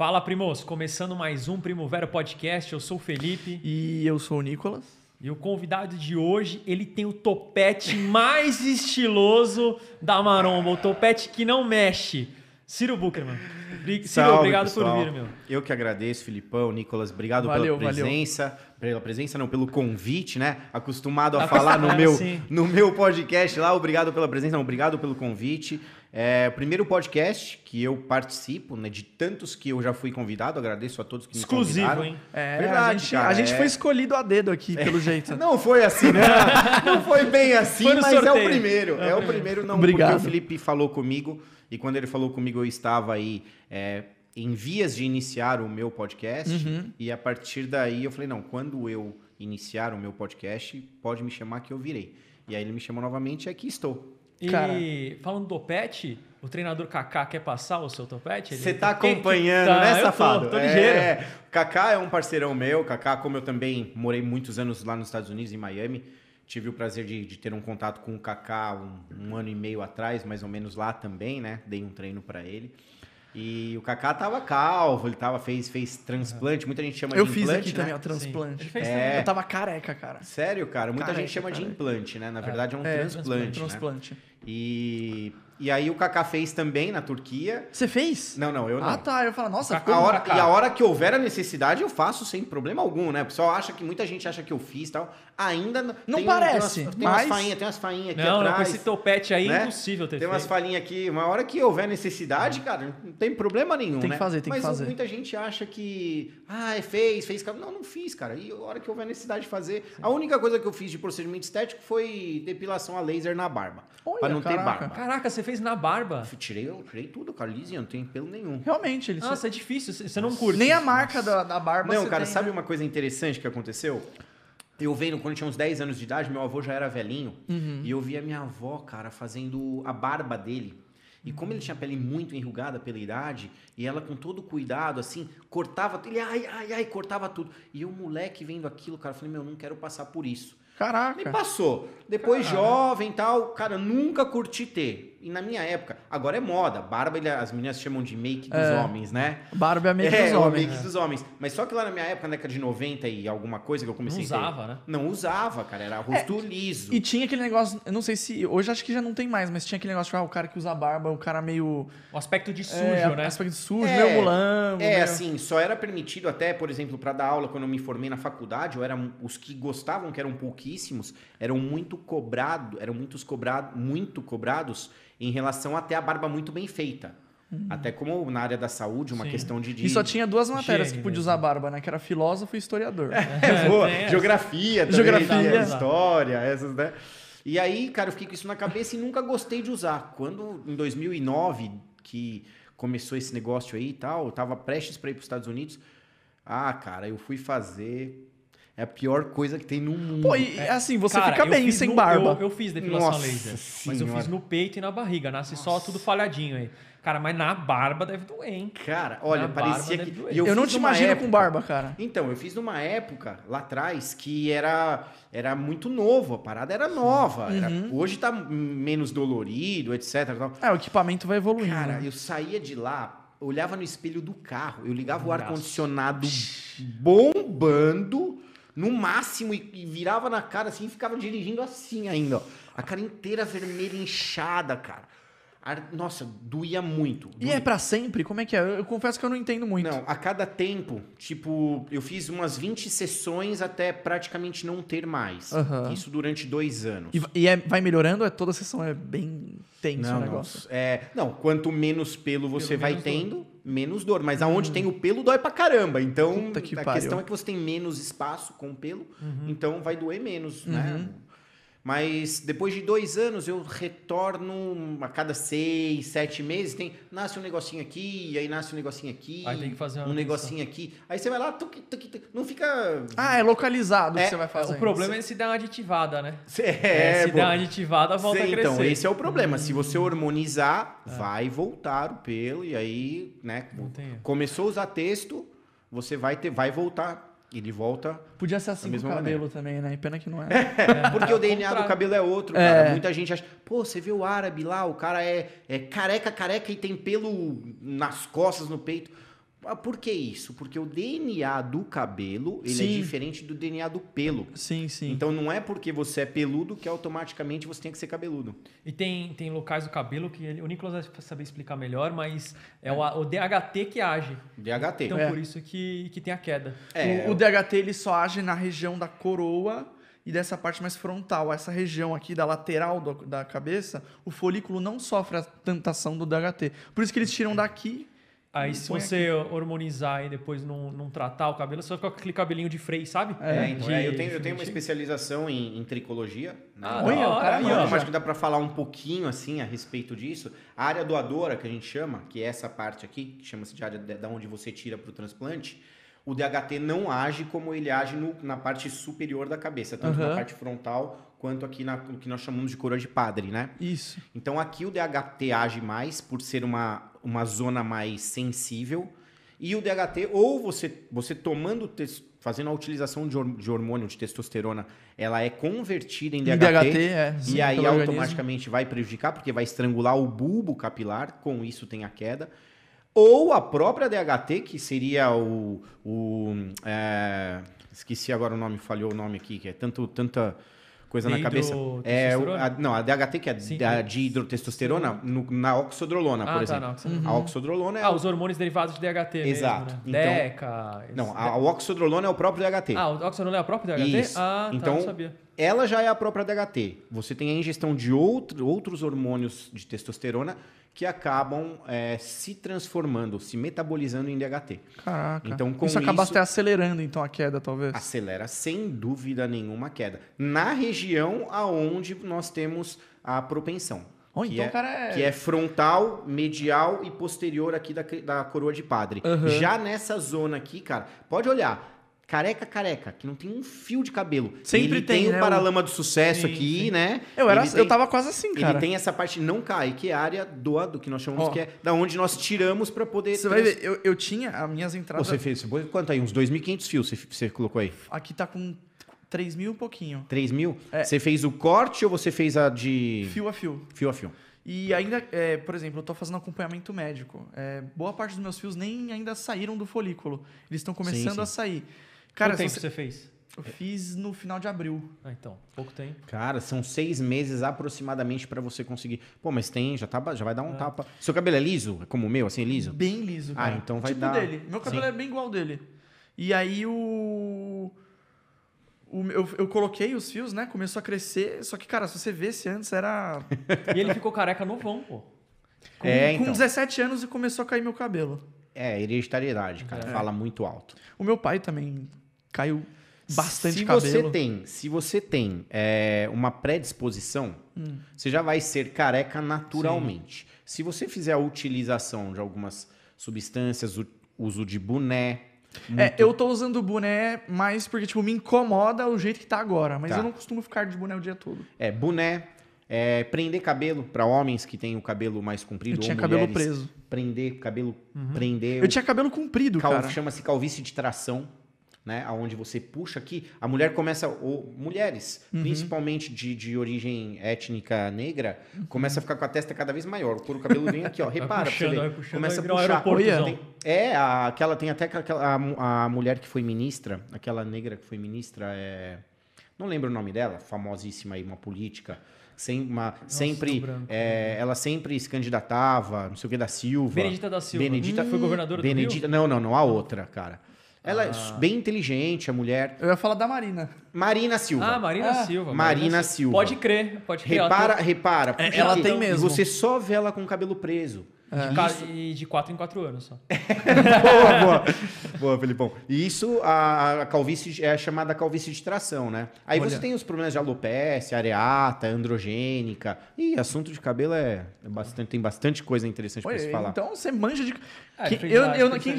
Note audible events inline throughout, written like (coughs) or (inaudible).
Fala, primos! Começando mais um Primavera Podcast. Eu sou o Felipe. E eu sou o Nicolas. E o convidado de hoje, ele tem o topete mais (laughs) estiloso da maromba. O topete que não mexe. Ciro Bucherman. Ciro, Salve, obrigado pessoal. por vir, meu. Eu que agradeço, Filipão, Nicolas, obrigado Valeu, pela valeu. presença. Pela presença, não, pelo convite, né? Acostumado a Tá falar no meu, sim. no meu podcast lá. Obrigado pela presença, não, obrigado pelo convite. É o primeiro podcast que eu participo, né? De tantos que eu já fui convidado. Agradeço a todos que me Exclusivo, convidaram. hein? É, Verdade, a gente, cara, a gente é. foi escolhido a dedo aqui, pelo jeito. (laughs) Não foi assim, né? (laughs) Não foi bem assim, Foi mas é o sorteio. primeiro. É É, o o primeiro, não, Obrigado. porque o Felipe falou comigo, e quando ele falou comigo, eu estava aí é, em vias de iniciar o meu podcast, Uhum. e a partir daí eu falei, não, quando eu iniciar o meu podcast, pode me chamar que eu virei. E aí ele me chamou novamente e aqui estou. E Cara. falando do topete, o treinador Kaká quer passar o seu topete? Você tá acompanhando, Tá, né, eu tô, safado? Tô, ligeiro. É, Kaká é um parceirão meu. Kaká, como eu também morei muitos anos lá nos Estados Unidos, em Miami, tive o prazer de, de ter um contato com o Kaká um, um ano e meio atrás, mais ou menos lá também, né? Dei um treino pra ele. E o Kaká tava calvo, ele tava, fez, fez transplante, muita gente chama Eu de fiz implante, aqui né? também, ó, Sim. transplante. Ele fez É. também. Eu tava careca, cara. Sério, cara? Muita Careca, gente chama de careca. implante, né? Na verdade é um É, transplante, né? transplante. E, e aí o Kaká fez também na Turquia. Você fez? Não, não, eu não. Ah, tá. Eu falo, nossa, ficou... A hora, e a hora que houver a necessidade, eu faço sem problema algum, né? O pessoal acha que muita gente acha que eu fiz e tal. Ainda não. Não tem, parece, Tem umas, tem mas- umas fainhas, tem umas fainhas aqui Não, não, com atrás. esse topete aí é né? impossível ter Tem umas feito. falinhas aqui. Uma hora que houver necessidade, cara, não tem problema nenhum, Tem que né? fazer, tem que Mas fazer. muita gente acha que. Ah, fez, fez. Não, não fiz, cara. E a hora que houver necessidade de fazer. A única coisa que eu fiz de procedimento estético foi depilação a laser na barba. Olha, pra não ter caraca. barba. Caraca, você fez na barba. Eu Tirei, eu tirei tudo, cara. Lisinha, não tem pelo nenhum. Realmente, ele... Nossa, é difícil. Você não curte. Nem a marca da, da barba Não, você cara, tem, sabe né? uma coisa interessante que aconteceu? Eu vendo, quando eu tinha uns 10 anos de idade, meu avô já era velhinho, Uhum. e eu via minha avó, cara, fazendo a barba dele. E como ele tinha a pele muito enrugada pela idade, e ela com todo cuidado, assim, cortava, ele, ai, ai, ai, cortava tudo. E eu, moleque, vendo aquilo, cara, eu falei, meu, eu não quero passar por isso. Me Caraca. passou. Depois, jovem e tal, cara, nunca curti ter. E na minha época, agora é moda, barba, ele- as meninas chamam de make dos É. homens, né? Barba é meio é, dos homens. make dos homens. Mas só que lá na minha época, na década de 90 e alguma coisa que eu Não comecei a usava, né? Não usava, cara. Era rosto liso. E tinha aquele negócio, eu não sei se. Hoje acho que já não tem mais, mas tinha aquele negócio, tipo, ah, o cara que usa barba, o cara meio. O aspecto de sujo, é, né? Aspecto sujo, É, meio mulambo. É, meio- assim, só era permitido até, por exemplo, para dar aula quando eu me formei na faculdade, eu era os que gostavam, que eram pouquíssimos, eram muito cobrados, eram muitos cobrado, muito cobrados em relação até a barba muito bem feita. Até como na área da saúde, uma Sim. questão de, de Hum. E só tinha duas matérias que podia usar barba, né? Que era filósofo e historiador. É, (laughs) boa. tem essa. Geografia também, Geografia. história, essas, né? E aí, cara, eu fiquei com isso na cabeça e nunca gostei de usar. Quando, em 2009, que começou esse negócio aí e tal, eu tava prestes para ir para os Estados Unidos. Ah, cara, eu fui fazer... É a pior coisa que tem no mundo. Pô, e assim, você Cara, fica eu bem sem no- barba. Eu, eu fiz depilação Nossa laser. Mas eu Senhora. fiz no peito e na barriga. Nasce só tudo falhadinho aí. Cara, mas na barba deve doer, hein? Cara, olha, Na parecia que... doer. e Eu, não te imagino época- com barba, cara. Então, eu fiz numa época lá atrás que era, era muito novo, a parada era nova. era- Uhum. hoje tá menos dolorido, etc. tal. É, o equipamento vai evoluindo. Cara, né? eu saía de lá, olhava no espelho do carro, eu ligava o Nossa. ar-condicionado bombando no máximo e, e virava na cara assim e ficava dirigindo assim ainda, ó. A cara inteira vermelha, inchada, cara. Nossa, doía muito. E doía. é pra sempre? Como é que é? Eu, eu confesso que eu não entendo muito. Não, a cada tempo, tipo, eu fiz umas 20 sessões até praticamente não ter mais. Aham. Isso durante dois anos. E, e é- vai melhorando? É, toda sessão é bem tenso não, o não, negócio. é, não, quanto menos pelo você Pelo vai menos tendo, menos dor. Mas aonde tem o pelo dói pra caramba. Então, que a pariu. questão é que você tem menos espaço com o pelo, Uhum. então vai doer menos, né? Mas depois de dois anos eu retorno a cada seis, sete meses. Tem, nasce um negocinho aqui, aí nasce um negocinho aqui, Aí tem que fazer um negocinho aqui. Aí você vai lá, tuc, tuc, tuc, não fica. Ah, é localizado É, que você vai fazer. O problema é se der uma aditivada, né? É, se pô. der uma aditivada, volta Sim, a crescer. Então, esse é o problema. Se você Hum. hormonizar, É. vai voltar o pelo e aí, né? Começou a usar texto, você vai ter, vai voltar. Ele volta. Podia ser assim o cabelo também, né? Pena que não é. (laughs) Porque o DNA do cabelo é outro, É. cara. Muita gente acha, pô, você vê o árabe lá, o cara é, é careca, careca e tem pelo nas costas, no peito. Ah, Por que isso? Porque o DNA do cabelo ele é diferente do DNA do pelo. Sim, sim. Então não é porque você é peludo que automaticamente você tem que ser cabeludo. E tem, tem locais do cabelo que ele- o Nicolas vai saber explicar melhor, mas é o, o DHT que age. DHT. Então É. por isso que, que tem a queda. É, o, o DHT ele só age na região da coroa e dessa parte mais frontal. Essa região aqui da lateral do- da cabeça, o folículo não sofre a tentação do DHT. Por isso que eles tiram daqui. Aí se você hormonizar e depois não, não tratar o cabelo, você vai ficar com aquele cabelinho de freio, sabe? É, então, De- é, eu, tenho, eu tenho uma especialização em, em tricologia. né? Ah, Olha, cara ó. Eu acho que dá pra falar um pouquinho assim a respeito disso. A área doadora, que a gente chama, que é essa parte aqui, que chama-se de área de- da onde você tira para o transplante, o DHT não age como ele age no- na parte superior da cabeça, tanto na Aham. parte frontal quanto aqui na, no que nós chamamos de coroa de padre, né? Isso. Então aqui o DHT age mais por ser uma, uma zona mais sensível. E o DHT, ou você, você tomando, tes- fazendo a utilização de, hor- de hormônio de testosterona, ela é convertida em Em DHT. DHT, é. sim, E aí organismo. automaticamente vai prejudicar, porque vai estrangular o bulbo capilar, com isso tem a queda. Ou a própria DHT, que seria o. o é, esqueci agora o nome, falhou o nome aqui, que é tanto, tanta coisa na cabeça. É, o- Dihidrotestosterona? a- não, a DHT, que é Sim. a de hidrotestosterona, no- na oxodrolona, Ah, por tá, exemplo. você- A oxodrolona é. Ah, o- os hormônios derivados de DHT Exato. mesmo, Então- né? DECA... esse- Não, a, a oxodrolona é o próprio DHT. Ah, o oxonol é a própria DHT? Isso. Ah, tá, Então, não sabia. ela já é a própria DHT. Você tem a ingestão de outro, outros hormônios de testosterona que acabam é, se transformando, se metabolizando em DHT. Caraca. Então, com isso acaba isso- até acelerando, então, a queda, talvez. Acelera sem dúvida nenhuma a queda. Na região aonde nós temos a propensão. Oh, que então é, cara é- que é frontal, medial e posterior aqui da, da coroa de padre. Aham. Já nessa zona aqui, cara, pode olhar. Careca, careca, que não tem um fio de cabelo. Sempre Ele tem, tem, né, o paralama do sucesso Sim, aqui, sim. né? Eu, era, eu tem- tava quase assim, cara. Ele tem essa parte não cai, que é a área do, do que nós chamamos Ó. que é da onde nós tiramos para poder. Você vai trans- ver, eu, eu tinha as minhas entradas. Você fez, quanto aí? Uns 2.500 fios você, você colocou aí? Aqui tá com 3 mil e pouquinho. 3 mil? É. Você fez o corte ou você fez a de Fio a fio. fio a fio? E ainda, é, por exemplo, eu tô fazendo acompanhamento médico. É, boa parte dos meus fios nem ainda saíram do folículo. Eles estão começando sim. a sair. Cara, Quanto tempo você- você fez? eu fiz no final de abril. Ah, então, pouco tempo. Cara, são seis meses aproximadamente pra você conseguir. Pô, mas tem, já, tá, já vai É. dar um tapa. Seu cabelo é liso? É como o meu, assim, liso? Bem liso, Ah, cara. então vai tipo dar- dele. Meu cabelo Sim. é bem igual ao dele. E aí o... o eu, eu coloquei os fios, né? Começou a crescer. Só que, cara, se você vê se antes era... (laughs) E ele ficou careca novão, pô. Com, É, com então. 17 anos e começou a cair meu cabelo. É, hereditariedade, cara. É. Fala muito alto. O meu pai também caiu bastante se cabelo. Você tem, se você tem é, uma predisposição, Hum. você já vai ser careca naturalmente. Se você fizer a utilização de algumas substâncias, o uso de boné. É, eu tô usando o boné mais porque, tipo, me incomoda o jeito que tá agora. Mas Tá. eu não costumo ficar de boné o dia todo. É, boné, é, prender cabelo para homens que têm o cabelo mais comprido. Eu tinha ou cabelo mulheres, preso. Prender cabelo, prender. Eu tinha cabelo comprido, cal- cara. Chama-se calvície de tração, né? Onde você puxa aqui, a mulher começa, ou mulheres, Uhum. principalmente de, de origem étnica negra, começa a ficar com a testa cada vez maior. O couro cabelo vem aqui, ó. Repara, pra você puxando, puxando, começa a puxar. Tem- é, a- aquela tem até aquela a, a mulher que foi ministra, aquela negra que foi ministra, é, não lembro o nome dela, famosíssima aí, uma política. Sem uma, sempre, deu branco. é, ela sempre se candidatava, não sei o que da Silva. Benedita da Silva. Benedita foi governadora do Benedita, não, não, não, a outra, cara. Ela é Ah. bem inteligente, a mulher. Eu ia falar da Marina. Marina? Silva. Ah, Marina Ah, Silva. Marina Silva. Pode crer, pode crer. repara, Ela repara. É, puxa ela tem mesmo. Você só vê ela com o cabelo preso. Ca- e de 4 em 4 anos só. (laughs) boa, boa. Boa, Felipão. E isso, a, a calvície é chamada calvície de tração, né? Aí Olha. você tem os problemas de alopecia, areata, androgênica. E assunto de cabelo é, é bastante, tem bastante coisa interessante pra Oi, se falar. então você manja de. Ah, Quem- fez eu, eu, não- quem,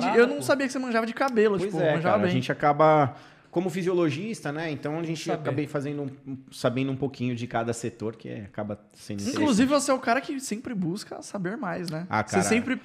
parada, eu não pô. sabia que você manjava de cabelo. Pois tipo, é, manjava cara, bem. a gente acaba como fisiologista, né? Então a gente Saber. acabei fazendo um- sabendo um pouquinho de cada setor que é- acaba sendo interessante. Inclusive, você é o cara que sempre busca saber mais, né? Ah, você cara, sempre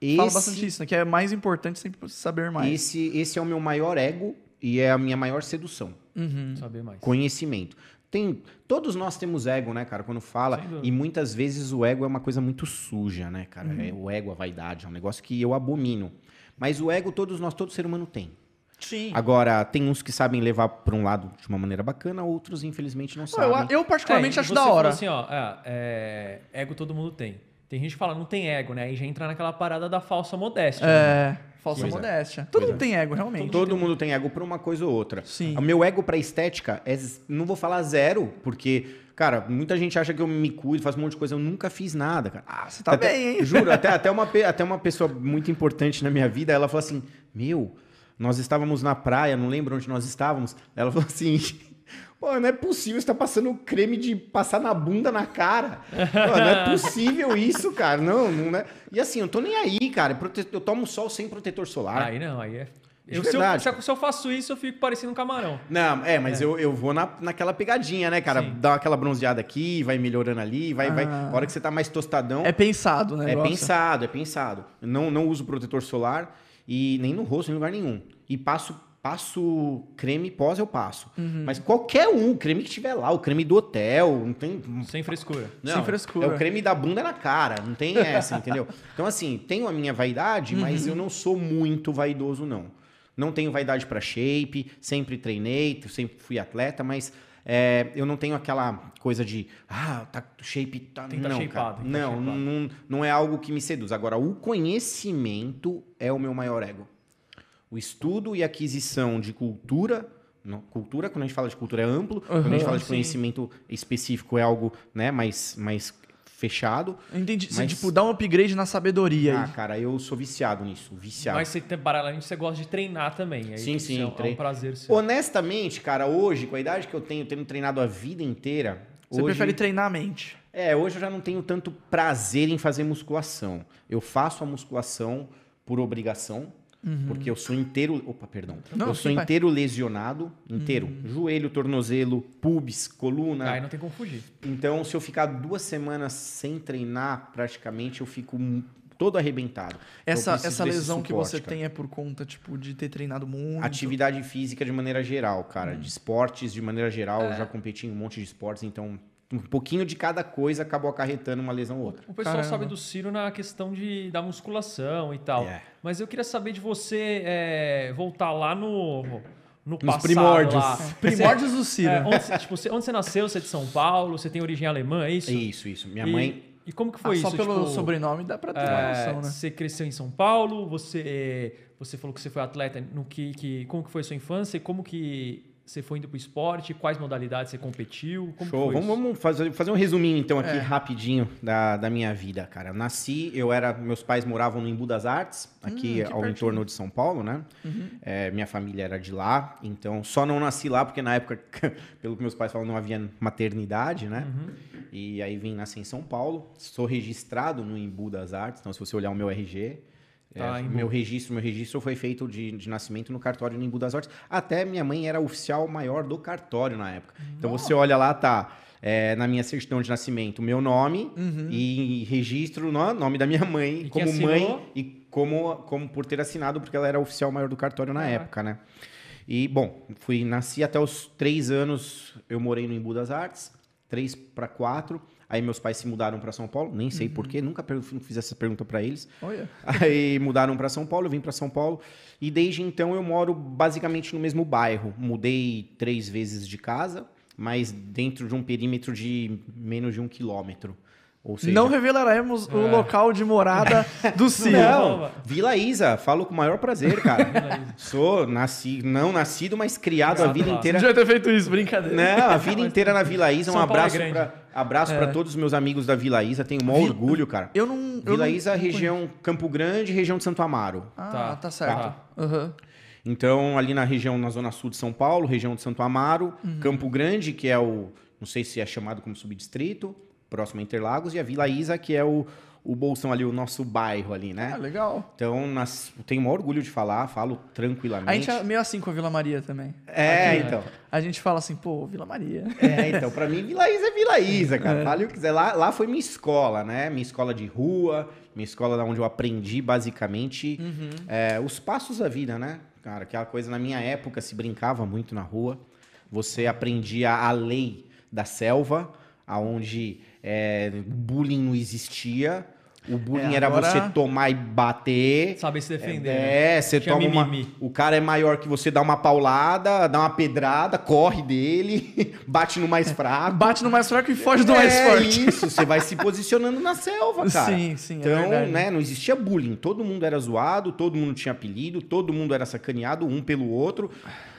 esse, fala bastante isso, né? Que é mais importante sempre saber mais. esse esse é o meu maior ego e é a minha maior sedução, Uhum. Saber mais. conhecimento. tem. Todos nós temos ego, né, cara? Quando fala. E muitas vezes o ego é uma coisa muito suja, né, cara? Uhum. É, o ego, a vaidade, é um negócio que eu abomino. Mas o ego, todos nós, todo ser humano tem. Sim. Agora, tem uns que sabem levar para um lado de uma maneira bacana, outros, infelizmente, não sabem. eu, eu particularmente É, acho você da hora. assim, ó, é, é, ego todo mundo tem. Tem gente que fala, não tem ego, né? Aí já entra naquela parada da falsa modéstia. né? É, falsa Pois é. modéstia. Todo Pois mundo tem ego, realmente. Todo mundo tem ego para uma coisa ou outra. Sim. O meu ego para estética é, não vou falar zero, porque, cara, muita gente acha que eu me cuido, faço um monte de coisa, eu nunca fiz nada, cara. Ah, você tá Até- bem, hein? Juro, até, (laughs) até, uma, até uma pessoa muito importante na minha vida, ela falou assim: Meu, nós estávamos na praia, não lembro onde nós estávamos. Ela falou assim. (laughs) Pô, não é possível você tá passando creme de passar na bunda na cara. Pô, não é (laughs) possível isso, cara. Não, não é. E assim, eu tô nem aí, cara. Eu tomo sol sem protetor solar. Aí não, aí é. Eu, se, eu, se eu- faço isso, eu fico parecendo um camarão. Não, é, mas Eu, eu vou na, naquela pegadinha, né, cara? Sim. Dá aquela bronzeada aqui, vai melhorando ali, vai, vai. Ah. A hora que você tá mais tostadão. É pensado, né? É pensado, é pensado. Não, não uso protetor solar e nem no rosto, em lugar nenhum. E passo, passo creme pós eu passo. Uhum. Mas qualquer um, o creme que tiver lá, o creme do hotel, não tem. Sem frescura. Não, Sem frescura. É o creme da bunda na cara, não tem essa, entendeu? Então, assim, tenho a minha vaidade, mas Uhum. eu não sou muito vaidoso, não. Não tenho vaidade pra shape, sempre treinei, sempre fui atleta, mas é, eu não tenho aquela coisa de, ah, tá shape, tá. Tem tá não, shapeado, cara. tem que tá não, shapeado. não, não é algo que me seduz. Agora, o conhecimento é o meu maior ego. O estudo e aquisição de cultura. não, cultura, quando a gente fala de cultura, é amplo. quando a gente fala de sim. conhecimento específico, é algo né, mais, mais fechado. Entendi. Você, Mas- tipo, dá um upgrade na sabedoria Ah, aí. cara, eu sou viciado nisso. Viciado. Mas você paralelamente você gosta de treinar também. Aí Sim, sim, É um, é um prazer seu. Honestamente, cara, hoje, com a idade que eu tenho, tendo treinado a vida inteira. Você hoje, prefere treinar a mente. É, hoje eu já não tenho tanto prazer em fazer musculação. Eu faço a musculação por obrigação, porque eu sou inteiro. Opa, perdão. Uhum. Não, eu sou sim. Uhum. inteiro lesionado, inteiro. Joelho, tornozelo, pubis, coluna. Aí não tem como fugir. Então, se eu ficar duas semanas sem treinar, praticamente eu fico todo arrebentado. Então, Essa, preciso essa lesão que suporte, você cara. tem é por conta, tipo, de ter treinado muito. Atividade física de maneira geral, cara. Hum. De esportes de maneira geral. É. Eu já competi em um monte de esportes, então um pouquinho de cada coisa acabou acarretando uma lesão ou outra. O pessoal Caramba. sabe do Ciro na questão de, da musculação e tal. É. Mas eu queria saber de você é, voltar lá no, no Nos passado. primórdios. Lá. Primórdios do Ciro. É, onde, você- tipo, você- onde você nasceu? Você é de São Paulo? Você tem origem alemã? É isso? Isso, isso. Minha E- mãe. E como que Ah, foi só isso? pelo tipo, sobrenome dá pra ter uma é, noção, né? Você cresceu em São Paulo, você, você falou que você foi atleta, no que, que, como que foi a sua infância e como que você foi indo pro esporte, quais modalidades você competiu, como Show. foi Vamos, vamos fazer, fazer um resuminho então aqui É. rapidinho da, da minha vida, cara. Eu nasci, eu era, meus pais moravam no Embu das Artes, aqui que ao pertinho. entorno de São Paulo, né? É, minha família era de lá, então só não nasci lá porque na época, (laughs) pelo que meus pais falam, não havia maternidade, né? E aí vim nascer em São Paulo. Sou registrado no Embu das Artes, então se você olhar o meu RG, Tá, é, meu registro, meu registro foi feito de, de nascimento no cartório no Embu das Artes. Até minha mãe era oficial maior do cartório na época. Então você olha lá, tá é, na minha certidão de nascimento meu nome e registro no nome da minha mãe E como mãe e como, como por ter assinado porque ela era oficial maior do cartório na Caraca. época, né? E bom, fui nasci até os três anos eu morei no Embu das Artes, três para quatro. Aí meus pais se mudaram para São Paulo, nem sei porquê, nunca fiz essa pergunta para eles. Olha. Aí mudaram para São Paulo, eu vim para São Paulo e desde então eu moro basicamente no mesmo bairro. Mudei três vezes de casa, mas dentro de um perímetro de menos de um quilômetro. Ou seja, Não revelaremos o É. local de morada (laughs) do Ciro. não, Vila Isa, falo com o maior prazer, cara. (laughs) Sou nasci, não nascido, mas criado a vida lá. inteira. Devia ter feito isso, brincadeira. Não, a vida inteira na Vila Isa. Um São Paulo é abraço grande. para abraço É. pra todos os meus amigos da Vila Isa. Tenho o maior Vi- orgulho, cara. Eu não. eu Vila não- Isa, não região Campo Grande, região de Santo Amaro. Ah, Tá, tá, certo. tá. Aham. Então, ali na região, na zona sul de São Paulo, região de Santo Amaro, Uhum. Campo Grande, que é o, não sei se é chamado como subdistrito, próximo a Interlagos, e a Vila Isa, que é o, o bolsão ali, o nosso bairro ali, né? Ah, legal. Então, nas, tenho o maior orgulho de falar, falo tranquilamente. A gente é meio assim com a Vila Maria também. É, Aqui, então. A gente fala assim, pô, Vila Maria. É, então, pra mim, Vila Isa é Vila Isa, cara. (laughs) Fale o que quiser. Lá, lá foi minha escola, né? Minha escola de rua, minha escola onde eu aprendi, basicamente, é, os passos da vida, né? Cara, aquela coisa, na minha época, se brincava muito na rua. Você aprendia a lei da selva, aonde é, bullying não existia. O bullying É, era agora- você tomar e bater. Saber se defender. né? É, você Tinha toma uma. mimimi. O cara é maior que você, dá uma paulada, dá uma pedrada, corre dele, (laughs) bate no mais fraco. Bate no mais fraco e foge do mais é forte. isso, você vai se posicionando na selva, (laughs) cara. Sim, sim, é Então, verdade. né, não existia bullying. Todo mundo era zoado, todo mundo tinha apelido, todo mundo era sacaneado um pelo outro.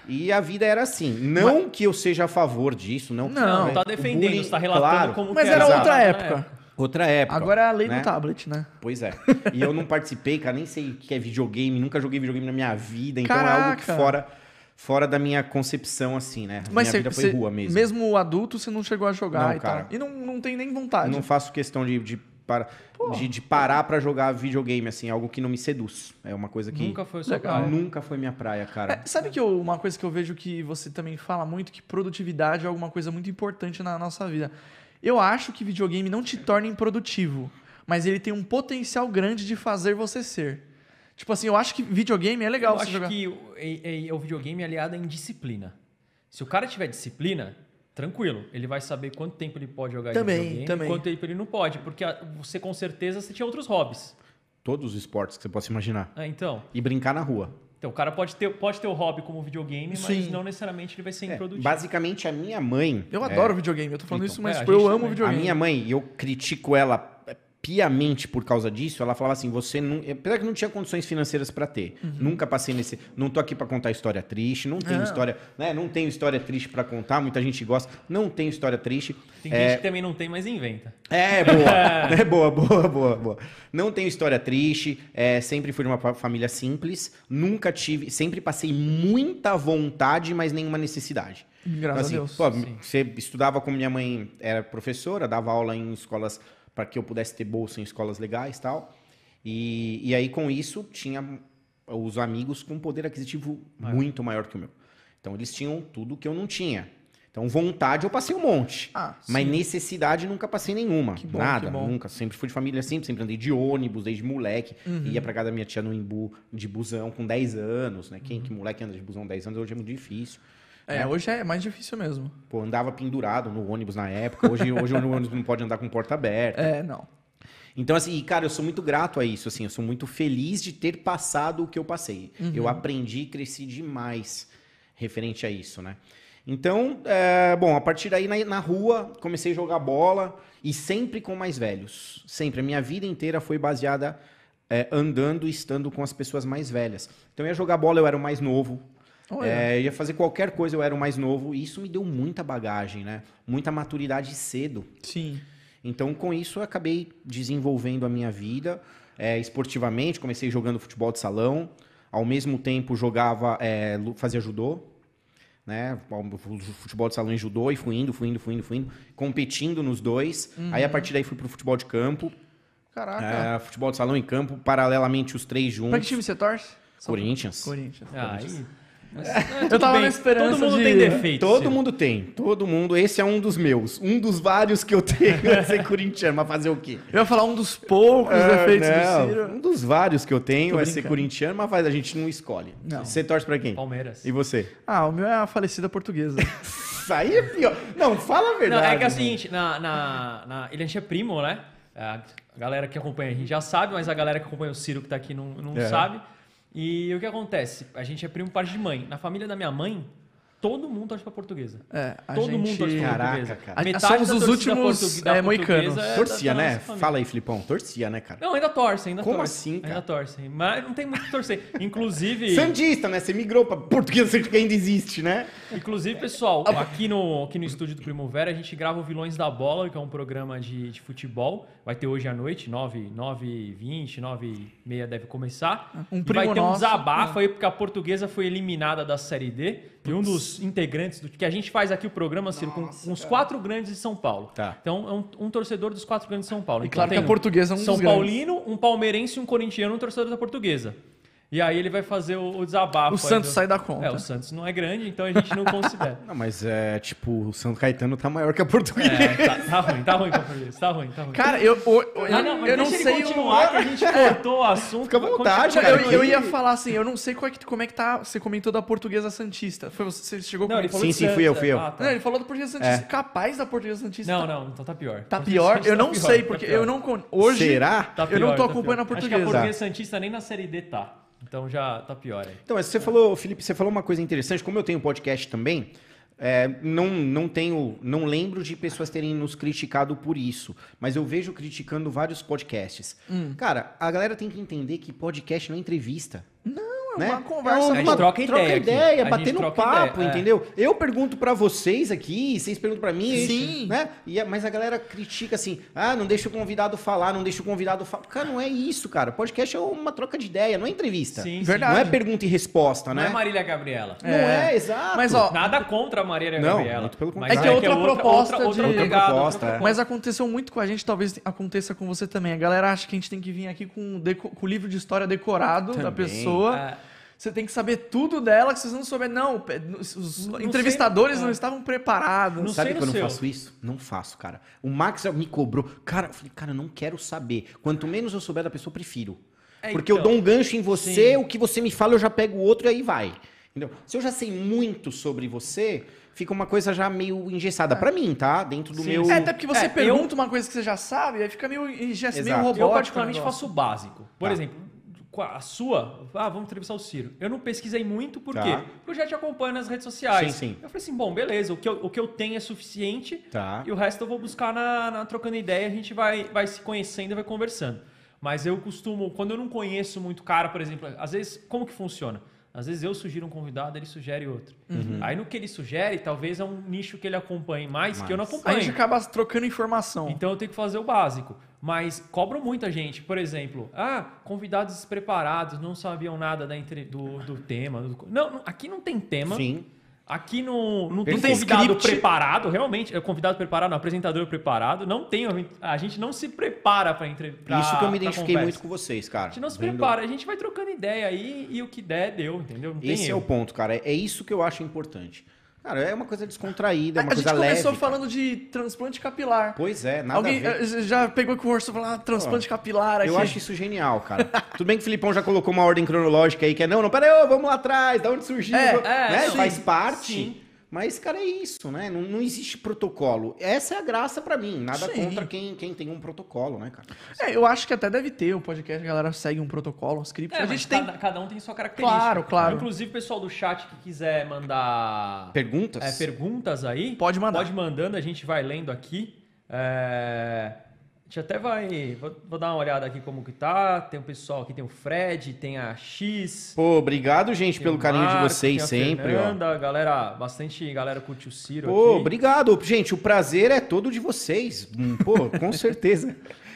E a vida era assim. Não que eu seja a favor disso, não. Não, Não né, tá defendendo, bullying, você tá relatando claro, como Mas que era era outra época. Outra época. Agora é a lei né? do tablet, né? Pois é. E eu não participei, cara, nem sei o que é videogame, nunca joguei videogame na minha vida, então é algo que Caraca. fora, fora da minha concepção, assim, né? Mas minha você, vida foi você- rua mesmo. adulto, você não chegou a jogar Não, e cara. tal. E não, não tem nem Eu vontade. não faço questão de, de, para, de, de parar pra jogar videogame, assim, algo que não me seduz. É uma coisa que Nunca foi Legal. cara. nunca foi minha praia, cara. É, sabe que eu- uma coisa que eu vejo que você também fala muito, que produtividade é alguma coisa muito importante na nossa vida. Eu acho que videogame não te torna improdutivo, mas ele tem um potencial grande de fazer você ser. Tipo assim, eu acho que videogame é legal Eu você acho jogar. que o, é, é o videogame aliado em disciplina. Se o cara tiver disciplina, tranquilo. Ele vai saber quanto tempo ele pode jogar Também, videogame também. quanto tempo ele não pode. Porque você, com certeza, você tinha outros hobbies. Todos os esportes que você possa imaginar. Ah, então, E brincar na rua. Então, o cara pode ter, pode ter o hobby como videogame, mas Sim. não necessariamente ele vai ser É, improdutivo. basicamente, a minha mãe. Eu é, adoro videogame, eu tô falando então. isso, mas É, a tipo, eu amo também. A videogame. minha mãe, e eu critico ela piamente por causa disso, ela falava assim, você não, apesar que não tinha condições financeiras pra ter, nunca passei nesse, não tô aqui pra contar história triste, não tenho Não. história, né, não tenho história triste pra contar, muita gente gosta, não tenho história triste. Tem É, gente que também não tem, mas inventa. é, boa. (laughs) é boa, boa, boa, boa. Não tenho história triste, é, sempre fui de uma fa- família simples, nunca tive, sempre passei muita vontade, mas nenhuma necessidade. Graças Assim, a Deus. pô, você estudava como minha mãe era professora, dava aula em escolas para que eu pudesse ter bolsa em escolas legais e tal. E, e aí, com isso, tinha os amigos com poder aquisitivo muito maior que o meu. Então, eles tinham tudo que eu não tinha. Então, vontade eu passei um monte. Ah, mas sim. necessidade nunca passei nenhuma. Que bom, Nada, que bom. nunca. Sempre fui de família simples, sempre andei de ônibus, desde moleque. Uhum. Ia pra casa da minha tia no Imbu de busão com 10 anos, né? Uhum. Quem que moleque anda de busão com 10 anos hoje é muito difícil. É, hoje é mais difícil mesmo. Pô, andava pendurado no ônibus na época. Hoje, (laughs) hoje o ônibus não pode andar com porta aberta. É, não. Então, assim, cara, eu sou muito grato a isso, assim. Eu sou muito feliz de ter passado o que eu passei. Eu aprendi e cresci demais referente a isso, né? Então, é, bom, a partir daí, na, na rua, comecei a jogar bola e sempre com mais velhos. Sempre. A minha vida inteira foi baseada é, andando e estando com as pessoas mais velhas. Então, eu ia jogar bola, eu era o mais novo. É, ia fazer qualquer coisa, eu era o mais novo. E isso me deu muita bagagem, né? Muita maturidade cedo. Sim. Então, com isso, eu acabei desenvolvendo a minha vida é, esportivamente. Comecei jogando futebol de salão. Ao mesmo tempo, jogava, é, fazia judô. Né? Futebol de salão e judô. E fui indo, fui indo, fui indo, fui indo. Competindo nos dois. Aí, a partir daí, fui pro futebol de campo. Caraca. É, futebol de salão e campo. Paralelamente, os três Pra que juntos. time você torce? Corinthians. Corinthians. Ah, aí. Mas, Eu tava na esperança Todo mundo de- tem defeito. Todo Ciro. mundo tem, todo mundo. Esse é um dos meus. Um dos vários que eu tenho é ser corintiano, mas fazer o quê? Eu ia falar um dos poucos Ah, defeitos não, do Ciro. Um dos vários que eu tenho é ser corintiano, mas faz- a gente não escolhe. Não. Você torce pra quem? Palmeiras. E você? Ah, o meu é a falecida portuguesa. (laughs) Isso aí é pior. Não, fala a Não, verdade. é que é o seguinte, na, na, na, ele a gente é primo, né? A galera que acompanha a gente já sabe, mas a galera que acompanha o Ciro que tá aqui não, não É. sabe. E o que acontece? A gente é primo parte de mãe. Na família da minha mãe, todo mundo torce pra portuguesa. É, a todo gente... mundo torce pra Caraca, portuguesa. cara. A- Metade somos da os torcida últimos, portu- da é, moicanos. portuguesa é Torcia, da- da né? nossa família. Fala aí, Filipão. Torcia, né, cara? Não, ainda torce, ainda Como torce. assim, cara? Ainda torce. Mas não tem muito que torcer. Inclusive, Santista, né? Você migrou pra português, você ainda existe, né? inclusive, pessoal, aqui no, aqui no estúdio do Primavera, a gente grava o Vilões da Bola, que é um programa de, de futebol. Vai ter hoje à noite, 9, 9 20 9 e meia deve começar. Um E primo vai ter um nosso, desabafo aí, porque a portuguesa foi eliminada da Série D. E um dos integrantes do que a gente faz aqui o programa, Ciro, com, com os quatro grandes de São Paulo. Tá. Então, é um, um torcedor dos quatro grandes de São Paulo. E Então, claro que tem a portuguesa é um São dos grandes. Paulino, um palmeirense e um corintiano, um torcedor da portuguesa. E aí ele vai fazer o, o desabafo. O Santos do- sai da conta. É, o Santos não é grande, então a gente não (laughs) considera. Não, mas é tipo, o Santo Caetano tá maior que a portuguesa. É, tá, tá ruim, tá ruim com o português, tá ruim, tá ruim. Cara, eu, eu, eu, Ah, não, mas eu não sei ele o- continuar, que a gente cortou o assunto. Fica à vontade, cara. Eu, eu ia falar assim, eu não sei qual é que, como é que tá. Você comentou da portuguesa Santista. Foi você, você chegou Não, com ele falou Sim, sim, fui eu, fui eu. Ah, tá. Não, ele falou da portuguesa Santista. Capaz da portuguesa Santista. Não, tá, não, então tá pior. Tá Português pior? Santista Eu tá não pior, sei, tá porque pior. eu não. con- Hoje. Será? Tá Eu não pior, tô tá acompanhando a pior. Acho que a portuguesa. portuguesa Santista nem na Série D tá. Então já tá pior aí. Então, mas você falou, Felipe, você falou uma coisa interessante. Como eu tenho podcast também, é, não, não tenho, não lembro de pessoas terem nos criticado por isso, mas eu vejo criticando vários podcasts. Hum. Cara, a galera tem que entender que podcast não é entrevista. É né? uma conversa. É A gente troca ideia aqui. ideia, troca papo, ideia, é. entendeu? Eu pergunto pra vocês aqui, vocês perguntam pra mim, Sim. né? E, a- mas a galera critica assim: "Ah, não deixa o convidado falar, não deixa o convidado falar". Cara, não é isso, cara. Podcast é uma troca de ideia, não é entrevista. Sim, Verdade. Não é pergunta e resposta, Não né? é Marília Gabriela. Não é, exato. Mas, ó, Nada contra a Marília Não, Gabriela. muito pelo mas contrário. É que é outra proposta outra, outra de- Outra proposta, outra é. Mas aconteceu muito com a gente, talvez aconteça com você também. A galera acha que a gente tem que vir aqui com, com o livro de história decorado da Também. pessoa. É. Você tem que saber tudo dela, que vocês não souberem. Não, os Não entrevistadores sei, não é. estavam preparados. Não Sabe sei que eu não seu. faço isso? Não faço, cara. O Max me cobrou. Cara, eu falei, cara, eu não quero saber. Quanto menos eu souber da pessoa, eu prefiro. É, Porque então. eu dou um gancho em você, Sim. o que você me fala, eu já pego o outro e aí vai. Entendeu? Se eu já sei muito sobre você, fica uma coisa já meio engessada. Pra mim, tá? Dentro do Sim, meu. É, até porque você É, pergunta uma coisa que você já sabe, aí fica meio, já- meio Exato. robótico. Eu particularmente faço o básico. Por Tá. exemplo, a sua, ah, vamos entrevistar o Ciro. Eu não pesquisei muito, por Tá. quê? Porque eu já te acompanho nas redes sociais. Sim, sim. Eu falei assim, bom, beleza, o que eu, o que eu tenho é suficiente Tá. e o resto eu vou buscar na, na trocando ideia, a gente vai, vai se conhecendo e vai conversando. Mas eu costumo, quando eu não conheço muito cara, por exemplo, às vezes, como que funciona? Às vezes eu sugiro um convidado, ele sugere outro. Uhum. Aí no que ele sugere, talvez é um nicho que ele acompanhe mais, que eu não Mais. A acompanho. gente acaba trocando informação. Então eu tenho que fazer o básico. Mas cobram muita gente. Por exemplo, ah, convidados despreparados, não sabiam nada da entre- do, do tema. do- Não, aqui não tem tema. Sim. Aqui não, não tem convidado Script. preparado, realmente. É convidado preparado, não, apresentador preparado. Não tem. A gente não se prepara para entrevista. Isso que eu me identifiquei muito com vocês, cara. A gente não se Vendo- prepara, a gente vai trocando ideia aí e o que der, deu, entendeu? Esse é o ponto, cara. É- É isso que eu acho importante. Cara, é uma coisa descontraída, é uma a gente coisa começou leve. falando de transplante capilar. Pois é, nada Alguém a eh, já pegou com o Orso e falou, ah, transplante capilar aqui. Eu acho isso genial, cara. (laughs) Tudo bem que o Filipão já colocou uma ordem cronológica aí, que é, não, não, peraí, vamos lá atrás, da onde surgiu, É, é, né? sim, faz parte. sim. Mas, cara, é isso, né? Não, não existe protocolo. Essa é a graça pra mim. Nada Sim. contra quem, quem tem um protocolo, né, cara? É, eu acho que até deve ter o podcast, a galera segue um protocolo, um script. É, a gente tem. cada, cada um tem sua característica. Claro, claro. Inclusive, o pessoal do chat que quiser mandar Perguntas? é, perguntas aí, Pode mandar. Pode mandando, a gente vai lendo aqui. É, a gente até vai. Vou, vou dar uma olhada aqui como que tá. Tem o pessoal aqui, tem o Fred, tem a X. Pô, obrigado, gente, pelo o carinho de Marco, vocês tem a sempre, ó. Fernanda, galera, bastante galera curte o Ciro Pô, aqui. obrigado. Gente, o prazer é todo de vocês. Hum, Pô, com (laughs) certeza.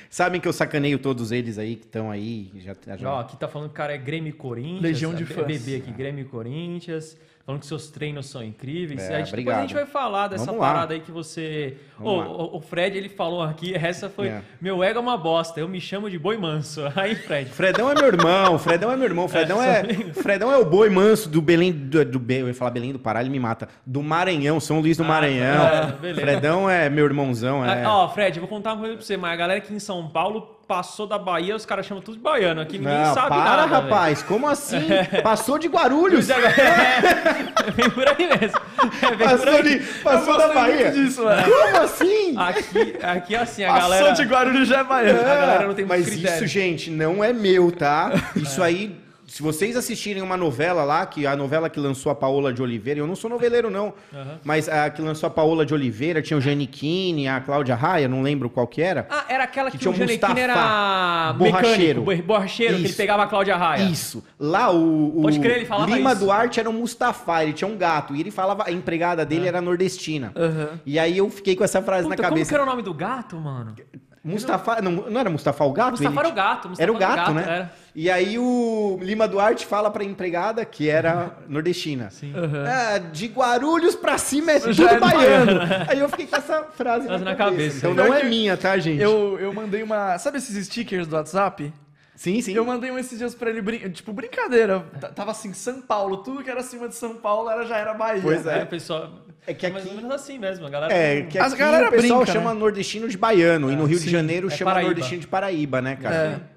Sabem que eu sacaneio todos eles aí que estão aí. Já, já... Ó, aqui tá falando que o cara é Grêmio Corinthians. Legião de é fãs. Bebê aqui, Grêmio Corinthians. Falando que seus treinos são incríveis. É, a gente, depois a gente vai falar dessa Vamos lá. parada aí que você. Lá. o, Fred, ele falou aqui, essa foi. É. Meu ego é uma bosta, eu me chamo de boi manso. (laughs) Aí, Fred. Fredão é meu irmão, Fredão é meu irmão, Fredão é, Fredão é o boi manso do Belém do, do eu ia falar Belém do Pará, ele me mata. Do Maranhão, São Luís do Ah, Maranhão. é. Fredão é meu irmãozão, é. Ah, Ó, Fred, eu vou contar uma coisa pra você, mas a galera aqui em São Paulo passou da Bahia, os caras chamam tudo de baiano. Aqui ninguém Não, sabe para, nada. rapaz. Como assim? Passou de Guarulhos. (laughs) É, vem por aí mesmo. É, vem por Passou, aí. de, passou da Bahia. disso. Como assim? Aqui, aqui assim, a Passou galera. de Guarulhos já é baiano. a galera não tem Mas critério. isso, gente, não é meu, tá? (laughs) Isso aí, se vocês assistirem uma novela lá, que a novela que lançou a Paola de Oliveira, eu não sou noveleiro, não, Aham. mas a que lançou a Paola de Oliveira, tinha o Giannichini, a Cláudia Raia, não lembro qual que era. Ah, era aquela que, Que tinha o o Janequine era Mustafa, mecânico, borracheiro. bo- borracheiro, que ele Isso. pegava a Cláudia Raia. Isso. Lá o, o Pode crer, ele falava Lima isso. Duarte era um Mustafa, ele tinha um gato. E ele falava, a empregada dele era nordestina. Aham. E aí eu fiquei com essa frase Puta, na como que cabeça. era o nome do gato, mano? Mustafa, não, não era Mustafa o gato? Mustafa Ele era o gato. Mustafa Era o gato, né? Era. E aí o Lima Duarte fala pra empregada que era (laughs) nordestina. Sim. Ah, de Guarulhos pra cima é tudo Já é baiano. Aí eu fiquei com essa frase na, na cabeça. cabeça. Então não é minha, tá, gente? Eu, eu mandei uma. Sabe esses stickers do WhatsApp? Sim, sim. Eu mandei um esses dias pra ele, brin- tipo, brincadeira. Tava assim, São Paulo, tudo que era acima de São Paulo era, já era Bahia. Pois é. Aí pessoal. É que mais aqui- ou menos assim mesmo, a galera. É, que As aqui galera o pessoal brinca, chama né? nordestino de baiano, e no Rio sim. de Janeiro É chama Paraíba. nordestino de Paraíba, né, cara?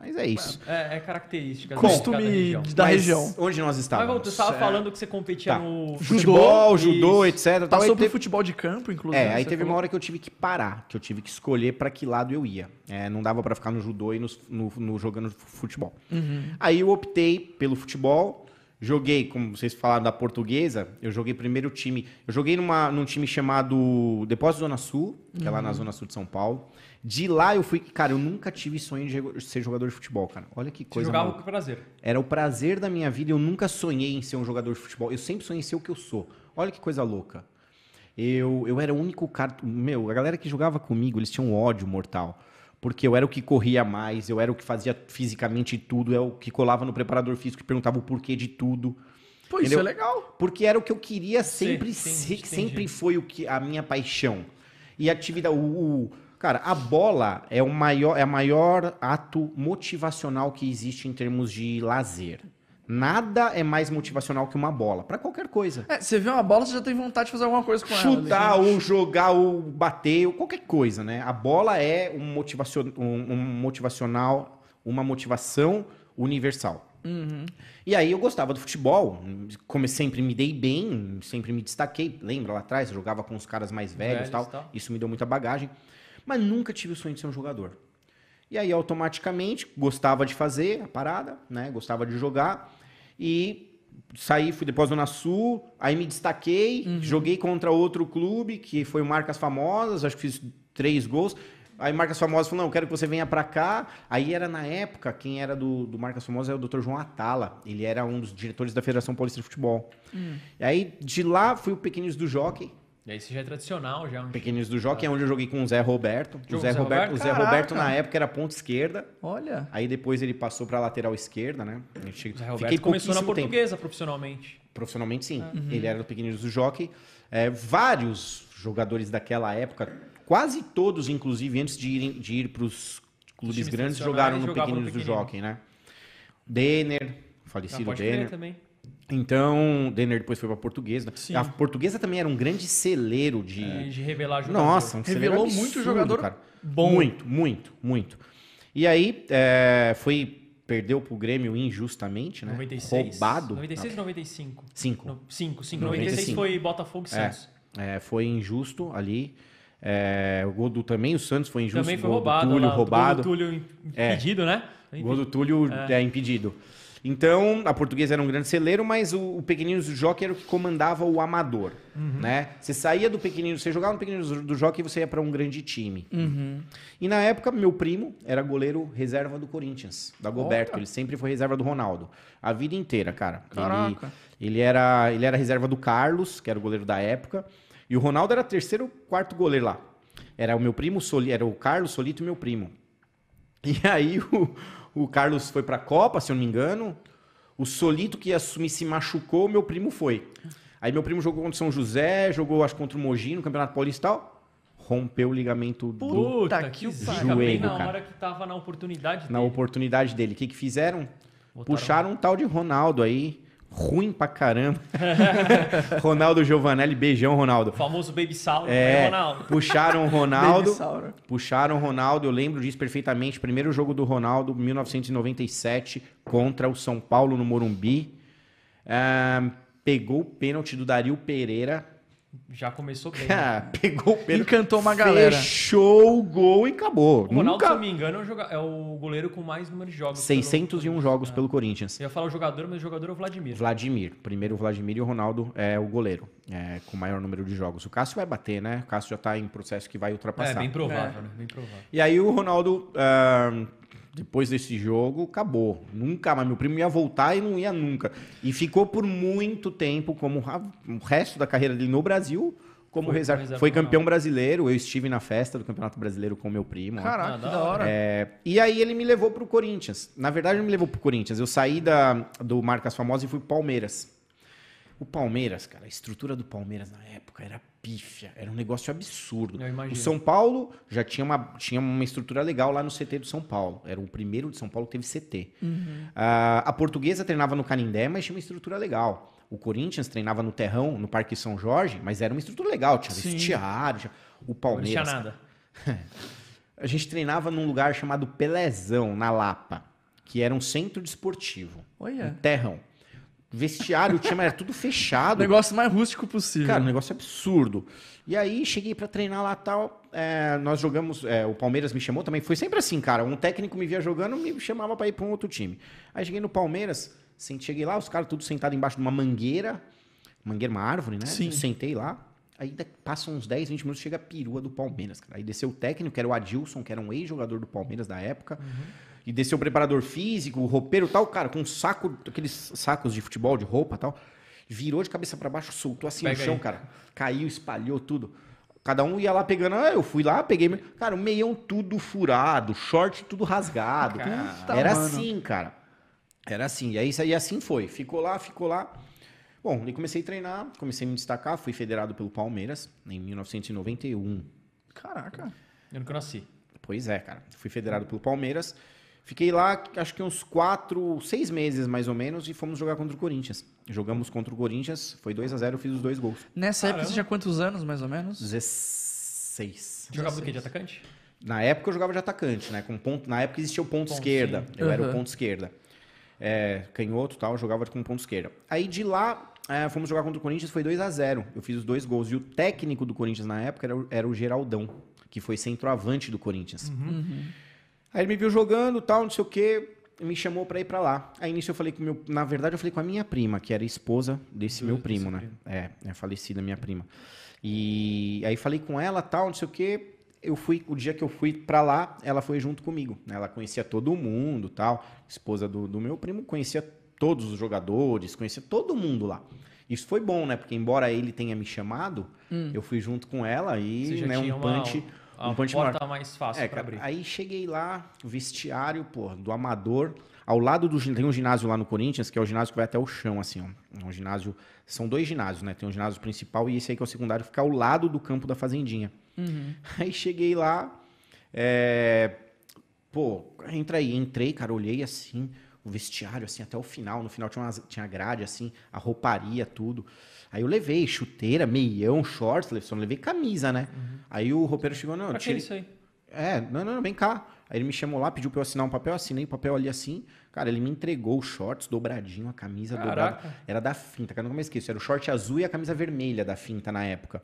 Mas é isso. É, é característica Costume cada região. da Mas região. Onde nós Mas estávamos? volta, você estava Certo. falando que você competia Tá. no Futebol, judô, etc. Aí pro teve- futebol de campo, inclusive. É, aí você teve falou. uma hora que eu tive que parar, que eu tive que escolher pra que lado eu ia. É, não dava pra ficar no judô e no, no- no jogando futebol. Uhum. Aí eu optei pelo futebol. Joguei, como vocês falaram da portuguesa, eu joguei primeiro time. Eu joguei numa, num time chamado Depósito Zona Sul, que é lá Uhum. na Zona Sul de São Paulo. De lá eu fui. Cara, eu nunca tive sonho de ser jogador de futebol, cara. Olha que Você coisa. jogava maluca. com prazer. Era o prazer da minha vida. Eu nunca sonhei em ser um jogador de futebol. Eu sempre sonhei em ser o que eu sou. Olha que coisa louca. Eu, eu era o único cara. Meu, a galera que jogava comigo, eles tinham um ódio mortal. Porque eu era o que corria mais, eu era o que fazia fisicamente tudo, eu o que colava no preparador físico e perguntava o porquê de tudo. Pô, isso é legal. Porque era o que eu queria sempre sim, entendi. sempre foi o que a minha paixão. E a atividade, o, o- cara, a bola é o maior, é o maior ato motivacional que existe em termos de lazer. Nada é mais motivacional que uma bola, pra qualquer coisa. É, você vê uma bola, você já tem vontade de fazer alguma coisa com ela. Chutar ali. ou jogar ou bater ou qualquer coisa, né? A bola é um, motivacion, um, um motivacional, uma motivação universal. E aí eu gostava do futebol, como sempre me dei bem, sempre me destaquei. Lembra lá atrás, eu jogava com os caras mais velhos e tal. tal. Isso me deu muita bagagem. Mas nunca tive o sonho de ser um jogador. E aí, automaticamente, gostava de fazer a parada, né? Gostava de jogar. E saí, fui depois Zona Sul, aí me destaquei, joguei contra outro clube, que foi o Marcas Famosas, acho que fiz três gols. Aí Marcas Famosas falou, não, eu quero que você venha pra cá. Aí era na época, quem era do, do Marcas Famosas era o Dr. João Atala. Ele era um dos diretores da Federação Paulista de Futebol. E aí, de lá, fui o Pequenos do Jockey. E aí isso já é tradicional, já. Pequenos do Jockey é onde eu joguei com o Zé Roberto. O Zé, o Zé Roberto, o Roberto? Zé Caraca. Roberto, na época, era ponta esquerda. Olha. Aí depois ele passou pra lateral esquerda, né? Eu cheguei- O Zé Roberto Fiquei começou na pouquíssimo tempo. portuguesa profissionalmente. Profissionalmente, sim. Ele era do Pequeninos do Jockey. É, vários jogadores daquela época, quase todos, inclusive, antes de, irem, de ir para os clubes grandes, jogaram no Pequeninos do. Jockey, né? Denner, Ah, falecido pode crer Denner. também. Então, Denner depois foi pra Portuguesa. Sim. A Portuguesa também era um grande celeiro de... E de revelar jogador. Nossa, um celeiro Revelou absurdo, muito jogador cara. bom. Muito, muito, muito. E aí, é, foi... Perdeu pro Grêmio injustamente, né? 96. Roubado. 96 ou 95? Cinco. No, 5, 5. 95. 96 foi Botafogo e Santos. É, foi injusto ali. É, o gol do também, o Santos foi injusto. Também foi roubado. Do Túlio lá, roubado. O gol do Túlio É. impedido, né? O gol do Túlio é. impedido. Então, a portuguesa era um grande celeiro, mas o, o Pequeninos do Jockey era o que comandava o amador, Uhum. né? Você saía do Pequenino, você jogava no Pequeninos do Jockey e você ia para um grande time. E na época, meu primo era goleiro reserva do Corinthians, da Goberto. Ele sempre foi reserva do Ronaldo. A vida inteira, cara. Ele, Caraca. ele, era, ele era reserva do Carlos, que era o goleiro da época. E o Ronaldo era terceiro, quarto goleiro lá. Era o meu primo, Soli, era o Carlos Solito e meu primo. E aí o, o Carlos foi pra Copa, se eu não me engano. O Solito que ia assumir se machucou, meu primo foi. Aí meu primo jogou contra o São José, jogou acho contra o Mogi no Campeonato Paulista e tal. Rompeu o ligamento do, Puta Puta que na Joelho, cara. hora que tava na oportunidade na dele. oportunidade dele. O que que fizeram? Botaram- Puxaram um tal de Ronaldo aí. Ruim pra caramba. (laughs) Ronaldo Giovanelli, beijão, Ronaldo. O famoso Baby Saulo, É, Ronaldo. puxaram o (laughs) Ronaldo. Puxaram o Ronaldo, eu lembro disso perfeitamente. Primeiro jogo do Ronaldo, 1997, contra o São Paulo no Morumbi. Ah, pegou o pênalti do Dario Pereira. Já começou bem. (laughs) Ah, pegou o pênalti. Encantou uma galera. Fechou o gol e acabou. O Ronaldo, se eu Nunca. não me engano, é o, é o goleiro com mais número de jogos. 601 pelo- jogos É. pelo Corinthians. Eu ia falar o jogador, mas o jogador é o Vladimir. Vladimir. Primeiro o Vladimir e o Ronaldo é o goleiro, é, com o maior número de jogos. O Cássio vai bater, né? O Cássio já tá em processo que vai É, ultrapassar. bem provável, né? Bem provável. E aí o Ronaldo, ah, depois desse jogo, acabou. Nunca mais. Meu primo ia voltar e não ia nunca. E ficou por muito tempo como o resto da carreira dele no Brasil. Como Foi reserva. reserva Foi campeão brasileiro. Eu estive na festa do Campeonato Brasileiro com meu primo. Caraca, Ah, que da da hora. É, e aí ele me levou pro Corinthians. Na verdade, ele me levou pro Corinthians. Eu saí da, do Marcas Famosas e fui pro Palmeiras. O Palmeiras, cara, a estrutura do Palmeiras na época era pífia, era um negócio absurdo. O São Paulo já tinha uma, tinha uma estrutura legal lá no CT do São Paulo. Era o primeiro de São Paulo que teve CT. Ah, a portuguesa treinava no Canindé, mas tinha uma estrutura legal. O Corinthians treinava no Terrão, no Parque São Jorge, mas era uma estrutura legal. Tinha vestiário. Tinha... O Não Palmeiras. tinha nada. (laughs) A gente treinava num lugar chamado Pelezão, na Lapa, que era um centro desportivo. Olha. Um terrão. Vestiário tinha, mas era tudo fechado. (laughs) Negócio mais rústico possível. Cara, um negócio absurdo. E aí cheguei pra treinar lá tal. é, nós jogamos. é, o Palmeiras me chamou também. Foi sempre assim, cara. Um técnico me via jogando, me chamava pra ir pra um outro time. Aí cheguei no Palmeiras, cheguei lá, os caras tudo sentados embaixo de uma mangueira. Mangueira, uma árvore, né? Sim. Eu sentei lá. Aí passam uns 10, 20 minutos, chega a perua do Palmeiras, cara. Aí desceu o técnico, que era o Adilson, que era um ex-jogador do Palmeiras da época. E desceu o preparador físico, o roupeiro e tal, cara, com um saco, aqueles sacos de futebol, de roupa e tal. Virou de cabeça pra baixo, soltou assim Pega no chão, aí. cara. Caiu, espalhou tudo. Cada um ia lá pegando. Ah, eu fui lá, peguei. Cara, o meião tudo furado, short tudo rasgado. Puta, Era mano. assim, cara. Era assim. E aí e assim foi. Ficou lá, ficou lá. Bom, aí comecei a treinar, comecei a me destacar, fui federado pelo Palmeiras em 1991. Caraca. Eu nunca nasci. Pois é, cara. Fui federado pelo Palmeiras. Fiquei lá, acho que uns quatro, seis meses mais ou menos, e fomos jogar contra o Corinthians. Jogamos contra o Corinthians, foi 2 a 0 eu fiz os dois gols. Nessa época Caramba. você tinha quantos anos, mais ou menos? 16. Jogava do quê? De atacante? Na época eu jogava de atacante, né? Com ponto, na época existia o ponto, Ponto, esquerda. sim. Eu era o ponto esquerda. É, canhoto e tal, eu jogava com ponto esquerda. Aí de lá, é, fomos jogar contra o Corinthians, foi 2 a 0 Eu fiz os dois gols. E o técnico do Corinthians na época era, o- era o Geraldão, que foi centroavante do Corinthians. Aí ele me viu jogando, tal, não sei o quê, e me chamou pra ir pra lá. Aí nisso eu falei com meu, na verdade eu falei com a minha prima, que era esposa desse meu desse primo, né? É, é falecida minha prima. E aí falei com ela, tal, não sei o quê. Eu fui, o dia que eu fui pra lá, ela foi junto comigo. né? Ela conhecia todo mundo, tal. Esposa do, do meu primo conhecia todos os jogadores, conhecia todo mundo lá. Isso foi bom, né? Porque embora ele tenha me chamado, eu fui junto com ela e, né, um punch, uma um maior. porta mais fácil É, pra cara, abrir. aí cheguei lá, vestiário, pô, do Amador, ao lado do tem um ginásio lá no Corinthians, que é o ginásio que vai até o chão, assim, ó. É um ginásio, são dois ginásios, né? Tem um ginásio principal e esse aí que é o secundário, fica ao lado do campo da fazendinha. (laughs) Aí cheguei lá, é, pô, entra aí, entrei, cara, olhei assim, o vestiário, assim, até o final, no final tinha, umas, tinha grade, assim, a rouparia, tudo. Aí eu levei chuteira, meião, shorts, só não levei camisa, né? Aí o roupeiro chegou, não, Pra que tire, isso aí? é, não, não, não, vem cá. Aí ele me chamou lá, pediu pra eu assinar um papel, assinei o papel ali assim. Cara, ele me entregou os shorts dobradinho, a camisa dobrada. Caraca. Era da finta, cara, nunca me esqueço. Era o short azul e a camisa vermelha da finta na época.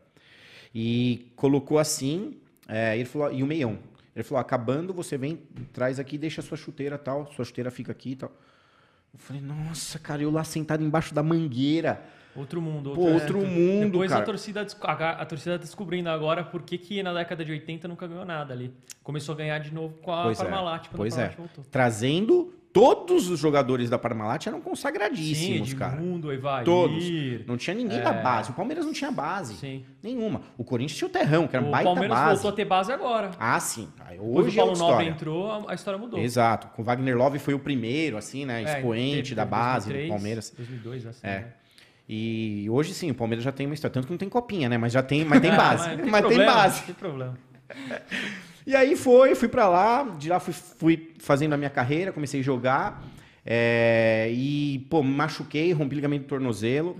E colocou assim, é, ele falou, e o meião. Ele falou, acabando, você vem, traz aqui, deixa a sua chuteira tal, sua chuteira fica aqui e tal. Eu falei, nossa, cara, eu lá sentado embaixo da mangueira. Outro mundo. Pô, outro mundo, Depois cara. a torcida, a, a torcida descobrindo agora por que, que na década de 80 nunca ganhou nada ali. Começou a ganhar de novo com a Pois é, Parmalat, quando pois é. Voltou. Trazendo, todos os jogadores da Parmalat eram Sim, consagradíssimos, cara. Edmundo, Evair. Todos. Não tinha ninguém da É. base. O Palmeiras não tinha base. Sim. Nenhuma. O Corinthians tinha o Terrão, que era um O baita Palmeiras base. voltou a ter base agora. Ah, sim. Aí Hoje o Paulo é outra Nobre história. entrou, a, história mudou. Exato. Com o Wagner Love foi o primeiro, assim, né? É, Expoente teve- da base 2003, do Palmeiras. 2002, assim. É. né? E hoje sim, o Palmeiras já tem uma história. Tanto que não tem copinha, né? Mas já tem, mas tem (laughs) Ah, base. mas mas tem, tem problema, base. Tem problema. (laughs) E aí foi, fui pra lá, de lá fui, fui fazendo a minha carreira, comecei a jogar. é, e, pô, me machuquei, rompi ligamento do tornozelo.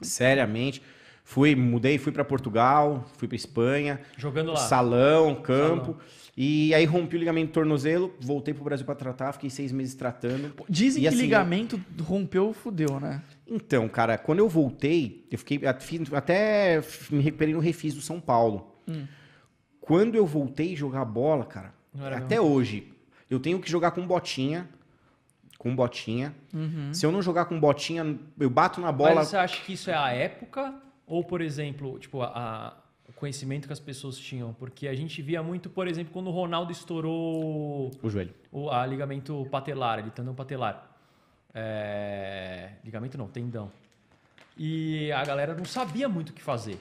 Seriamente. Fui, mudei, fui pra Portugal, fui pra Espanha. Jogando lá. Salão, campo. Salão. E aí rompi o ligamento do tornozelo, voltei pro Brasil pra tratar, fiquei seis meses tratando. Dizem E que assim, ligamento rompeu, fudeu, né? Então, cara, quando eu voltei, eu fiquei até me recuperei no Refis do São Paulo. Quando eu voltei a jogar bola, cara, Não até hoje, eu tenho que jogar com botinha, com botinha. Se eu não jogar com botinha, eu bato na bola. Mas você acha que isso é a época? Ou, por exemplo, tipo, a- o conhecimento que as pessoas tinham? Porque a gente via muito, por exemplo, quando o Ronaldo estourou O joelho. o a ligamento patelar, ele tendão patelar. É, ligamento não, tendão. E a galera não sabia muito o que fazer.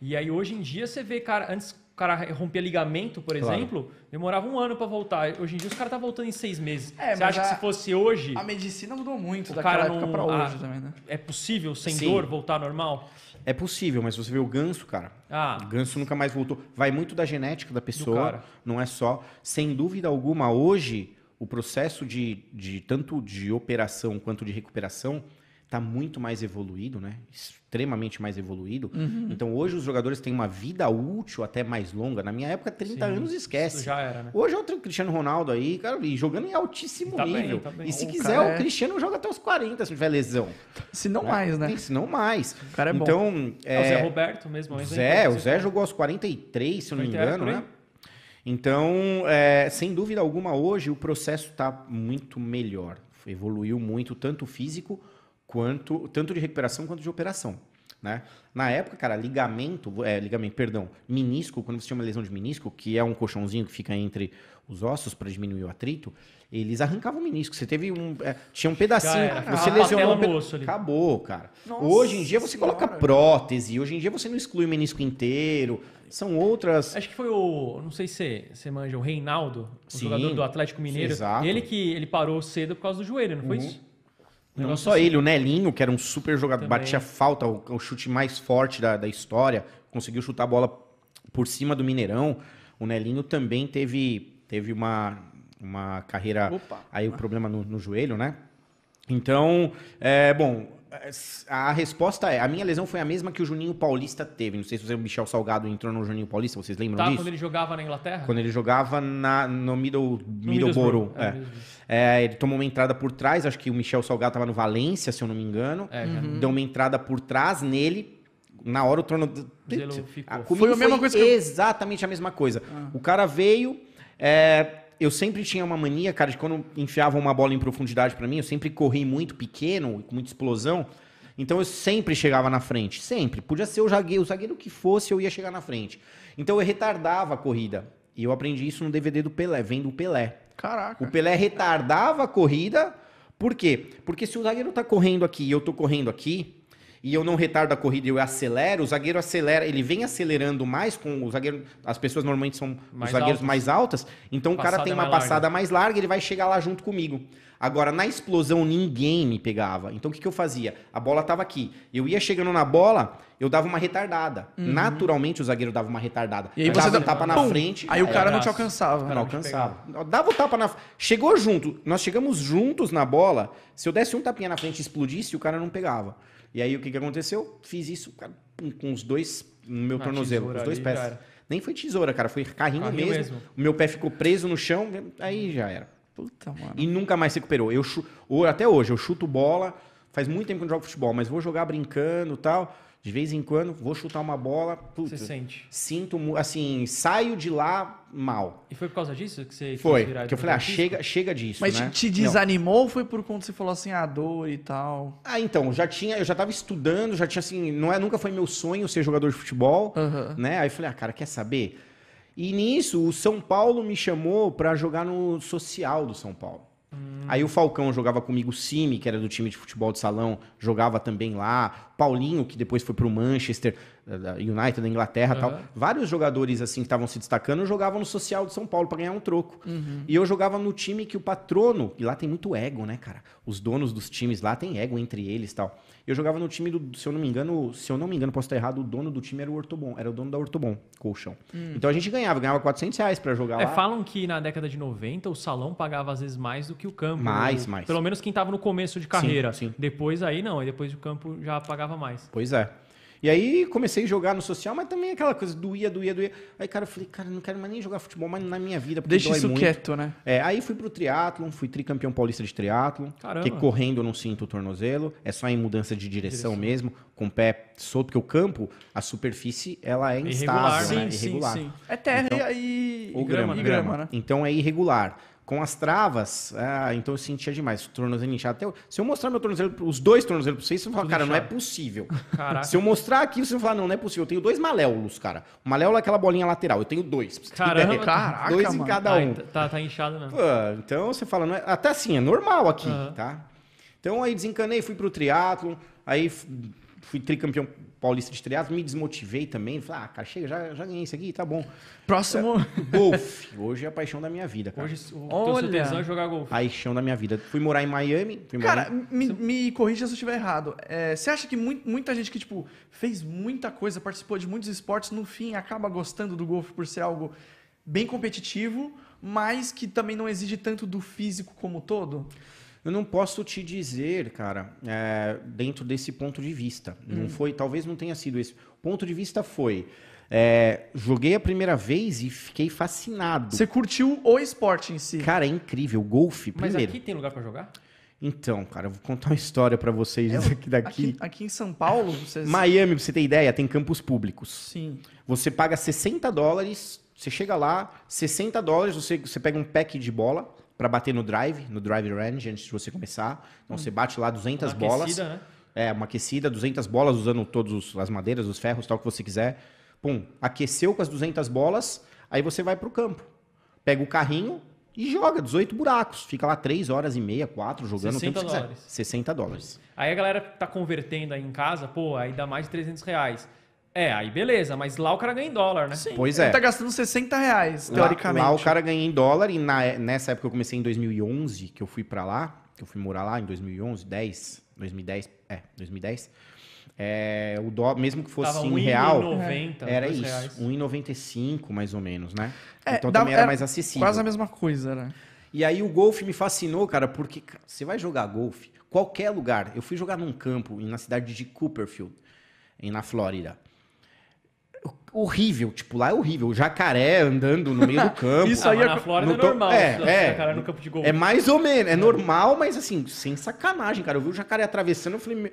E aí hoje em dia você vê, cara, antes o cara rompia ligamento, por Claro. exemplo, demorava um ano pra voltar. Hoje em dia os caras tá voltando em seis meses. É, Você acha a- que se fosse hoje, A medicina mudou muito O daquela cara época não- pra hoje ah, também, né? é possível, sem Sim. dor, voltar normal? É possível, mas você vê o ganso, cara. Ah, O ganso nunca mais voltou. Vai muito da genética da pessoa, não é só. Sem dúvida alguma, hoje, o processo de, de tanto de operação quanto de recuperação está muito mais evoluído, né? Extremamente mais evoluído. Uhum. Então, hoje, os jogadores têm uma vida útil até mais longa. Na minha época, 30 sim, anos, esquece. já era, né? Hoje é o Cristiano Ronaldo aí, cara, e jogando em altíssimo Tá bem, nível. tá bem. E se O quiser, o é- Cristiano joga até os 40 se tiver lesão. Se não mais, né? Se não mais. O cara é bom. então, É, o Zé é, Roberto mesmo. Zé, é o Zé jogou aos 43, se eu não me 40 era engano, né? Então, é, sem dúvida alguma, hoje o processo está muito melhor. Evoluiu muito, tanto físico quanto tanto de recuperação quanto de operação. Né? Na época, cara, ligamento, é, ligamento, perdão, menisco, quando você tinha uma lesão de menisco, que é um colchãozinho que fica entre os ossos para diminuir o atrito, eles arrancavam o menisco. Você teve um. é, tinha um pedacinho. era, você lesionou. um osso ali. Acabou, cara. Nossa hoje em dia você coloca Senhora. prótese, hoje em dia você não exclui o menisco inteiro. São outras. Acho que foi o. Não sei se você manja, o Reinaldo, o Sim. jogador do Atlético Mineiro. Exato. Ele que ele parou cedo por causa do joelho, não foi Uhum. isso? Não só ele, o Nelinho, que era um super jogador, Também. batia falta, o, o chute mais forte da, da história, conseguiu chutar a bola por cima do Mineirão. O Nelinho também teve, teve uma, uma carreira. Opa. Aí o problema no, no joelho, né? Então, é, bom, a resposta é: a minha lesão foi a mesma que o Juninho Paulista teve. Não sei se você, o Michel Salgado entrou no Juninho Paulista, vocês lembram Tá, disso? quando ele jogava na Inglaterra? Quando ele jogava na, no Middle, No Middleborough. É, É. É, ele tomou uma entrada por trás, acho que o Michel Salgado estava no Valência, se eu não me engano. É, cara. Deu uma entrada por trás nele. Na hora o comigo Foi a mesma coisa que eu- Exatamente a mesma coisa. O cara veio. é, eu sempre tinha uma mania, cara, de quando enfiavam uma bola em profundidade pra mim, eu sempre corri muito pequeno, com muita explosão. Então eu sempre chegava na frente. Sempre. Podia ser o zagueiro, o zagueiro que fosse, eu ia chegar na frente. Então eu retardava a corrida. E eu aprendi isso no DVD do Pelé, vendo o Pelé. Caraca. O Pelé retardava a corrida. Por quê? Porque se o zagueiro tá correndo aqui e eu tô correndo aqui, e eu não retardo a corrida eu acelero, o zagueiro acelera, ele vem acelerando mais com o zagueiro. As pessoas normalmente são Mais os zagueiros altas. mais altas, então o cara Passada tem uma mais larga. passada mais larga, ele vai chegar lá junto comigo. Agora, na explosão, ninguém me pegava. Então, o que, que eu fazia? A bola tava aqui. Eu ia chegando na bola, eu dava uma retardada. Naturalmente, o zagueiro dava uma retardada. Uhum. E aí dava você um dá- tapa na Pum! frente. Aí o já cara era. não te alcançava. Não Não alcançava. Dava o tapa na. Chegou junto. Nós chegamos juntos na bola. Se eu desse um tapinha na frente e explodisse, o cara não pegava. E aí o que, que aconteceu? Fiz isso cara, com os dois no meu Uma tornozelo, tesoura os dois ali, pés. Nem foi tesoura, cara. Foi carrinho, Carrinho mesmo. mesmo. O meu pé ficou preso no chão. Aí já era. Puta, mano. E nunca mais se recuperou. Eu Até hoje, eu chuto bola. Faz muito tempo que eu não jogo futebol, mas vou jogar brincando e tal. De vez em quando, vou chutar uma bola. Putz, Você sente. sinto, assim, saio de lá mal. E foi por causa disso que você Foi, que eu falei, ah, chega, chega disso, Mas né? te, Não. desanimou ou foi por conta que você falou assim, a dor e tal? Ah, então, já tinha, eu já tava estudando, já tinha assim, não é, nunca foi meu sonho ser jogador de futebol, Aham. né? Aí eu falei, ah, cara, quer saber? E nisso, o São Paulo me chamou pra jogar no social do São Paulo. Aí o Falcão jogava comigo, o Cime, que era do time de futebol de salão, jogava também lá. Paulinho, que depois foi pro Manchester da United da Inglaterra e tal. Vários jogadores assim que estavam se destacando jogavam no social de São Paulo pra ganhar um troco. E eu jogava no time que o patrono, e lá tem muito ego, né, cara? Os donos dos times lá têm ego entre eles e tal. Eu jogava no time do, se eu não me engano, se eu não me engano, posso estar errado, o dono do time era o Ortobon, era o dono da Ortobon, colchão. Então a gente ganhava, ganhava 400 reais pra jogar É, lá. falam que na década de 90 o salão pagava às vezes mais do que o campo. Mais, O- mais. Pelo menos quem tava no começo de carreira. sim. Depois aí não, aí depois o campo já pagava mais. Pois é. E aí comecei a jogar no social, mas também aquela coisa doía, doía, doía. Aí, cara, eu falei, cara, não quero mais nem jogar futebol mais na minha vida, porque Deixa dói isso muito. quieto, né? É, aí fui pro triatlon, fui tricampeão paulista de triatlon. Caramba. Porque correndo eu não sinto o tornozelo, é só em mudança de direção, Direção. mesmo, com o pé solto, porque o campo, a superfície, ela é Irregular, instável, né? né? Irregular. É terra Então- e, e grama, e grama, né? Então é irregular. Com as travas, ah, então eu sentia demais. O tornozelo inchado. Até eu- se eu mostrar meu tornozelo, os dois tornozelos pra vocês, vocês vão falar, cara, não é inchado. possível. (laughs) Caraca. Se eu mostrar aqui, vocês vão falar, não, não é possível. Eu tenho dois maléolos, cara. O maléolo é aquela bolinha lateral. Eu tenho dois. Caramba. Caraca, Dois mano. em cada Ai, um. tá, tá inchado mesmo. Pô, então você fala, não é- até assim, é normal aqui, Aham. tá? Então aí desencanei, fui pro triatlon, aí fui tricampeão paulista de triatlo, me desmotivei também. Falei, ah, cara, chega, já, já ganhei isso aqui, tá bom. Próximo. Golfe. Hoje é a paixão da minha vida, cara. Hoje o Olha. tesão é jogar golfe. Paixão da minha vida. Fui morar em Miami. Fui morar Cara, me, me corrija se eu estiver errado. É, você acha que mui- muita gente que, tipo, fez muita coisa, participou de muitos esportes, no fim acaba gostando do golfe por ser algo bem competitivo, mas que também não exige tanto do físico como todo? Eu não posso te dizer, cara, é, dentro desse ponto de vista. Não foi, talvez não tenha sido esse. O ponto de vista foi. é, joguei a primeira vez e fiquei fascinado. Você curtiu o esporte em si? Cara, é incrível. Golfe, Mas primeiro. aqui tem lugar pra jogar? Então, cara, eu vou contar uma história pra vocês Eu- aqui daqui. Aqui, aqui em São Paulo, vocês... Miami, pra você ter ideia, tem campos públicos. Sim. Você paga 60 dólares, você chega lá, 60 dólares, você, você pega um pack de bola pra bater no drive, no drive range, antes de você começar. Então você bate lá 200 Uma bolas. aquecida, né? É, uma aquecida, 200 bolas, usando todas as madeiras, os ferros, tal que você quiser. Pum, aqueceu com as 200 bolas, aí você vai pro campo. Pega o carrinho e joga 18 buracos. Fica lá 3 horas e meia, 4, jogando o tempo 60 que você quiser. dólares. 60 dólares. Aí a galera tá convertendo aí em casa, pô, aí dá mais de 300 reais. É, aí beleza, mas lá o cara ganha em dólar, né? Sim. Pois Ele é. tá gastando 60 reais, Lá, teoricamente. lá o cara ganha em dólar e na- nessa época eu comecei em 2011, que eu fui pra lá, que eu fui morar lá em 2011, 10, 2010, é, 2010. É, o dó, mesmo que fosse Tava em real, 1,90, era isso, reais. 1,95 mais ou menos, né? É, então dá- também era era mais acessível. Quase a mesma coisa, né? E aí o golfe me fascinou, cara, porque cara, você vai jogar golfe, qualquer lugar. Eu fui jogar num campo na cidade de Cooperfield, em- na Flórida. Horrível, tipo, lá é horrível. O jacaré andando no meio do (laughs) campo. Isso Ah, aí mas é- na Flórida não é normal. é, é. o cara no campo de golfe. É mais ou menos, é normal, mas assim, sem sacanagem, cara. Eu vi o jacaré atravessando, eu falei, "Meu,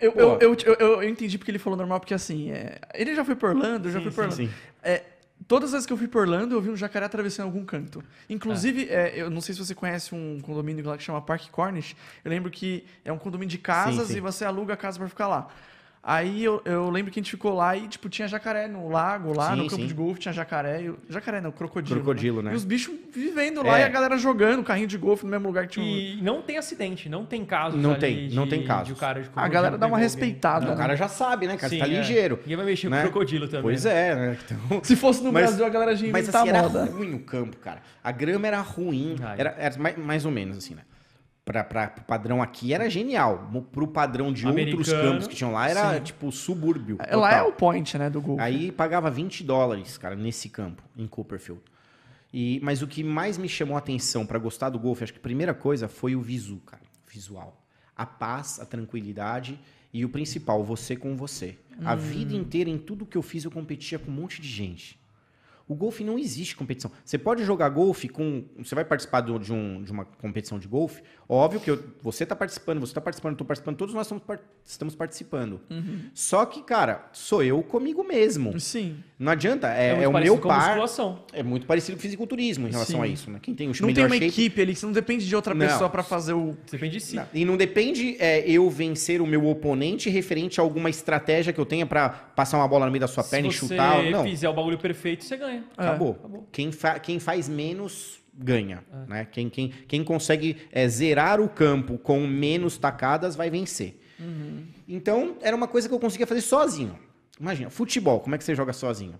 Eu, eu, eu, eu, eu entendi porque ele falou normal, porque assim, é, ele já foi por Orlando, eu já Sim, fui por sim, Orlando. sim. É, todas as vezes que eu fui por Orlando, eu vi um jacaré atravessando algum canto. Inclusive, é, eu não sei se você conhece um condomínio lá que chama Park Cornish. Eu lembro que é um condomínio de casas Sim, sim. e você aluga a casa pra ficar lá. Aí eu, eu lembro que a gente ficou lá e, tipo, tinha jacaré no lago, lá Sim, no campo sim. de golfe, tinha jacaré. E, o- jacaré não, crocodilo. Crocodilo, né? E os bichos vivendo lá É. e a galera jogando carrinho de golfe no mesmo lugar que tinha um... E não tem acidente, não tem casos Não ali tem, de, não tem casos. de o cara de A galera dá uma respeitada. o né? cara já sabe, né, cara? Sim, Você tá é. ligeiro. Ninguém vai mexer né? com crocodilo também. Pois né? é, né? Então, (laughs) Se fosse no Mas- Brasil, a galera já ia Mas assim, era moda. ruim o campo, cara. A grama era ruim. Ai. Era, era mais, mais ou menos assim, né? Pra, pro padrão aqui era genial. Mo- Pro padrão de outros Americano, campos que tinham lá era sim. tipo subúrbio. É, Lá é total. o point, né, do golfe. Aí pagava 20 dólares, cara, nesse campo, em Cooperfield. E, mas o que mais me chamou a atenção pra gostar do golfe, acho que a primeira coisa foi o visu, cara. o Visual. A paz, a tranquilidade e o principal, você com você. A vida inteira, em tudo que eu fiz, eu competia com um monte de gente. O golfe não existe competição. Você pode jogar golfe com. Você vai participar do- de, um- de uma competição de golfe. Óbvio que eu- você está participando, você está participando, eu estou participando, todos nós estamos, estamos participando. Só que, cara, sou eu comigo mesmo. Sim. Não adianta, é, muito é o meu com par. musculação. É muito parecido com fisiculturismo em relação Sim. a isso, né? Quem tem o Não tem uma shape- equipe ali, você não depende de outra Não. pessoa pra fazer o. Depende de si. Não, E não depende é, eu vencer o meu oponente referente a alguma estratégia que eu tenha pra passar uma bola no meio da sua perna e Se você chutar. Fizer o bagulho perfeito, você ganha. Acabou. acabou. Quem, fa- quem faz menos ganha. Né? Quem, quem, quem consegue é, zerar o campo com menos tacadas vai vencer. Então, era uma coisa que eu conseguia fazer sozinho. Imagina, futebol, como é que você joga sozinho?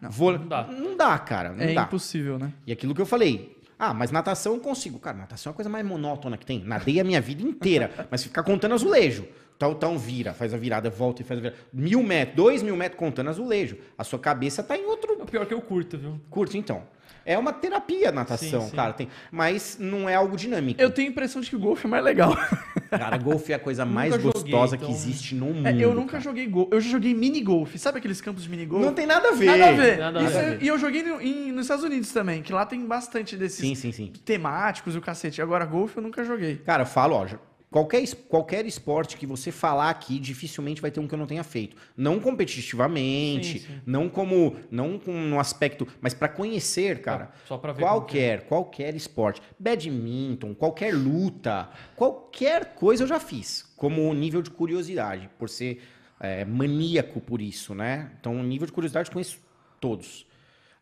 não, Vôlei- não dá. Não dá, cara. Não é dá. impossível, né? E aquilo que eu falei. Ah, mas natação eu consigo. Cara, natação é a coisa mais monótona que tem. Nadei a minha vida inteira. (laughs) mas ficar contando azulejo. Então, então vira, faz a virada, volta e faz a virada. Mil metros, dois mil metros contando azulejo. A sua cabeça tá em outro É pior que eu curto, viu? curso, então. É uma terapia a natação, Sim, sim. cara. Tem, mas não é algo dinâmico. Eu tenho a impressão de que o golfe é mais legal. (laughs) Cara, golfe é a coisa mais joguei, gostosa então- que existe no mundo. É, eu nunca cara. joguei golfe. Eu já joguei mini golfe. Sabe aqueles campos de mini golfe? Não tem nada a ver. Nada a ver. Nada a Isso ver. E eu joguei no- em- nos Estados Unidos também, que lá tem bastante desses Sim, sim, sim. temáticos e o cacete. Agora, golfe eu nunca joguei. Cara, eu falo, ó, qualquer, qualquer esporte que você falar aqui, dificilmente vai ter um que eu não tenha feito. Não competitivamente, Sim, sim. não como, não com um aspecto, mas pra conhecer, cara. Só pra ver é. Qualquer, qualquer esporte, badminton, qualquer luta, qualquer coisa eu já fiz, como nível de curiosidade, por ser é, maníaco por isso, né? Então, nível de curiosidade eu conheço todos.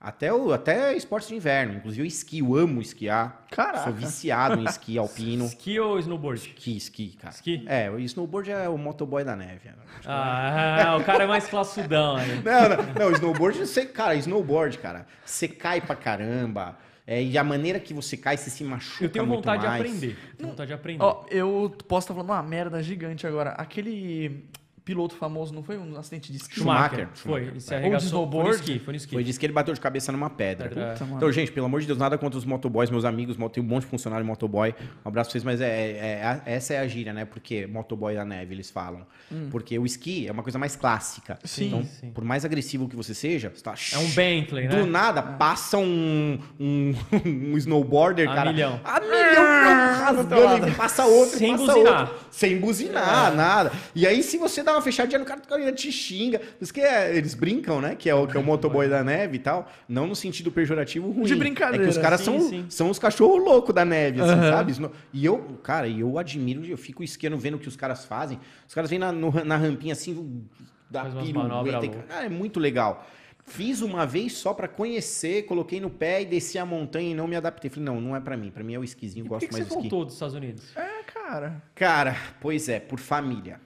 Até, o, até esportes de inverno. Inclusive eu esqui, eu amo esquiar. Caraca. Sou viciado em esqui (laughs) alpino. Esqui ou snowboard? Esqui, esqui, cara. Esqui? É, o snowboard é o motoboy da neve. Ah, o cara é mais classudão aí. (laughs) Não, não, não, snowboard, você, cara, snowboard, cara, você cai pra caramba. É, e a maneira que você cai, você se machuca Eu tenho muito vontade de mais. aprender. Tenho vontade de aprender. Ó, eu posso estar falando uma merda gigante agora. Aquele piloto famoso, não foi um acidente de esqui? Schumacher. Schumacher, Foi. Ele se. Ou de Foi no snowboard. esqui. Foi no esqui. Foi disso que ele bateu de cabeça numa pedra. Pedra. Puta, mano. Então, gente, pelo amor de Deus, nada contra os motoboys, meus amigos, tem um monte de funcionário motoboy. Um abraço pra vocês, mas é, é- é- essa é a gíria, né? Porque motoboy da neve, eles falam. Porque o esqui é uma coisa mais clássica. Sim, então, sim. por mais agressivo que você seja, você tá... É um Bentley, né? Do nada, passa um, um, (laughs) um snowboarder, A cara. milhão. A milhão, rasgando, e passa outro, Sem passa buzinar. outro. Sem buzinar, nada. E aí, se você dá uma fechadinha no cara, o cara ainda te xinga. Por isso que é- eles brincam, né? Que é o, que é o motoboy da neve e tal. Não no sentido pejorativo ruim. De brincadeira. É que os caras Sim, são, sim. são os cachorros loucos da neve, assim, Aham. sabe? E eu, cara, eu admiro, eu fico esquiando vendo o que os caras fazem. Os caras vêm na, no- na rampinha assim, da pirueta. e-. Cara, é muito legal. Fiz uma vez só pra conhecer, coloquei no pé e desci a montanha e não me adaptei. Falei, não, não é pra mim. Pra mim é o esquisinho, Por gosto que, que mais você do esqui. voltou dos Estados Unidos? É, cara. Cara, pois é, por família.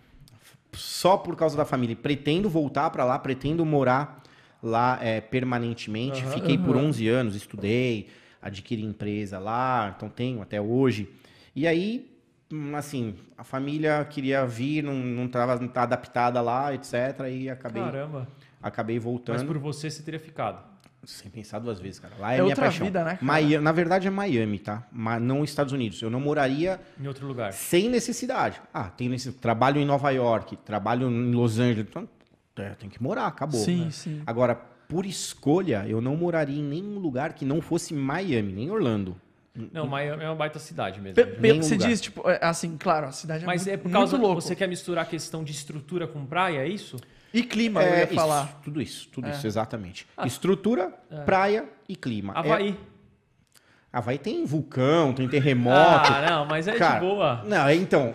Só por causa da família. Pretendo voltar pra lá, pretendo morar lá é, permanentemente. Aham. Fiquei por 11 anos, estudei, adquiri empresa lá, então tenho até hoje. E aí, hum, assim, a família queria vir, não, não tava não tá adaptada lá, etc. E acabei, Caramba. acabei Mas voltando. por você, você teria ficado. Sem pensar duas vezes, cara. Lá é, É minha outra paixão. vida, né? Miami- na verdade é Miami, tá? Mas não Estados Unidos. Eu não moraria Em outro lugar. sem necessidade. Ah, tem necessidade. Trabalho em Nova York, trabalho em Los Angeles. Então, é, tem que morar, acabou. Sim, né? sim. Agora, por escolha, eu não moraria em nenhum lugar que não fosse Miami, nem Orlando. Não, Miami é uma baita cidade mesmo. Pe- né? pe- nenhum você lugar. diz, tipo, é, assim, claro, a cidade é Mas muito, é por causa muito louco. você quer misturar a questão de estrutura com praia, é isso? E clima, eu ia isso, falar. tudo isso, tudo É. isso, exatamente. Ah. Estrutura, praia e clima. É- Havaí. Havaí tem vulcão, tem terremoto. Ah, não, mas é Cara, de boa. Não, é, então,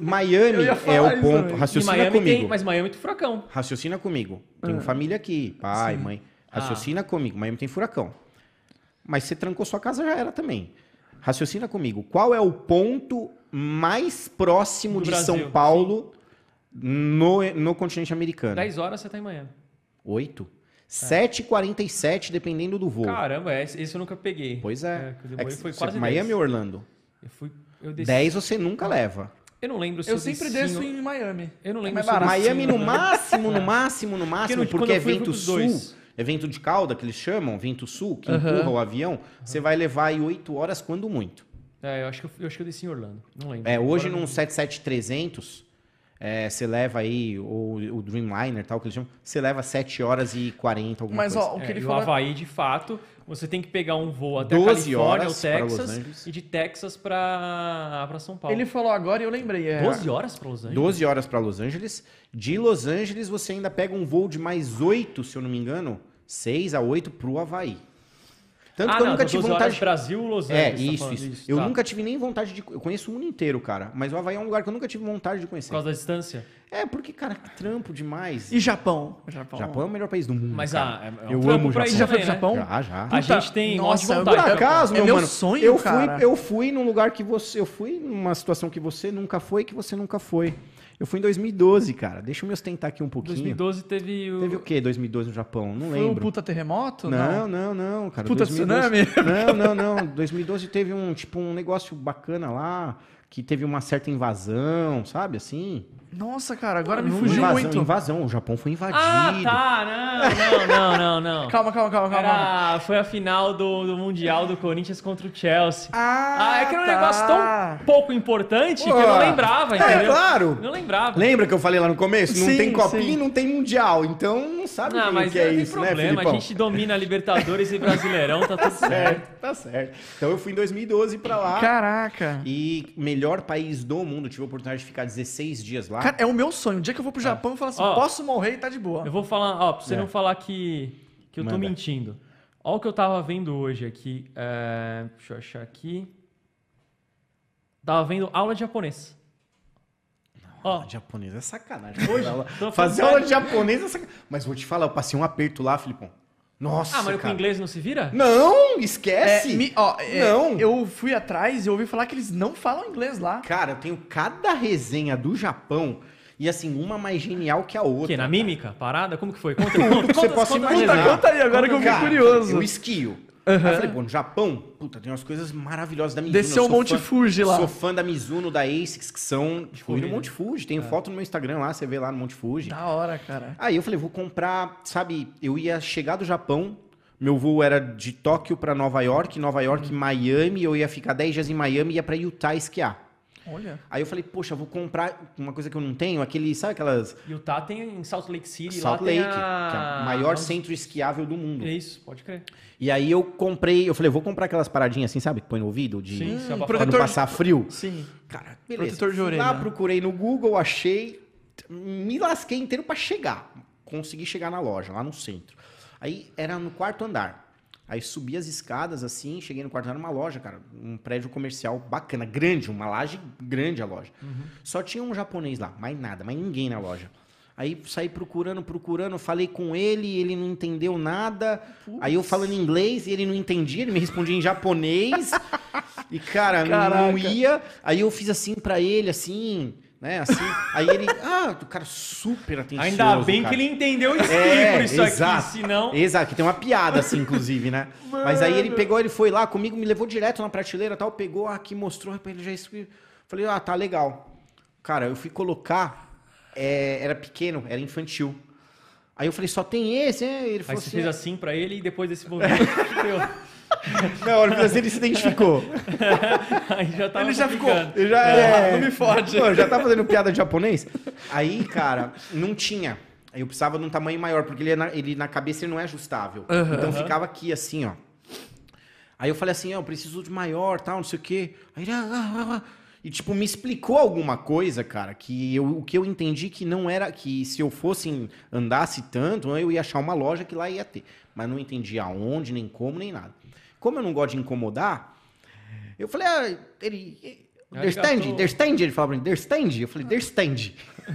Miami (laughs) é o ponto. também. E Raciocina Miami comigo. tem, mas Miami tem furacão. Raciocina comigo. Tenho Ah. família aqui, pai, Sim. mãe. Ah. Raciocina comigo. Miami tem furacão. Mas você trancou sua casa, já era também. Raciocina comigo. Qual é o ponto mais próximo Do de Brasil, São Paulo no, no continente americano? 10 horas você tá em Miami. Oito? 7h47, dependendo do voo. Caramba, esse, esse eu nunca peguei. pois é. É que foi quase Miami 10. ou Orlando? Eu fui, eu desci. 10 você nunca leva. Eu não lembro se Eu eu, sempre desço em- Miami. Eu não É lembro mais se Miami no máximo, no (laughs) máximo, no máximo, no- quando porque eu é vento sul, dois. é vento de cauda que eles chamam, vento sul, que Aham. empurra o avião, você vai levar aí 8 horas quando muito. É, eu acho, que eu, eu acho que eu desci em Orlando. Não lembro. É, hoje Agora num 77300, é, você leva aí o, o Dreamliner, tal que eles chamam, você leva 7 horas e 40 alguma Mas, coisa. ó, o É, que ele e o falou... Havaí, de fato, você tem que pegar um voo até 12 Califórnia ou Texas e de Texas pra, pra São Paulo. Ele falou agora e eu lembrei. É, 12 horas pra Los Angeles? 12 horas para Los Angeles. De Los Angeles você ainda pega um voo de mais 8, se eu não me engano, 6 a 8 pro Havaí. Tanto ah, que eu não, nunca tive 12 horas vontade de Brasil, Los É, Angeles. tá isso, isso. Eu tá. nunca tive nem vontade de. Eu conheço o mundo inteiro, cara. Mas o Havaí é um lugar que eu nunca tive vontade de conhecer. Por causa da distância? É, porque, cara, que trampo demais. E Japão? Japão. Japão é o melhor país do mundo. Mas cara. ah, é, é um eu amo o Japão. ir Já foi pro né? Japão? Já, já. A gente tem nossa, vontade. Por acaso, É meu meu mano, sonho, eu fui, cara. eu fui num lugar que você, eu fui numa situação que você nunca foi, que você nunca foi. Eu fui em 2012, cara. Deixa eu me ostentar aqui um pouquinho. 2012 teve o... Teve o quê? 2012 no Japão? Não Foi um lembro. puta terremoto? Não, não, não, cara. Puta 2012 tsunami? (laughs) Não, não, não. 2012 teve um, tipo, um negócio bacana lá, que teve uma certa invasão, sabe, assim? Nossa, cara, agora me fugiu invasão, muito. invasão. O Japão foi invadido. Ah, tá! Não, não, não, não, não. Calma, calma, calma, calma. Era, foi a final do, do Mundial do Corinthians contra o Chelsea. Ah, Ah, é que era um tá. negócio tão pouco importante que eu não Pô, lembrava, é, entendeu? claro. Não lembrava. Lembra que eu falei lá no começo? Não Sim, tem copinha sim. e não tem mundial. Então não sabe Não, o que é não tem isso, né, problema. Filipão? a gente domina Libertadores e Brasileirão, tá tudo certo. Certo, tá certo. Então eu fui em 2012 pra lá. Caraca. E melhor país do mundo. Tive a oportunidade de ficar 16 dias lá. Cara, é o meu sonho. O dia que eu vou pro Japão, eu falo assim, Ó, posso morrer e tá de boa. Eu vou falar, ó, pra você É. não falar que, que eu tô Manda. mentindo. Ó o que eu tava vendo hoje aqui. É, deixa eu achar aqui. Tava vendo aula de japonês. Ó, Aula de japonês é sacanagem. Hoje, tô Fazer aula de japonês é sacanagem. Mas vou te falar, eu passei um aperto lá, Filipão. Nossa, Ah, mas com cara. inglês não se vira? Não, É, esquece. me- ó, é, Não. Eu fui atrás e ouvi falar que eles não falam inglês lá. Cara, eu tenho cada resenha do Japão e assim, uma mais genial que a O outra. quê? Na cara. mímica? Parada? Como que foi? Conta, conta, que você conta, possa conta, imaginar. conta. Conta aí, agora que eu fiquei Cara, curioso. Eu esquio. Aham. Aí eu falei, pô, no Japão, puta, tem umas coisas maravilhosas da Mizuno. Desceu eu o Monte fã- Fuji lá. Sou fã da Mizuno, da ASICS, que são... Fui no. Monte Fuji, tenho foto no meu Instagram lá, você vê lá no Monte Fuji. Da hora, cara. Aí eu falei, vou comprar, sabe, eu ia chegar do Japão, meu voo era de Tóquio pra Nova York, Nova York, Uhum. Miami, eu ia ficar 10 dias em Miami e ia pra Utah esquiar. Olha. Aí eu falei, poxa, vou comprar uma coisa que eu não tenho, aquele, sabe aquelas Utah tem em Salt Lake City, Salt Lake, a... que é o maior centro esquiável do mundo. É isso, pode crer. E aí eu comprei, eu falei, vou comprar aquelas paradinhas assim, sabe, que põe no ouvido de Sim, Hum, pra não passar frio. Sim. Cara, beleza. Protetor de orelha. Lá procurei no Google, achei, me lasquei inteiro pra chegar. Consegui chegar na loja, lá no centro. Aí era no quarto andar. Aí subi as escadas assim, cheguei no quarto andar numa loja, cara, um prédio comercial bacana, grande, uma laje grande a loja. Só tinha um japonês lá, mais nada, mais ninguém na loja. Aí saí procurando, procurando, falei com ele, ele não entendeu nada. Aí eu falando inglês e ele não entendia, ele me respondia em japonês. (laughs) e cara, não Caraca. ia. Aí eu fiz assim pra ele, assim, né, assim. Aí ele, ah, o cara super atencioso. Ainda bem cara. que ele entendeu isso É, isso exato. aqui, senão... Exato, que tem uma piada assim, inclusive, né? Mas aí ele pegou, ele foi lá comigo, me levou direto na prateleira tal, pegou aqui, mostrou, ele já escreveu. Falei, ah, tá legal. Cara, eu fui colocar, é, era pequeno, era infantil. Aí eu falei, só tem esse, é? Ele Aí falou você assim, fez assim pra ele e depois desse movimento... (laughs) (laughs) não, ele fez- ele se identificou. (laughs) Aí já tava Ele já ficou. Ele já é. Não me fode. Pô, já tá fazendo piada de japonês? Aí, cara, não tinha. Aí eu precisava de um tamanho maior, porque ele, é na, ele na cabeça ele não é ajustável. Aham. então ficava aqui, assim, ó. Aí eu falei assim, ó, eu preciso de maior, tal, não sei o quê. Aí ele, ah, ah, ah, ah. E, tipo, me explicou alguma coisa, cara, que eu, o que eu entendi que não era... Que se eu fosse, andasse tanto, eu ia achar uma loja que lá ia ter. Mas não entendi aonde, nem como, nem nada. Como eu não gosto de incomodar, eu falei, ah, ele... Der stand, Arigatou. der stand, ele falava pra mim, der stand? Eu falei, der stand. (laughs)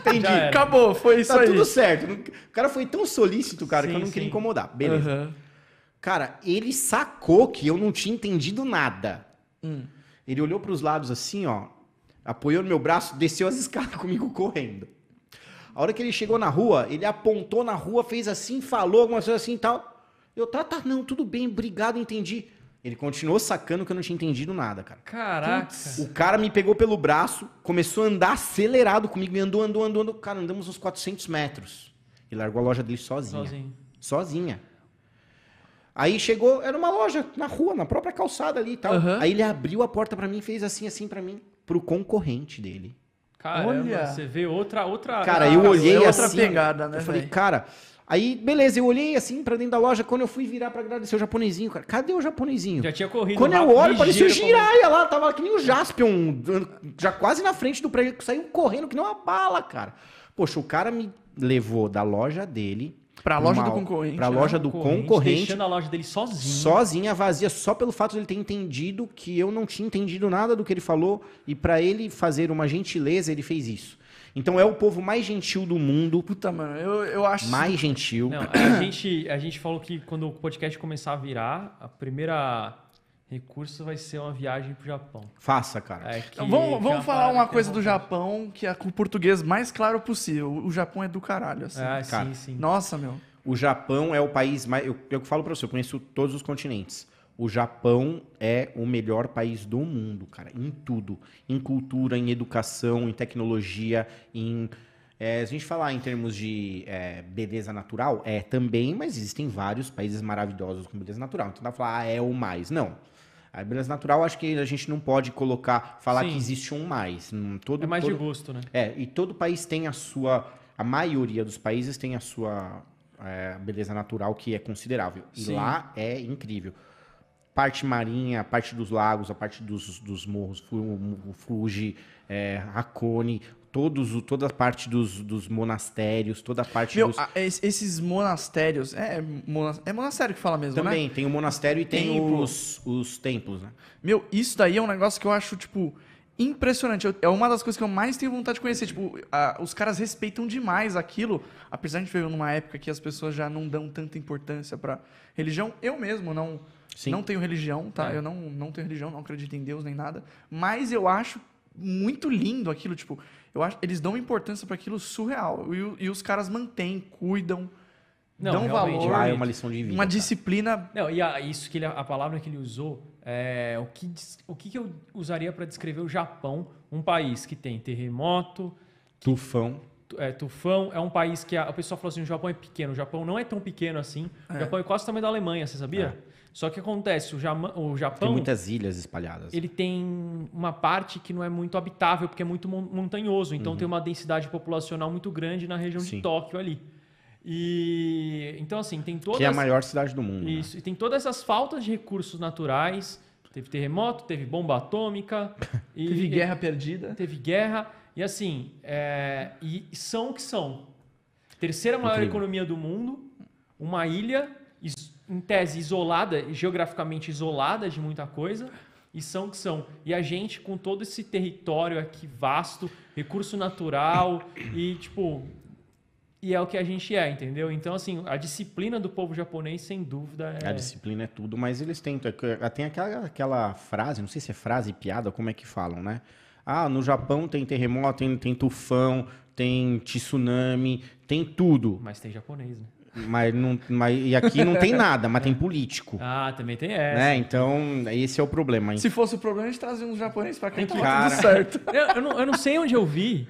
Entendi. Acabou, foi isso Tá aí. tudo certo. O cara foi tão solícito, cara, que eu Sim, não queria sim. incomodar. Beleza. Aham. Cara, ele sacou que eu não tinha entendido nada. Hum. Ele olhou pros lados assim, ó, apoiou no meu braço, desceu as escadas (laughs) comigo correndo. A hora que ele chegou na rua, ele apontou na rua, fez assim, falou alguma coisa assim e tal. Eu, tá, tá, não, tudo bem, obrigado, entendi. Ele continuou sacando que eu não tinha entendido nada, cara. Caraca. O cara me pegou pelo braço, começou a andar acelerado comigo, me andou, andou, andou, andou. Cara, andamos uns 400 metros. E largou a loja dele sozinha. Sozinho. Sozinha. Aí chegou, era uma loja na rua, na própria calçada ali e tal. Aham. Aí ele abriu a porta pra mim e fez assim, assim pra mim, pro concorrente dele. Caramba, Olha. você vê outra... outra Cara, outra eu olhei é outra assim. pegada, né, Eu falei, velho? cara. Aí, beleza, eu olhei assim pra dentro da loja. Quando eu fui virar pra agradecer o japonesinho, cara, cadê o japonesinho? Já tinha corrido Quando eu olho, parecia o Jiraya lá, tava que nem o Jaspion, já quase na frente do prédio, saiu correndo que nem uma bala, cara. Poxa, o cara me levou da loja dele Pra loja uma- do concorrente, Pra né? loja do Concorrente, concorrente, Deixando a loja dele sozinho. sozinha, vazia, só pelo fato de ele ter entendido que eu não tinha entendido nada do que ele falou e pra ele fazer uma gentileza, ele fez isso. Então é o povo mais gentil do mundo, Puta, mano, eu, eu acho. mais gentil. Não, a (coughs) gente, a gente falou que quando o podcast começar a virar, a primeira recurso vai ser uma viagem pro Japão. Faça, cara. É que- Então, vamos que é vamos falar uma que coisa do. Japão que é com o português mais claro possível. O Japão é do caralho, assim. Ah, Cara, sim, sim. Nossa, meu. O Japão é o país mais. Eu, eu falo pra você, eu conheço todos os continentes. O Japão é o melhor país do mundo, cara, em tudo. Em cultura, em educação, em tecnologia, em. é, se a gente falar em termos de é, beleza natural, é também, mas existem vários países maravilhosos com beleza natural. Então dá pra falar, ah, é o mais. Não. A beleza natural, acho que a gente não pode colocar, falar Sim. que existe um mais. Hum, Todo, É mais todo, de gosto, né? é, e todo país tem a sua. A maioria dos países tem a sua é, beleza natural que é considerável. E Sim. lá é incrível. Parte marinha, a parte dos lagos, a parte dos, dos morros, Fu- Fuji, é, Hakone, todos, toda a parte dos, dos monastérios, toda a parte Meu, dos. a- es- esses monastérios. É, é mona- é monastério que fala mesmo, né? Também tem o monastério e tem os, os templos, né? Meu, isso daí é um negócio que eu acho, tipo, impressionante. Eu- É uma das coisas que eu mais tenho vontade de conhecer. Tipo, a- os caras respeitam demais aquilo. Apesar de a gente viver numa época que as pessoas já não dão tanta importância pra religião. Eu mesmo não, Sim. não tenho religião, tá? É. Eu não, não tenho religião, não acredito em Deus nem nada. Mas eu acho muito lindo aquilo. Tipo, eu acho, eles dão importância pra aquilo surreal. E, o- e os caras mantêm, cuidam, Não, dão valor. Ah, é uma lição de vida. Uma cara. disciplina. Não, e a, isso que ele, a palavra que ele usou, é, o, que, o que, que eu usaria para descrever o Japão, um país que tem terremoto, Tufão. tu- é, tufão, é um país que a, a pessoa falou assim, o Japão é pequeno, o Japão não é tão pequeno assim, o É. Japão é quase o tamanho da Alemanha, você sabia? Só que acontece, o, Jama, o Tem Japão, muitas ilhas espalhadas. ele tem uma parte que não é muito habitável, porque é muito mon- montanhoso, então tem uma densidade populacional muito grande na região de Sim. Tóquio ali. E então assim, tem todas Que é a maior cidade do mundo. né? isso, e tem todas essas faltas de recursos naturais. Teve terremoto, teve bomba atômica. (laughs) e, Teve guerra perdida. Teve guerra. E assim, é, e são o que são. Terceira maior Incrível. economia do mundo, uma ilha, em tese, isolada, geograficamente isolada de muita coisa, e são que são. E a gente, com todo esse território aqui vasto, recurso natural, e tipo. E é o que a gente é, entendeu? Então, assim, a disciplina do povo japonês, sem dúvida, é. A disciplina é tudo, mas eles tentam. Tem aquela, aquela frase, não sei se é frase, piada, como é que falam, né? Ah, no Japão tem terremoto, tem, tem tufão, tem tsunami, tem tudo. Mas tem japonês, né? Mas, não, mas e aqui não tem nada, mas tem (laughs) político. Ah, também tem essa. Né? Então, esse é o problema. hein? Se fosse o problema, a gente trazia uns japoneses pra cá Tem e que- tava Cara. tudo certo. (laughs) Eu, eu não, eu não sei onde eu vi.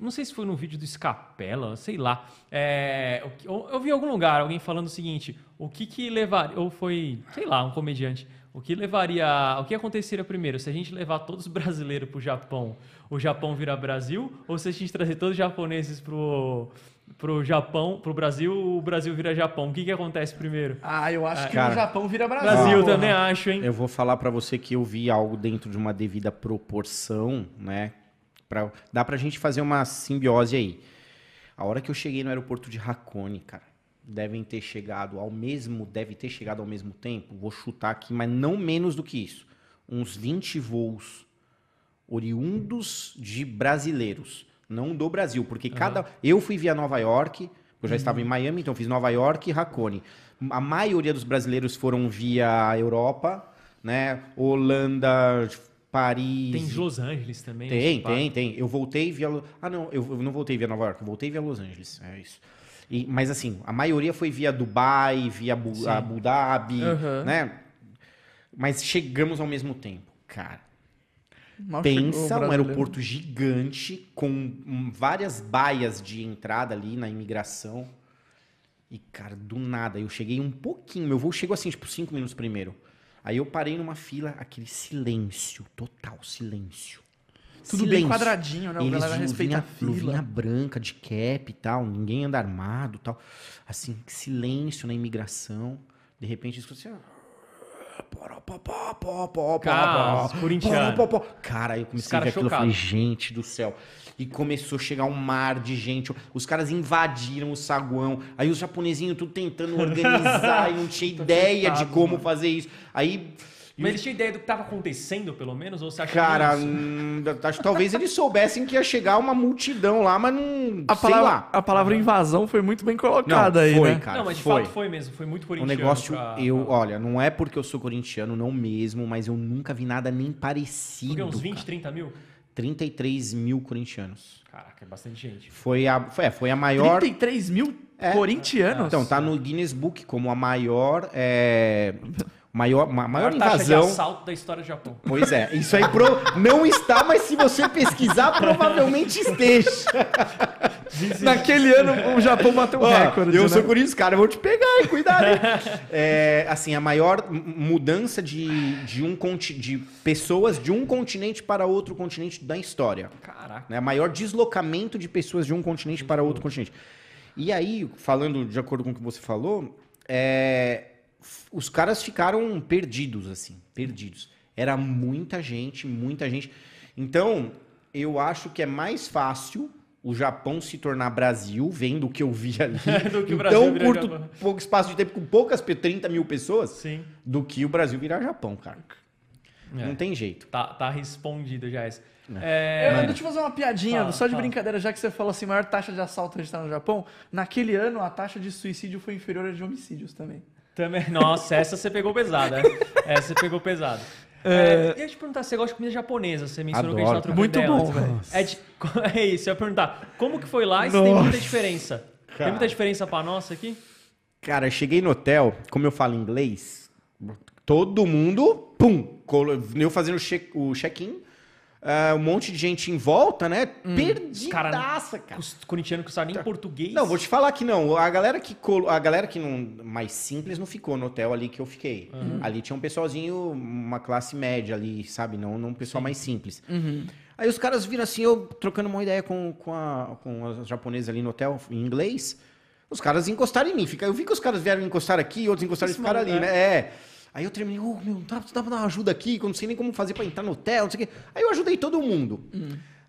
Não sei se foi no vídeo do Scapella, sei lá. É, eu, eu vi em algum lugar alguém falando o seguinte: o que que levaria. Ou foi, sei lá, um comediante. O que levaria. O que aconteceria primeiro? Se a gente levar todos os brasileiros pro Japão, o Japão virar Brasil? Ou se a gente trazer todos os japoneses pro, pro Japão, pro Brasil, o Brasil vira Japão? O que que acontece primeiro? Ah, eu acho que Cara. no Japão vira Brasil. Brasil porra. também acho, hein? Eu vou falar pra você que eu vi algo dentro de uma devida proporção, né? Pra, dá pra gente fazer uma simbiose aí. A hora que eu cheguei no aeroporto de Hakone, cara, devem ter chegado ao mesmo, deve ter chegado ao mesmo tempo, vou chutar aqui, mas não menos do que isso. Uns 20 voos oriundos de brasileiros, não do Brasil, porque cada eu fui via Nova York, eu já estava em Miami, então fiz Nova York e Hakone. A maioria dos brasileiros foram via Europa, né? Holanda, Paris. Tem Los Angeles também. Tem, tem, tem. Eu voltei via. Ah, não, eu, eu não voltei via Nova York, eu voltei via Los Angeles. É isso. E- mas assim, a maioria foi via Dubai, via Abu. Abu Dhabi, Aham. né? Mas chegamos ao mesmo tempo. Cara, Mal pensa um aeroporto gigante com várias baias de entrada ali na imigração. E, cara, do nada, eu cheguei um pouquinho. Meu voo chegou assim, tipo, cinco minutos primeiro. Aí eu parei numa fila, aquele silêncio, total silêncio. Tudo bem Silêncio. quadradinho, né? O Eles galera respeita a luvinha, luvinha fila. branca, de cap e tal, ninguém anda armado e tal. Assim, silêncio na imigração. De repente, isso assim, pó, corintiano. Cara, eu comecei a ver aquilo, eu falei, gente do céu. E começou a chegar um mar de gente. Os caras invadiram o saguão. Aí os japonesinhos tudo tentando (laughs) organizar e não tinha ideia de como fazer isso. Aí Mas eles tinham ideia do que estava acontecendo, pelo menos? Ou você acha Cara, que hum, acho que talvez eles soubessem que ia chegar uma multidão lá, mas não. A sei palavra, lá. a palavra invasão foi muito bem Não, colocada aí, foi, né? cara. não, mas de foi. fato foi mesmo. Foi muito Um corintiano. negócio, pra- eu, pra- olha, não é porque eu sou corintiano, não mesmo, mas eu nunca vi nada nem parecido. Porque uns 20, cara. 30 mil? 33 mil corintianos. Caraca, é bastante gente. Foi a, foi, é, foi a maior. 33 mil É. corintianos? Então, tá no Guinness Book como a maior. É, (laughs) maior, ma- maior taxa de invasão. assalto da história do Japão. Pois é, isso aí pro- não está, mas se você pesquisar, provavelmente esteja. (laughs) Naquele ano o Japão bateu o Ó, recorde. eu né? sou Corinthians, cara, eu vou te pegar, hein? cuidado. hein? É, assim, a maior mudança de, de, um, conti- de pessoas de um continente para outro continente da história. Caraca. Né? Maior deslocamento de pessoas de um continente para outro continente. E aí, falando de acordo com o que você falou, é, os caras ficaram perdidos, assim, perdidos. Era muita gente, muita gente. Então, eu acho que é mais fácil o Japão se tornar Brasil, vendo o que eu vi ali, (laughs) Do que o em Brasil tão virar curto, Japão. pouco espaço de tempo, com poucas, pe- 30 mil pessoas, Sim. do que o Brasil virar Japão, cara. É. Não tem jeito. Tá, tá respondido já essa. É, Eu, deixa eu fazer uma piadinha, Fala, só de fala. brincadeira, já que você falou assim, maior taxa de assalto registrada no Japão. Naquele ano, a taxa de suicídio foi inferior à de homicídios também. Também, (laughs) nossa, essa você pegou pesada. Essa você pegou pesada. É, eu ia te perguntar, você gosta de comida japonesa? Você mencionou que a gente trocando Muito bom, velho. É, de- (laughs) é isso, eu ia perguntar, como que foi lá e se tem muita diferença? Tem muita diferença pra nossa aqui? Cara, eu cheguei no hotel, como eu falo inglês, todo mundo, pum, eu fazendo o check- o check-in, ah, um monte de gente em volta, né? Perdidaça, cara. Os corintianos que não sabem nem português. Não, vou te falar que não. A galera que colo- a galera que não mais simples não ficou no hotel ali que eu fiquei. Ali tinha um pessoalzinho, uma classe média ali, sabe? Não, não um pessoal mais simples. Aí os caras viram assim, eu trocando uma ideia com, com, a, com as japonesas ali no hotel em inglês. Os caras encostaram em mim. Eu vi que os caras vieram encostar aqui, outros encostaram e ficaram ali, né? É. Aí eu terminei, ô, meu, dá, dá pra dar uma ajuda aqui, que eu não sei nem como fazer pra entrar no hotel, não sei o quê. Aí eu ajudei todo mundo.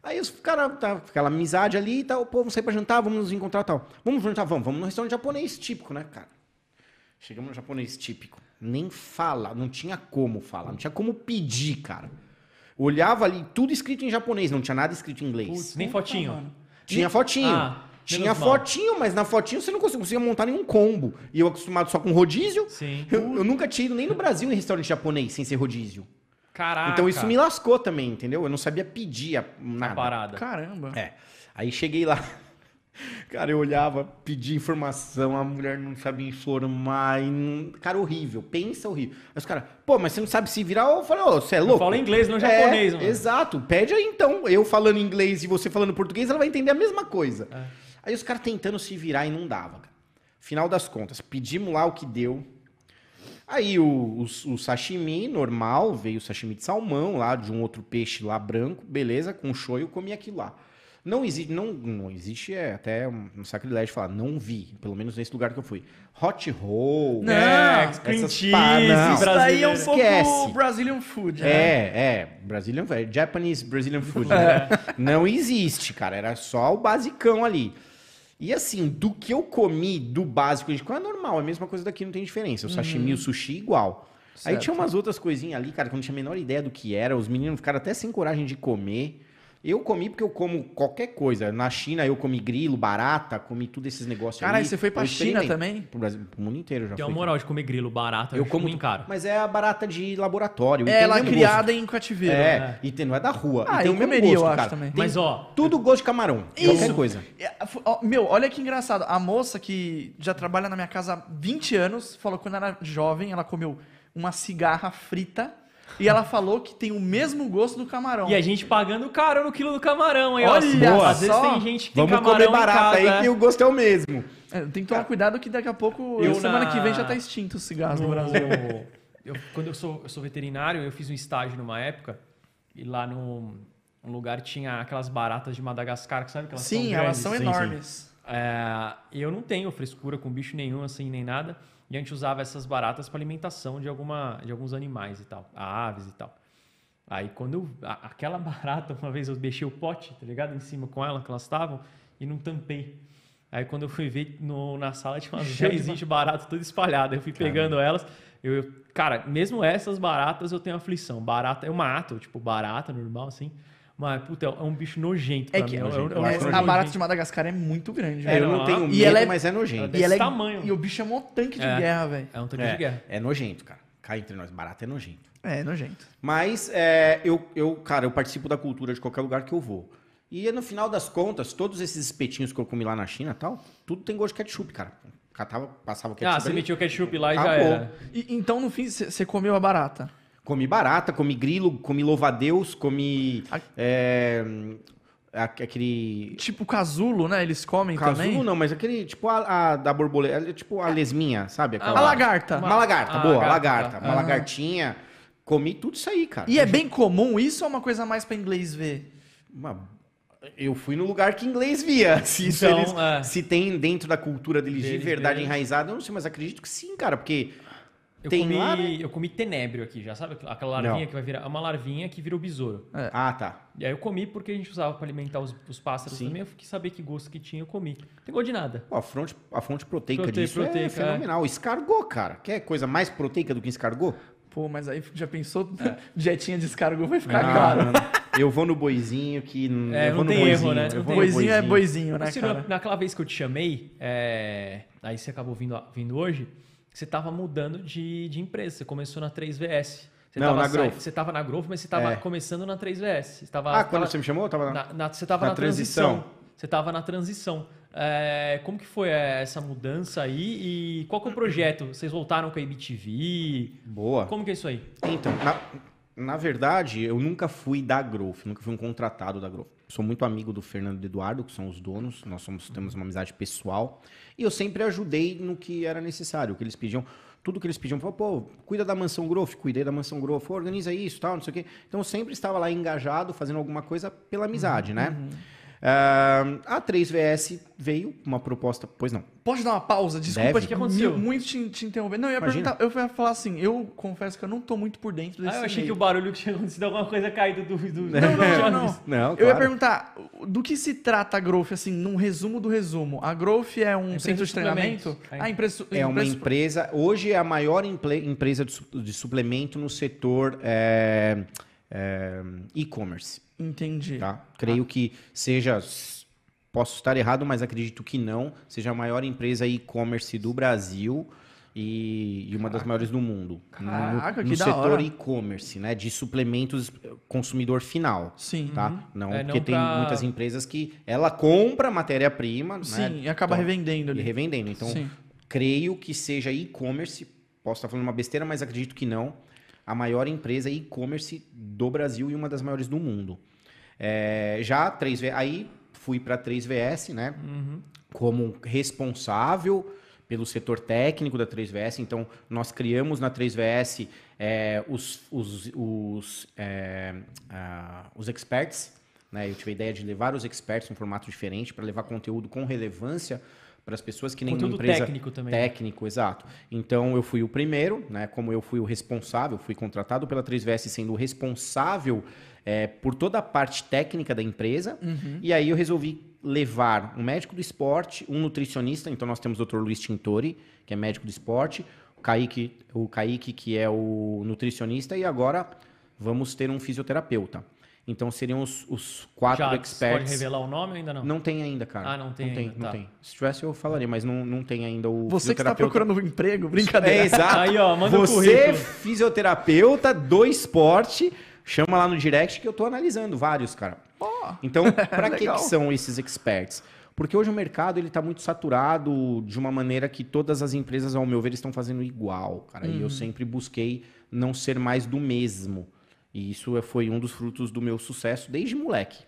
Aí os caras, tá, aquela amizade ali e tal, pô, vamos sair pra jantar, vamos nos encontrar e tal. Vamos jantar, vamos, vamos no restaurante japonês típico, né, cara? Chegamos no japonês típico. Nem fala, não tinha como falar, não tinha como pedir, cara. Olhava ali, tudo escrito em japonês, não tinha nada escrito em inglês. Putz, nem fotinho. mano. Tinha fotinho. Ah, tinha menos mal. fotinho, mas na fotinho você não conseguia, conseguia montar nenhum combo. E eu acostumado só com rodízio. Sim. Eu, eu nunca tinha ido nem no Brasil em restaurante japonês sem ser rodízio. Caraca. então isso me lascou também, entendeu? Eu não sabia pedir a- na nada. parada. Caramba. É. Aí cheguei lá. (laughs) Cara, eu olhava, pedi informação, a mulher não sabia informar. Não... Cara, horrível. Pensa horrível. Aí os caras, pô, mas você não sabe se virar? Eu falei, ô, você é louco? falo inglês, não É, japonês, mano. Exato. Pede aí então. Eu falando inglês e você falando português, ela vai entender a mesma coisa. É. Aí os caras tentando se virar e não dava. cara. Final das contas, pedimos lá o que deu. Aí o, o, o sashimi normal, veio o sashimi de salmão lá, de um outro peixe lá branco, beleza, com shoyu, eu comi aquilo lá. Não existe, não, não existe, é até um, sacrilégio falar, não vi, pelo menos nesse lugar que eu fui. Hot roll, Não, É, cream cheese, pa- não. Isso daí é um pouco Esquece. Brazilian food, né? É, é, Brazilian, é Japanese Brazilian food. (laughs) né? Não existe, cara, era só o basicão ali. E assim, do que eu comi do básico, gente, é normal, é a mesma coisa daqui, não tem diferença. O sashimi e o sushi igual. Aí Certo. tinha umas outras coisinhas ali, cara, que eu não tinha a menor ideia do que era. Os meninos ficaram até sem coragem de comer. Eu comi porque eu como qualquer coisa. Na China eu comi grilo, barata, comi tudo esses negócios Caralho, ali. você foi pra Eu China também? Pro, Brasil, pro mundo inteiro já Tem uma moral de comer grilo barato, Eu acho como muito caro. Mas é a barata de laboratório. e É ela criada em cativeiro. gosto. É, né? e tem, não é da rua. Ah, e tem eu o mesmo comeria, gosto, eu acho cara. também. Tem Mas ó, tudo gosto de camarão. Qualquer Isso. coisa. É, Meu, olha que engraçado. A moça que já trabalha na minha casa há 20 anos falou que quando era jovem ela comeu uma cigarra frita e ela falou que tem o mesmo gosto do camarão. e a gente pagando caro no quilo do camarão, aí, ó. Olha Boa. Às vezes só. tem gente que tem Vamos camarão comer barata em casa, aí é. que o gosto é o mesmo. É, tem que tomar cuidado que daqui a pouco, Eu semana na- que vem já tá extinto os cigarros no, no- Brasil. eu- quando eu sou, eu sou veterinário, eu fiz um estágio numa época e lá no um lugar tinha aquelas baratas de Madagascar, que sabe que elas são Sim, elas grandes? são sim, sim. enormes. É, e eu não tenho frescura com bicho nenhum, assim, nem nada. E a gente usava essas baratas para alimentação de, alguma, de alguns animais e tal, aves e tal. Aí quando eu, aquela (laughs) barata, uma vez eu deixei o pote, tá ligado? Em cima com ela, que elas estavam, e não tampei. Aí quando eu fui ver no, na sala tinha umas Cheio de 10 de barata toda espalhada. Eu fui pegando elas. Eu, eu- cara, mesmo essas baratas eu tenho aflição. Barata, eu mato, tipo, barata normal, assim. Mas, puta, é um bicho nojento pra É que mim. nojento, um- eu um acho bicho a nojento. barata de Madagascar é muito grande, É, velho. eu não não, tenho e medo, ela é- mas é nojento. E, ela é, tamanho. e o bicho é um tanque de É. guerra, velho. É um tanque de guerra. É, é nojento, cara. Cai entre nós, barata é nojento. É, nojento. Mas é, eu, eu, cara, eu participo da cultura de qualquer lugar que eu vou. E no final das contas, todos esses espetinhos que eu comi lá na China e tal, tudo tem gosto de ketchup, cara. Catava, passava o ketchup. Ah, você ali. metia o ketchup lá e já Acabou. era. E- então, no fim, você comeu a barata. Comi barata, comi grilo, comi louva-a-Deus, comi. A- é, a- aquele. Tipo casulo, né? Eles comem Casulo também. não, mas aquele tipo a, a da borboleta, tipo a lesminha, sabe? A lagarta. Uma lagarta, Ah, boa, lagarta, lagarta. tá. Uma Ah. lagartinha. Comi tudo isso aí, cara. E é bem comum isso ou é uma coisa mais pra inglês ver? Uma- Eu fui no lugar que inglês via. (laughs) Se, Então, eles- é. se tem dentro da cultura deles, de verdade enraizada, eu não sei, mas acredito que sim, cara, porque Eu Tem comi, lá, né? eu comi tenébrio aqui, já sabe? Aquela larvinha Não. que vai virar. É uma larvinha que vira o besouro. Ah, tá. E aí eu comi porque a gente usava pra alimentar os, os pássaros Sim. também. Eu quis saber que gosto que tinha, eu comi. Não tem gosto de nada. Pô, a, fonte, a fonte proteica Prote- disso é proteica, é. fenomenal. Escargot, cara. Quer coisa mais proteica do que escargot? Pô, mas aí já pensou? (laughs) Dietinha de escargot vai ficar Ah, caro. mano. eu vou no boizinho que. É, eu vou não no tem erro, boizinho, né? eu Não vou no Boizinho é boizinho, né, cara? naquela vez que eu te chamei, é, aí você acabou vindo, vindo hoje, você tava mudando de, de empresa. Você começou na 3VS. Você Não, tava na Growth. Você tava na Growth, mas você tava É. começando na 3VS. Você tava, Ah, quando tava- você me chamou, eu tava na, na- você tava na na, transição. transição. Você tava na transição. É, como que foi é, essa mudança aí? E qual que é o projeto? Vocês voltaram com a IBTV? Boa. Como que é isso aí? Então, na, na verdade, eu nunca fui da Growth, nunca fui um contratado da Growth. Sou muito amigo do Fernando e do Eduardo, que são os donos, nós somos, temos uma amizade pessoal. E eu sempre ajudei no que era necessário, o que eles pediam. Tudo que eles pediam, falou, pô, cuida da mansão Growth, cuidei da mansão Growth, organiza isso, tal, não sei o quê. Então eu sempre estava lá engajado, fazendo alguma coisa pela amizade, né? Ah, a 3VS veio com uma proposta, pois não. Pode dar uma pausa? Desculpa Deve. O que aconteceu? muito te, te interromper. Não, eu ia Imagina. perguntar, eu ia falar assim, eu confesso que eu não tô muito por dentro desse Ah, eu achei que meio. o barulho que tinha acontecido alguma coisa caído do. (laughs) do, Não, não, não, não. (laughs) Não, Eu ia claro. perguntar, do que se trata a Growth, assim, num resumo do resumo? A Growth é um empresa centro de treinamento? suplementos. Ah, empresa, É uma empresa- empresa. Hoje é a maior emple- empresa de, su- de suplemento no setor é, é, e-commerce. Entendi. Tá? Creio que seja. Posso estar errado, mas acredito que não. Seja a maior empresa e-commerce do Brasil e, e uma das maiores do mundo. Caraca, no, no setor e-commerce, né? De suplementos eh, consumidor final. Sim. Tá? Não, É, não porque tem pra- muitas empresas que ela compra matéria-prima, Sim, né? e acaba Então, revendendo e ali. revendendo. Então, Sim. creio que seja e-commerce. Posso estar falando uma besteira, mas acredito que não. A maior empresa e-commerce do Brasil e uma das maiores do mundo. É, já a 3V, aí fui para a 3VS, né? Como responsável pelo setor técnico da 3VS. Então, nós criamos na 3VS é, os, os, os, é, ah, os experts. Né? Eu tive a ideia de levar os experts em um formato diferente para levar conteúdo com relevância para as pessoas que nem uma Conteúdo empresa técnico também. né? técnico, exato. Então eu fui o primeiro, né? Como eu fui o responsável, fui contratado pela 3VS sendo o responsável é, por toda a parte técnica da empresa. E aí eu resolvi levar um médico do esporte, um nutricionista. Então nós temos o Dr. Luiz Tintori, que é médico do esporte, o Kaique, o Kaique, que é o nutricionista, e agora vamos ter um fisioterapeuta. Então seriam os, os quatro Já experts. pode revelar o nome ou ainda não? Não tem ainda, cara. Ah, não tem Não tem, ainda, não tá. tem. Se tivesse, eu falaria, mas não, não tem ainda o Você que está fisioterapeuta. procurando um emprego, brincadeira. É, exato. Aí, ó, manda o Você, currículo. fisioterapeuta do esporte, chama lá no direct que eu tô analisando vários, cara. Ó, Então, (laughs) para que, que são esses experts? Porque hoje o mercado ele tá muito saturado de uma maneira que todas as empresas, ao meu ver, estão fazendo igual, cara. E Uhum. eu sempre busquei não ser mais do mesmo. E isso é- foi um dos frutos do meu sucesso desde moleque.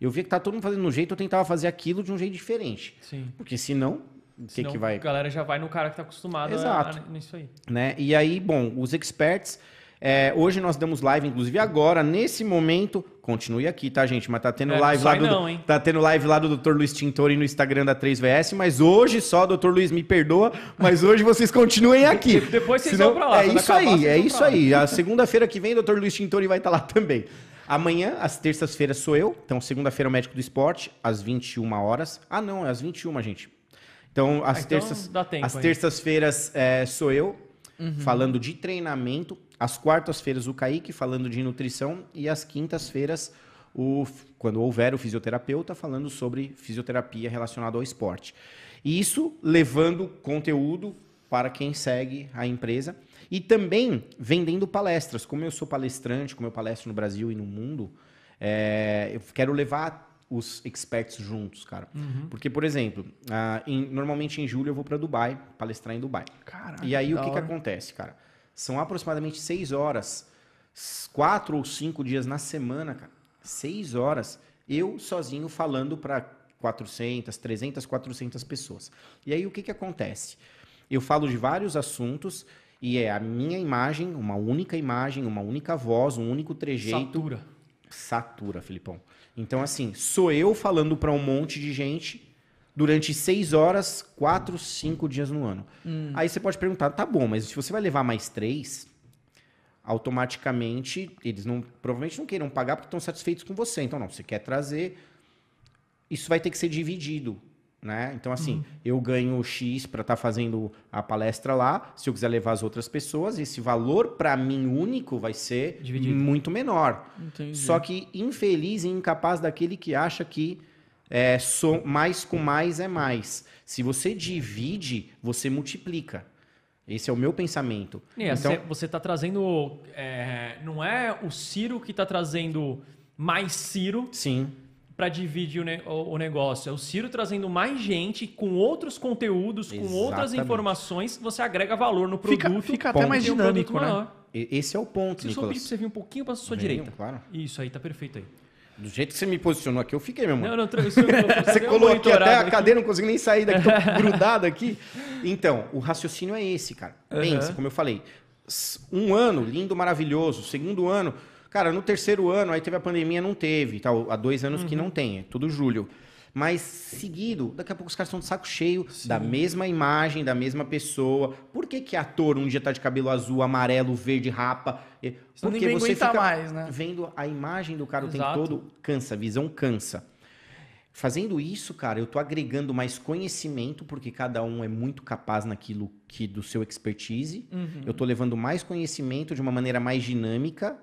Eu via que tá todo mundo fazendo um jeito, eu tentava fazer aquilo de um jeito diferente. Sim. Porque senão, o que, que vai A galera já vai no cara que tá acostumado a- Exato. a- nisso aí. né? E aí, bom, os experts. é, hoje nós damos live, inclusive agora, nesse momento. Continue aqui, tá, gente? Mas tá tendo É, live lá do. não? Tá tendo live lá do Dr. Luiz Tintori no Instagram da 3VS, mas hoje só, Dr. Luiz, me perdoa, mas hoje vocês continuem aqui. (laughs) Depois vocês Senão- vão pra lá, É isso acabar, aí, é isso aí. A segunda-feira que vem, Dr. Luiz Tintori vai estar lá também. Amanhã, às terças-feiras, sou eu. Então, segunda-feira, o médico do esporte, às 21 horas. Ah, não, é às 21, gente. Então, às então terças, tempo às terças-feiras é, sou eu, Uhum. falando de treinamento. Às quartas-feiras, o Kaique, falando de nutrição. E às quintas-feiras, o, quando houver o fisioterapeuta, falando sobre fisioterapia relacionada ao esporte. E isso levando conteúdo para quem segue a empresa. E também vendendo palestras. Como eu sou palestrante, como eu palestro no Brasil e no mundo, é, eu quero levar os experts juntos, cara. Uhum. Porque, por exemplo, ah, em- normalmente em julho eu vou para Dubai, palestrar em Dubai. Caraca, E aí o que, que acontece, cara? São aproximadamente seis horas, quatro ou cinco dias na semana, cara. Seis horas, eu sozinho falando para 400, 300, 400 pessoas. E aí o que, que acontece? Eu falo de vários assuntos e é a minha imagem, uma única imagem, uma única voz, um único trejeito Satura. satura, Filipão. Então, assim, sou eu falando para um monte de gente durante seis horas, quatro, cinco dias no ano. Aí você pode perguntar, tá bom, mas se você vai levar mais três, automaticamente eles não, provavelmente não queiram pagar porque estão satisfeitos com você. Então, não, você quer trazer, isso vai ter que ser dividido. Né? Então, assim, eu ganho X para estar fazendo a palestra lá. Se eu quiser levar as outras pessoas, esse valor para mim único vai ser Dividido. muito menor. Entendi. Só que infeliz e incapaz daquele que acha que é, so- mais com mais é mais. Se você divide, você multiplica. Esse é o meu pensamento. É, então, cê- você está trazendo. é, não é o Ciro que está trazendo mais Ciro sim, para dividir o, ne- o- negócio. É o Ciro trazendo mais gente com outros conteúdos, com outras Exatamente. informações. Você agrega valor no Fica- produto. fica até e mais tem um dinâmico, né? maior. esse é o ponto, Se eu Nicolas. pra você vir um pouquinho para sua Venho, direita. claro. Isso aí, tá perfeito aí. Do jeito que você me posicionou aqui, eu fiquei, meu irmão. Não, não, (laughs) Você colou aqui até a cadeira, não consigo nem sair daqui, tô (laughs) grudado aqui. Então, o raciocínio é esse, cara. Pensa, como eu falei, um ano, lindo, maravilhoso. Segundo ano, cara, no terceiro ano, aí teve a pandemia, não teve. Tal, há dois anos que Uhum. não tem, é tudo julho. Mas seguido, daqui a pouco os caras estão de saco cheio da mesma imagem, da mesma pessoa. Por que que ator um dia tá de cabelo azul, amarelo, verde, rapa? E- Porque ninguém você fica mais, né? vendo a imagem do cara o tempo Exato. todo, cansa, a visão cansa. Fazendo isso, cara, eu tô agregando mais conhecimento, porque cada um é muito capaz naquilo que do seu expertise. Uhum. Eu tô levando mais conhecimento de uma maneira mais dinâmica,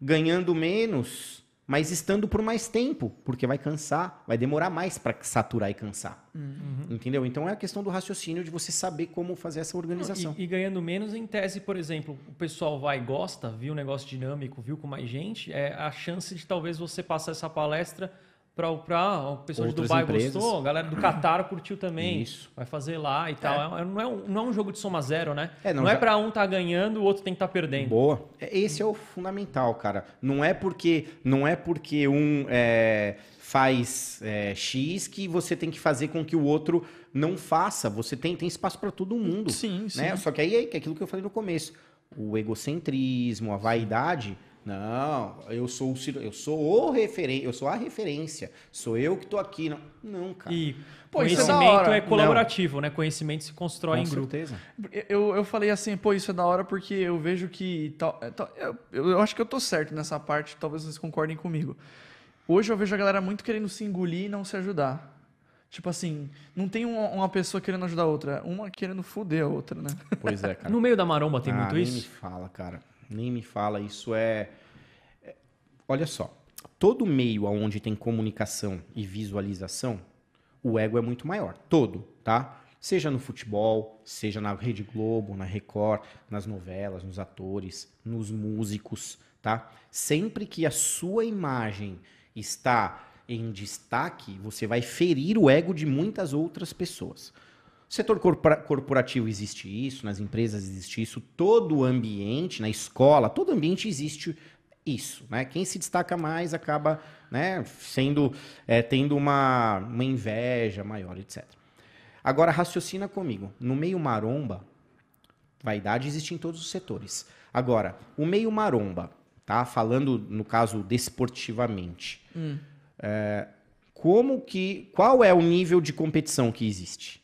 ganhando menos, mas estando por mais tempo, porque vai cansar, vai demorar mais para saturar e cansar. Uhum. Entendeu? Então é a questão do raciocínio de você saber como fazer essa organização. E, e ganhando menos em tese, por exemplo, o pessoal vai e gosta, viu o negócio dinâmico, viu com mais gente, é a chance de talvez você passar essa palestra para o pessoal de Dubai empresas. gostou, a galera do Catar curtiu também, Isso. vai fazer lá e tal. É, não, é um, não é um jogo de soma zero, né? É, não, não é já- para um tá ganhando, o outro tem que estar perdendo. Boa. É, Esse é o fundamental, cara. Não é porque não é porque um é, faz é, X que você tem que fazer com que o outro não faça. Você tem, tem espaço para todo mundo. Sim, sim. né? Só que aí é aquilo que eu falei no começo. O egocentrismo, a vaidade. Não, eu sou o Ciro- eu sou o referência, eu sou a referência. Sou eu que tô aqui. Não, não cara. E Pô, isso é conhecimento hora. é, colaborativo, né? Conhecimento se constrói Com em grupo. certeza. Eu, eu falei assim, pô, isso é da hora porque eu vejo que. tal- é, tal- eu, eu eu acho que eu tô certo nessa parte, talvez vocês concordem comigo. Hoje eu vejo a galera muito querendo se engolir e não se ajudar. Tipo assim, não tem uma, uma pessoa querendo ajudar a outra, uma querendo foder a outra, né? Pois é, cara. No meio da maromba tem Ah, muito nem isso? me fala, cara. Nem me fala. Isso é... é- Olha só. Todo meio onde tem comunicação e visualização, o ego é muito maior. Todo, tá? Seja no futebol, seja na Rede Globo, na Record, nas novelas, nos atores, nos músicos, tá? Sempre que a sua imagem está em destaque, você vai ferir o ego de muitas outras pessoas. Setor corpora- corporativo existe isso, nas empresas existe isso, todo ambiente, na escola, todo ambiente existe isso, né? Quem se destaca mais acaba, né, sendo, é, tendo uma, uma inveja maior, etc. Agora, raciocina comigo. No meio maromba, vaidade existe em todos os setores. Agora, o meio maromba, tá? Falando, no caso, desportivamente. É, como que... Qual é o nível de competição que existe?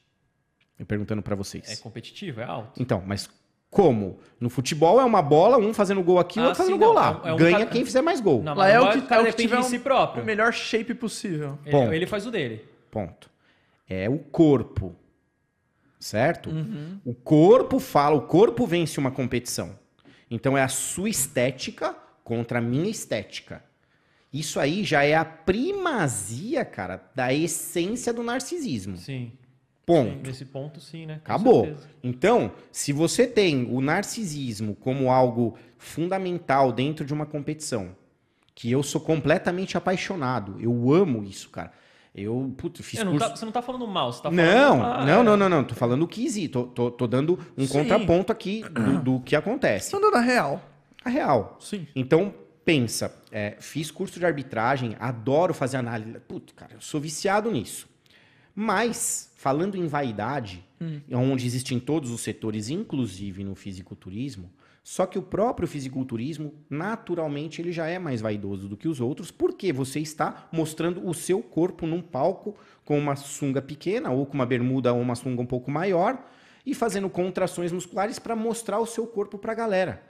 Eu perguntando pra vocês. É competitivo, é alto. Então, mas como? No futebol é uma bola, um fazendo gol aqui, o Ah, outro fazendo sim, gol não, lá. é um- é Ganha ca- quem fizer mais gol. Na Lá é o maromba, que, o cara é o que tiver si próprio. o melhor shape possível. Ponto. Ele, ele faz o dele. Ponto. É o corpo. Certo? Uhum. O corpo fala, o corpo vence uma competição. Então é a sua estética contra a minha estética. Isso aí já é a primazia, cara, da essência do narcisismo. Sim. Ponto. Sim, Nesse ponto, sim, né? Com Acabou. certeza. Então, se você tem o narcisismo como algo fundamental dentro de uma competição, que eu sou completamente apaixonado, eu amo isso, cara. Eu, putz, fiz Eu não curso... tá- você não tá falando mal, você tá falando. Não, ah, não, é. não, não, não. Tô falando o que existe. Tô, tô, tô dando um Sim. contraponto aqui do, do que acontece. Estão dando a real. A real. Sim. Então, pensa, é, fiz curso de arbitragem, adoro fazer análise. Putz, cara, eu sou viciado nisso. Mas, falando em vaidade, onde existe em todos os setores, inclusive no fisiculturismo, só que o próprio fisiculturismo, naturalmente, ele já é mais vaidoso do que os outros, porque você está mostrando o seu corpo num palco com uma sunga pequena, ou com uma bermuda ou uma sunga um pouco maior, e fazendo contrações musculares para mostrar o seu corpo para a galera.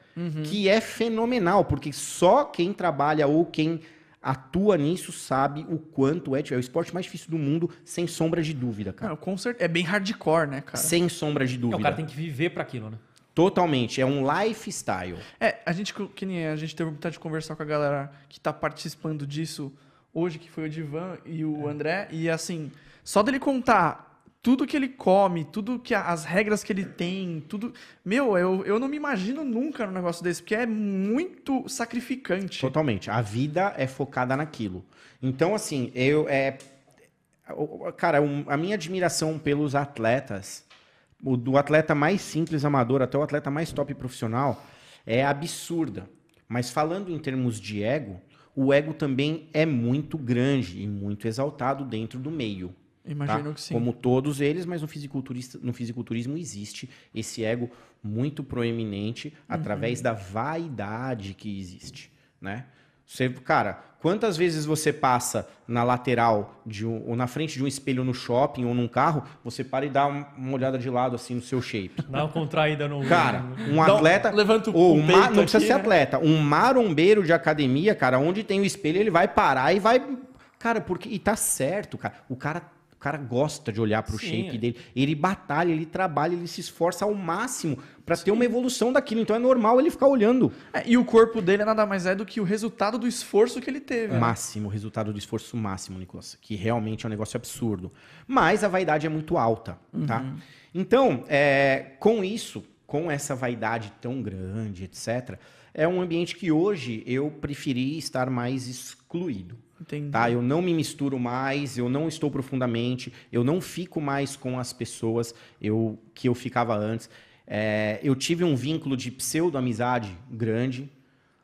Que é fenomenal, porque só quem trabalha ou quem atua nisso sabe o quanto é. É o esporte mais difícil do mundo, sem sombra de dúvida, cara. Com certeza. É bem hardcore, né, cara? Sem sombra de É, dúvida. o cara tem que viver pra aquilo, né? Totalmente. É um lifestyle. É, a gente, que nem a gente teve a oportunidade de conversar com a galera que tá participando disso hoje, que foi o Divan e o André, e assim, só dele contar tudo que ele come, tudo que as regras que ele tem, tudo. Meu, eu, eu não me imagino nunca num negócio desse, porque é muito sacrificante. Totalmente. A vida é focada naquilo. Então, assim, eu. É, cara, um- a minha admiração pelos atletas, o do atleta mais simples amador até o atleta mais top profissional, é absurda. Mas falando em termos de ego, o ego também é muito grande e muito exaltado dentro do meio. Tá? Imagino que sim. Como todos eles, mas no, fisiculturista, no fisiculturismo existe esse ego muito proeminente através da vaidade que existe, né? Você, cara, quantas vezes você passa na lateral de um, ou na frente de um espelho no shopping ou num carro, você para e dá um- uma olhada de lado assim no seu shape. Dá uma contraída no. Cara, um um- atleta. levanta o- ou um peito ma- não precisa aqui, ser né? atleta. Um marombeiro de academia, cara, onde tem o espelho, ele vai parar e vai. Cara, porque. E tá certo, cara. O cara. O cara gosta de olhar pro Sim, shape é. dele. Ele batalha, ele trabalha, ele se esforça ao máximo pra ter uma evolução daquilo. Então é normal ele ficar olhando. É, e o corpo dele nada mais é do que o resultado do esforço que ele teve. Máximo, resultado do esforço máximo, Nicolas. Que realmente é um negócio absurdo. Mas a vaidade é muito alta, tá? Então, é, com isso, com essa vaidade tão grande, etc., é um ambiente que hoje eu preferi estar mais excluído. Entendi. Tá? Eu não me misturo mais, eu não estou profundamente, eu não fico mais com as pessoas eu, que eu ficava antes. É, eu tive um vínculo de pseudo-amizade grande,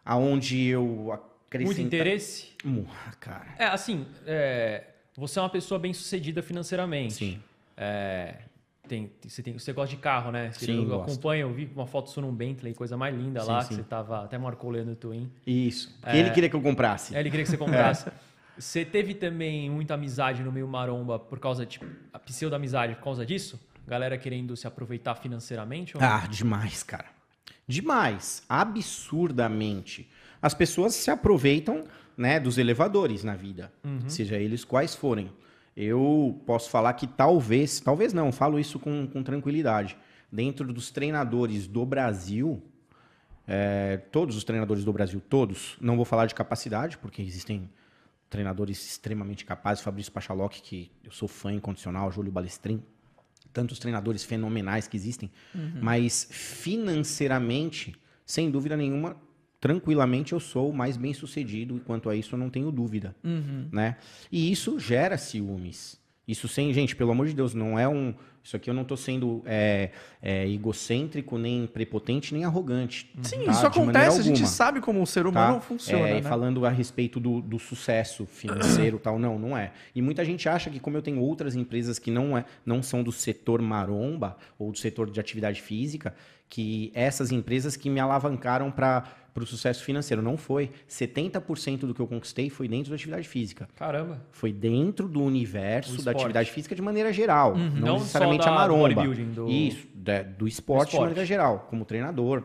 aonde eu acrescentava... Muito interesse. Mu- Cara, É, assim, é, você é uma pessoa bem sucedida financeiramente. sim. É, tem, você, tem, você gosta de carro, né? Você- Sim, eu acompanho, eu vi uma foto sua num Bentley, coisa mais linda Sim, lá, sim. que você tava. Até marcou o Leandro Twin. Isso. Porque ele queria que eu comprasse. É, ele queria que você comprasse. (laughs) Você teve também muita amizade no meio maromba por causa, tipo, a pseudo-amizade por causa disso? Galera querendo se aproveitar financeiramente? Ou? Ah, demais, cara. Demais. Absurdamente. As pessoas se aproveitam né, dos elevadores na vida, seja eles quais forem. Eu posso falar que talvez, talvez não, falo isso com, com tranquilidade. Dentro dos treinadores do Brasil, é, todos os treinadores do Brasil, todos, não vou falar de capacidade, porque existem treinadores extremamente capazes, Fabrício Pachaloc, que eu sou fã incondicional, Júlio Balestrin, tantos treinadores fenomenais que existem, mas financeiramente, sem dúvida nenhuma, tranquilamente eu sou o mais bem sucedido e quanto a isso eu não tenho dúvida, né? E isso gera ciúmes. Isso sem, gente, pelo amor de Deus, não é um. Isso aqui eu não tô sendo é, é, egocêntrico, nem prepotente, nem arrogante. Sim, tá? isso acontece, a gente sabe como o ser tá? humano funciona, É, né? falando a respeito do, do sucesso financeiro tal, não, não é. E muita gente acha que como eu tenho outras empresas que não, é, não são do setor maromba ou do setor de atividade física, que essas empresas que me alavancaram para o sucesso financeiro. Não foi. 70% do que eu conquistei foi dentro da atividade física. Caramba. Foi dentro do universo da atividade física de maneira geral. Não, Não necessariamente a maromba. do- Isso, da- do esporte, de esporte. maneira geral, como treinador.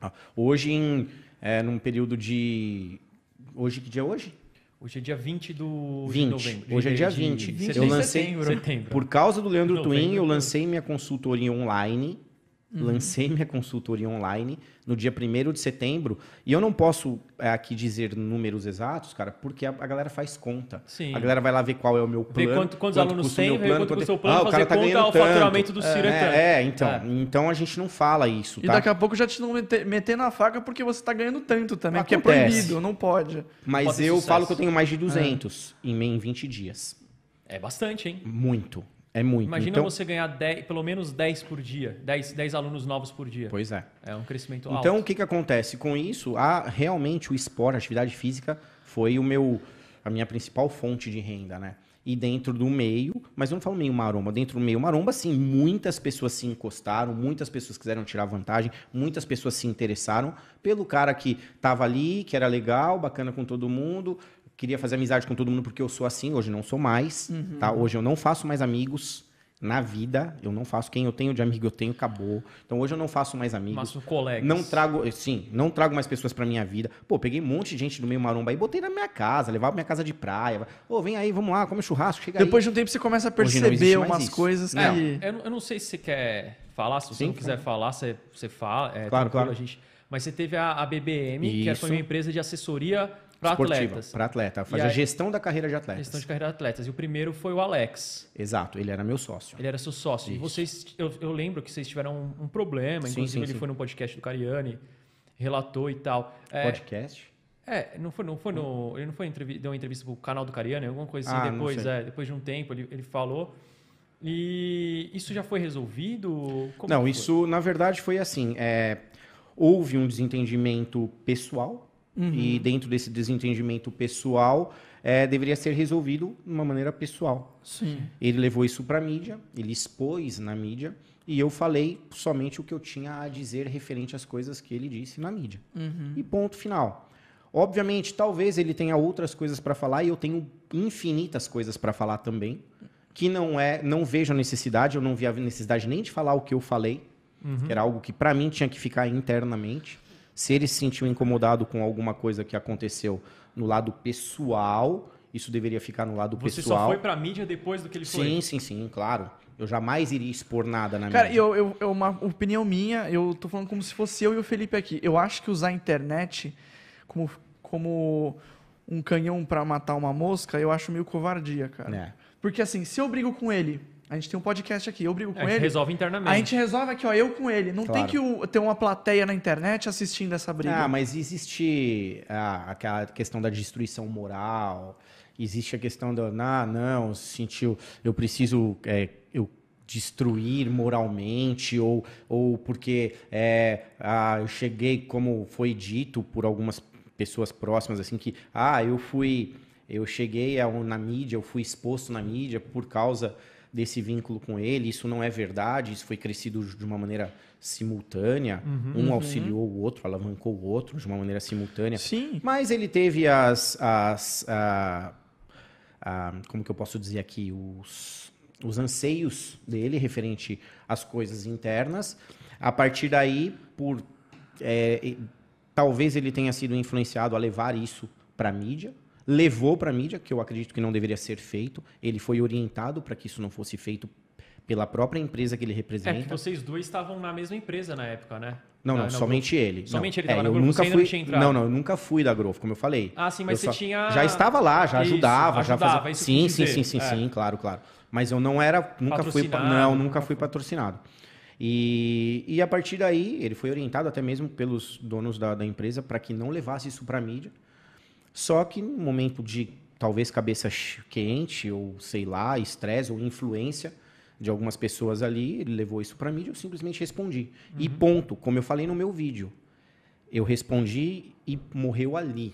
Ó, Hoje, em, é, num período de. Hoje, que dia é hoje? Hoje é dia 20 do, 20. de novembro. Hoje é de- dia de 20. setembro. Eu lancei- setembro. Por causa do Leandro Twin, eu lancei minha consultoria online. Lancei minha consultoria online no dia 1 de setembro. E eu não posso é, aqui dizer números exatos, cara, porque a, a galera faz conta. Sim. A galera vai lá ver qual é o meu Ver plano. quanto- quantos quanto alunos tem, meu ver quanto custa é- o plano, Ah, o fazer cara tá conta, ganhando o faturamento tanto. do Ciro é tanto. É, é, então. É. Então a gente não fala isso, E tá? daqui a pouco já te não meter, meter na faca porque você tá ganhando tanto também, porque é Acontece. proibido, não pode. Mas Pode eu sucesso. falo que eu tenho mais de 200 em, em 20 dias. É bastante, hein? Muito. É muito. Imagina então, você ganhar 10, pelo menos 10 por dia. 10, 10 alunos novos por dia. Pois é. É um crescimento Então, o alto. que, que acontece? Com isso, a, realmente o esporte, a atividade física, foi o meu, a minha principal fonte de renda, né? E dentro do meio, mas eu não falo meio maromba, dentro do meio maromba, sim, muitas pessoas se encostaram, muitas pessoas quiseram tirar vantagem, muitas pessoas se interessaram pelo cara que tava ali, que era legal, bacana com todo mundo, queria fazer amizade com todo mundo porque eu sou assim, hoje não sou mais, tá? Hoje eu não faço mais amigos, Na vida, eu não faço. Quem eu tenho de amigo, eu tenho, acabou. Então hoje eu não faço mais amigos. Máximo colegas. Não trago, sim, não trago mais pessoas pra minha vida. Pô, peguei um monte de gente do meio maromba aí, botei na minha casa, levava pra minha casa de praia. Ô, vem aí, vamos lá, come churrasco, chega Depois aí. de um tempo você começa a perceber umas isso. coisas que. Não. É, eu, não- eu não sei se você quer falar, se você Sim, não quiser falar, você, você fala. É, Claro, claro. A gente, mas você teve a, a BBM, que Isso. foi uma empresa de assessoria para atletas. Pra atleta. Fazer a gestão da carreira de atletas. Gestão de carreira de atletas. E o primeiro foi o Alex. Exato, ele era meu sócio. Ele era seu sócio. E Isso. vocês, eu, eu lembro que vocês tiveram um, um problema. Sim, Inclusive, sim, ele sim. foi no podcast do Cariani, relatou e tal. É, Podcast? é, não foi, não foi no. Ele não foi entrevi- deu uma entrevista pro canal do Cariani, alguma coisa assim, Ah, depois, é, depois de um tempo, ele, ele falou. E isso já foi resolvido? Como Não, isso na verdade foi assim. é, houve um desentendimento pessoal Uhum. e dentro desse desentendimento pessoal é, deveria ser resolvido de uma maneira pessoal. Sim. Ele levou isso para mídia, ele expôs na mídia e eu falei somente o que eu tinha a dizer referente às coisas que ele disse na mídia. E ponto final. Obviamente, talvez ele tenha outras coisas para falar e eu tenho infinitas coisas para falar também, que não é, não vejo a necessidade, eu não vi a necessidade nem de falar o que eu falei, que era algo que para mim tinha que ficar internamente. Se ele se sentiu incomodado com alguma coisa que aconteceu no lado pessoal, isso deveria ficar no lado Você pessoal. só foi pra mídia depois do que ele foi? Sim, sim, sim, claro. Eu jamais iria expor nada na Cara, mídia. eu, eu, eu- uma opinião minha, eu tô falando como se fosse eu e o Felipe aqui. Eu acho que usar a internet como, como um canhão pra matar uma mosca, eu acho meio covardia, cara. É. Porque assim, se eu brigo com ele, a gente tem um podcast aqui, eu brigo com a gente ele. resolve internamente. A gente resolve aqui, ó, eu com ele. Não tem Claro. que o- ter uma plateia na internet assistindo essa briga. Ah, mas existe ah, aquela questão da destruição moral, existe a questão da, ah, não, sentiu, eu preciso é, eu destruir moralmente, ou, ou porque é, ah, eu cheguei, como foi dito por algumas pessoas próximas, assim, que, ah, eu fui, eu cheguei a na mídia, eu fui exposto na mídia por causa desse vínculo com ele, isso não é verdade, isso foi crescido de uma maneira simultânea, um auxiliou o outro, alavancou o outro de uma maneira simultânea. Sim. Mas ele teve as. as a- a- como que eu posso dizer aqui? Os, os anseios dele referente às coisas internas. A partir daí, por. é, talvez ele tenha sido influenciado a levar isso para a mídia. Levou para a mídia, que eu acredito que não deveria ser feito. Ele foi orientado para que isso não fosse feito pela própria empresa que ele É, representa. que vocês dois estavam na mesma empresa na época, né? Não, não, na somente ele. Somente não. ele tava é, na nunca fui. não tinha entrado. Não, não, eu nunca fui da Growth, como eu falei. Ah, sim, mas Eu você tinha- Já estava lá, já Isso, ajudava, já fazia. eu Sim, sim, sim, sim, É. sim, claro, claro. Mas eu não era, nunca fui, não, nunca fui patrocinado. E, e a partir daí, ele foi orientado até mesmo pelos donos da, da empresa para que não levasse isso para mídia. Só que no momento de talvez cabeça quente ou sei lá, estresse ou influência de algumas pessoas ali, ele levou isso para mídia, eu simplesmente respondi. E ponto, como eu falei no meu vídeo. Eu respondi e morreu ali.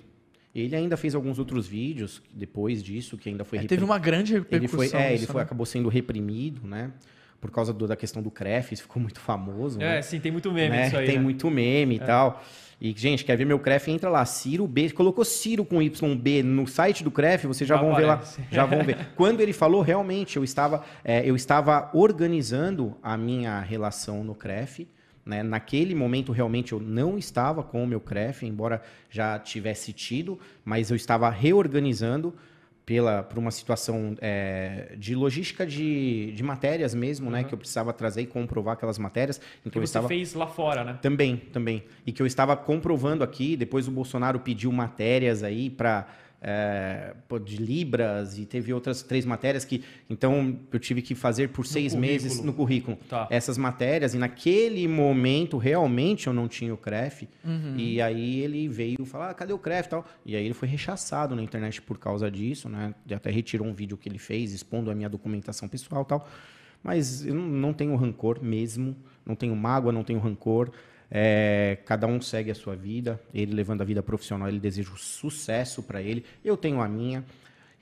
Ele ainda fez alguns outros vídeos depois disso que ainda foi É, teve uma grande ele repercussão. foi, é, ele foi né? acabou sendo reprimido, né? Por causa do- da questão do CREF, isso (laughs) ficou muito famoso. É, né? sim, tem muito meme Né? disso aí. Tem né? muito meme e tal. E, gente, quer ver meu CREF? Entra lá, Ciro B. Colocou Ciro com YB no site do CREF, vocês já Já vão ver lá. aparece. Já vão ver. (laughs) Quando ele falou, realmente, eu estava, é, eu estava organizando a minha relação no CREF. Né? Naquele momento, realmente, eu não estava com o meu CREF, embora já tivesse tido, mas eu estava reorganizando pela, por uma situação é, de logística de, de matérias mesmo, né? Que eu precisava trazer e comprovar aquelas matérias. Então Que eu você estava fez lá fora, né? também, também. E que eu estava comprovando aqui, depois o Bolsonaro pediu matérias aí para de Libras e teve outras três matérias que então eu tive que fazer por seis meses no currículo. Tá. essas matérias e naquele momento realmente eu não tinha o CREF. Uhum. e aí ele veio falar ah, cadê o CREF? e tal. E aí ele foi rechaçado na internet por causa disso né? Ele até retirou um vídeo que ele fez expondo a minha documentação pessoal e tal. Mas eu não tenho rancor mesmo, não tenho mágoa, não tenho rancor. É, cada um segue a sua vida. Ele levando a vida profissional, ele deseja o sucesso para ele. Eu tenho a minha.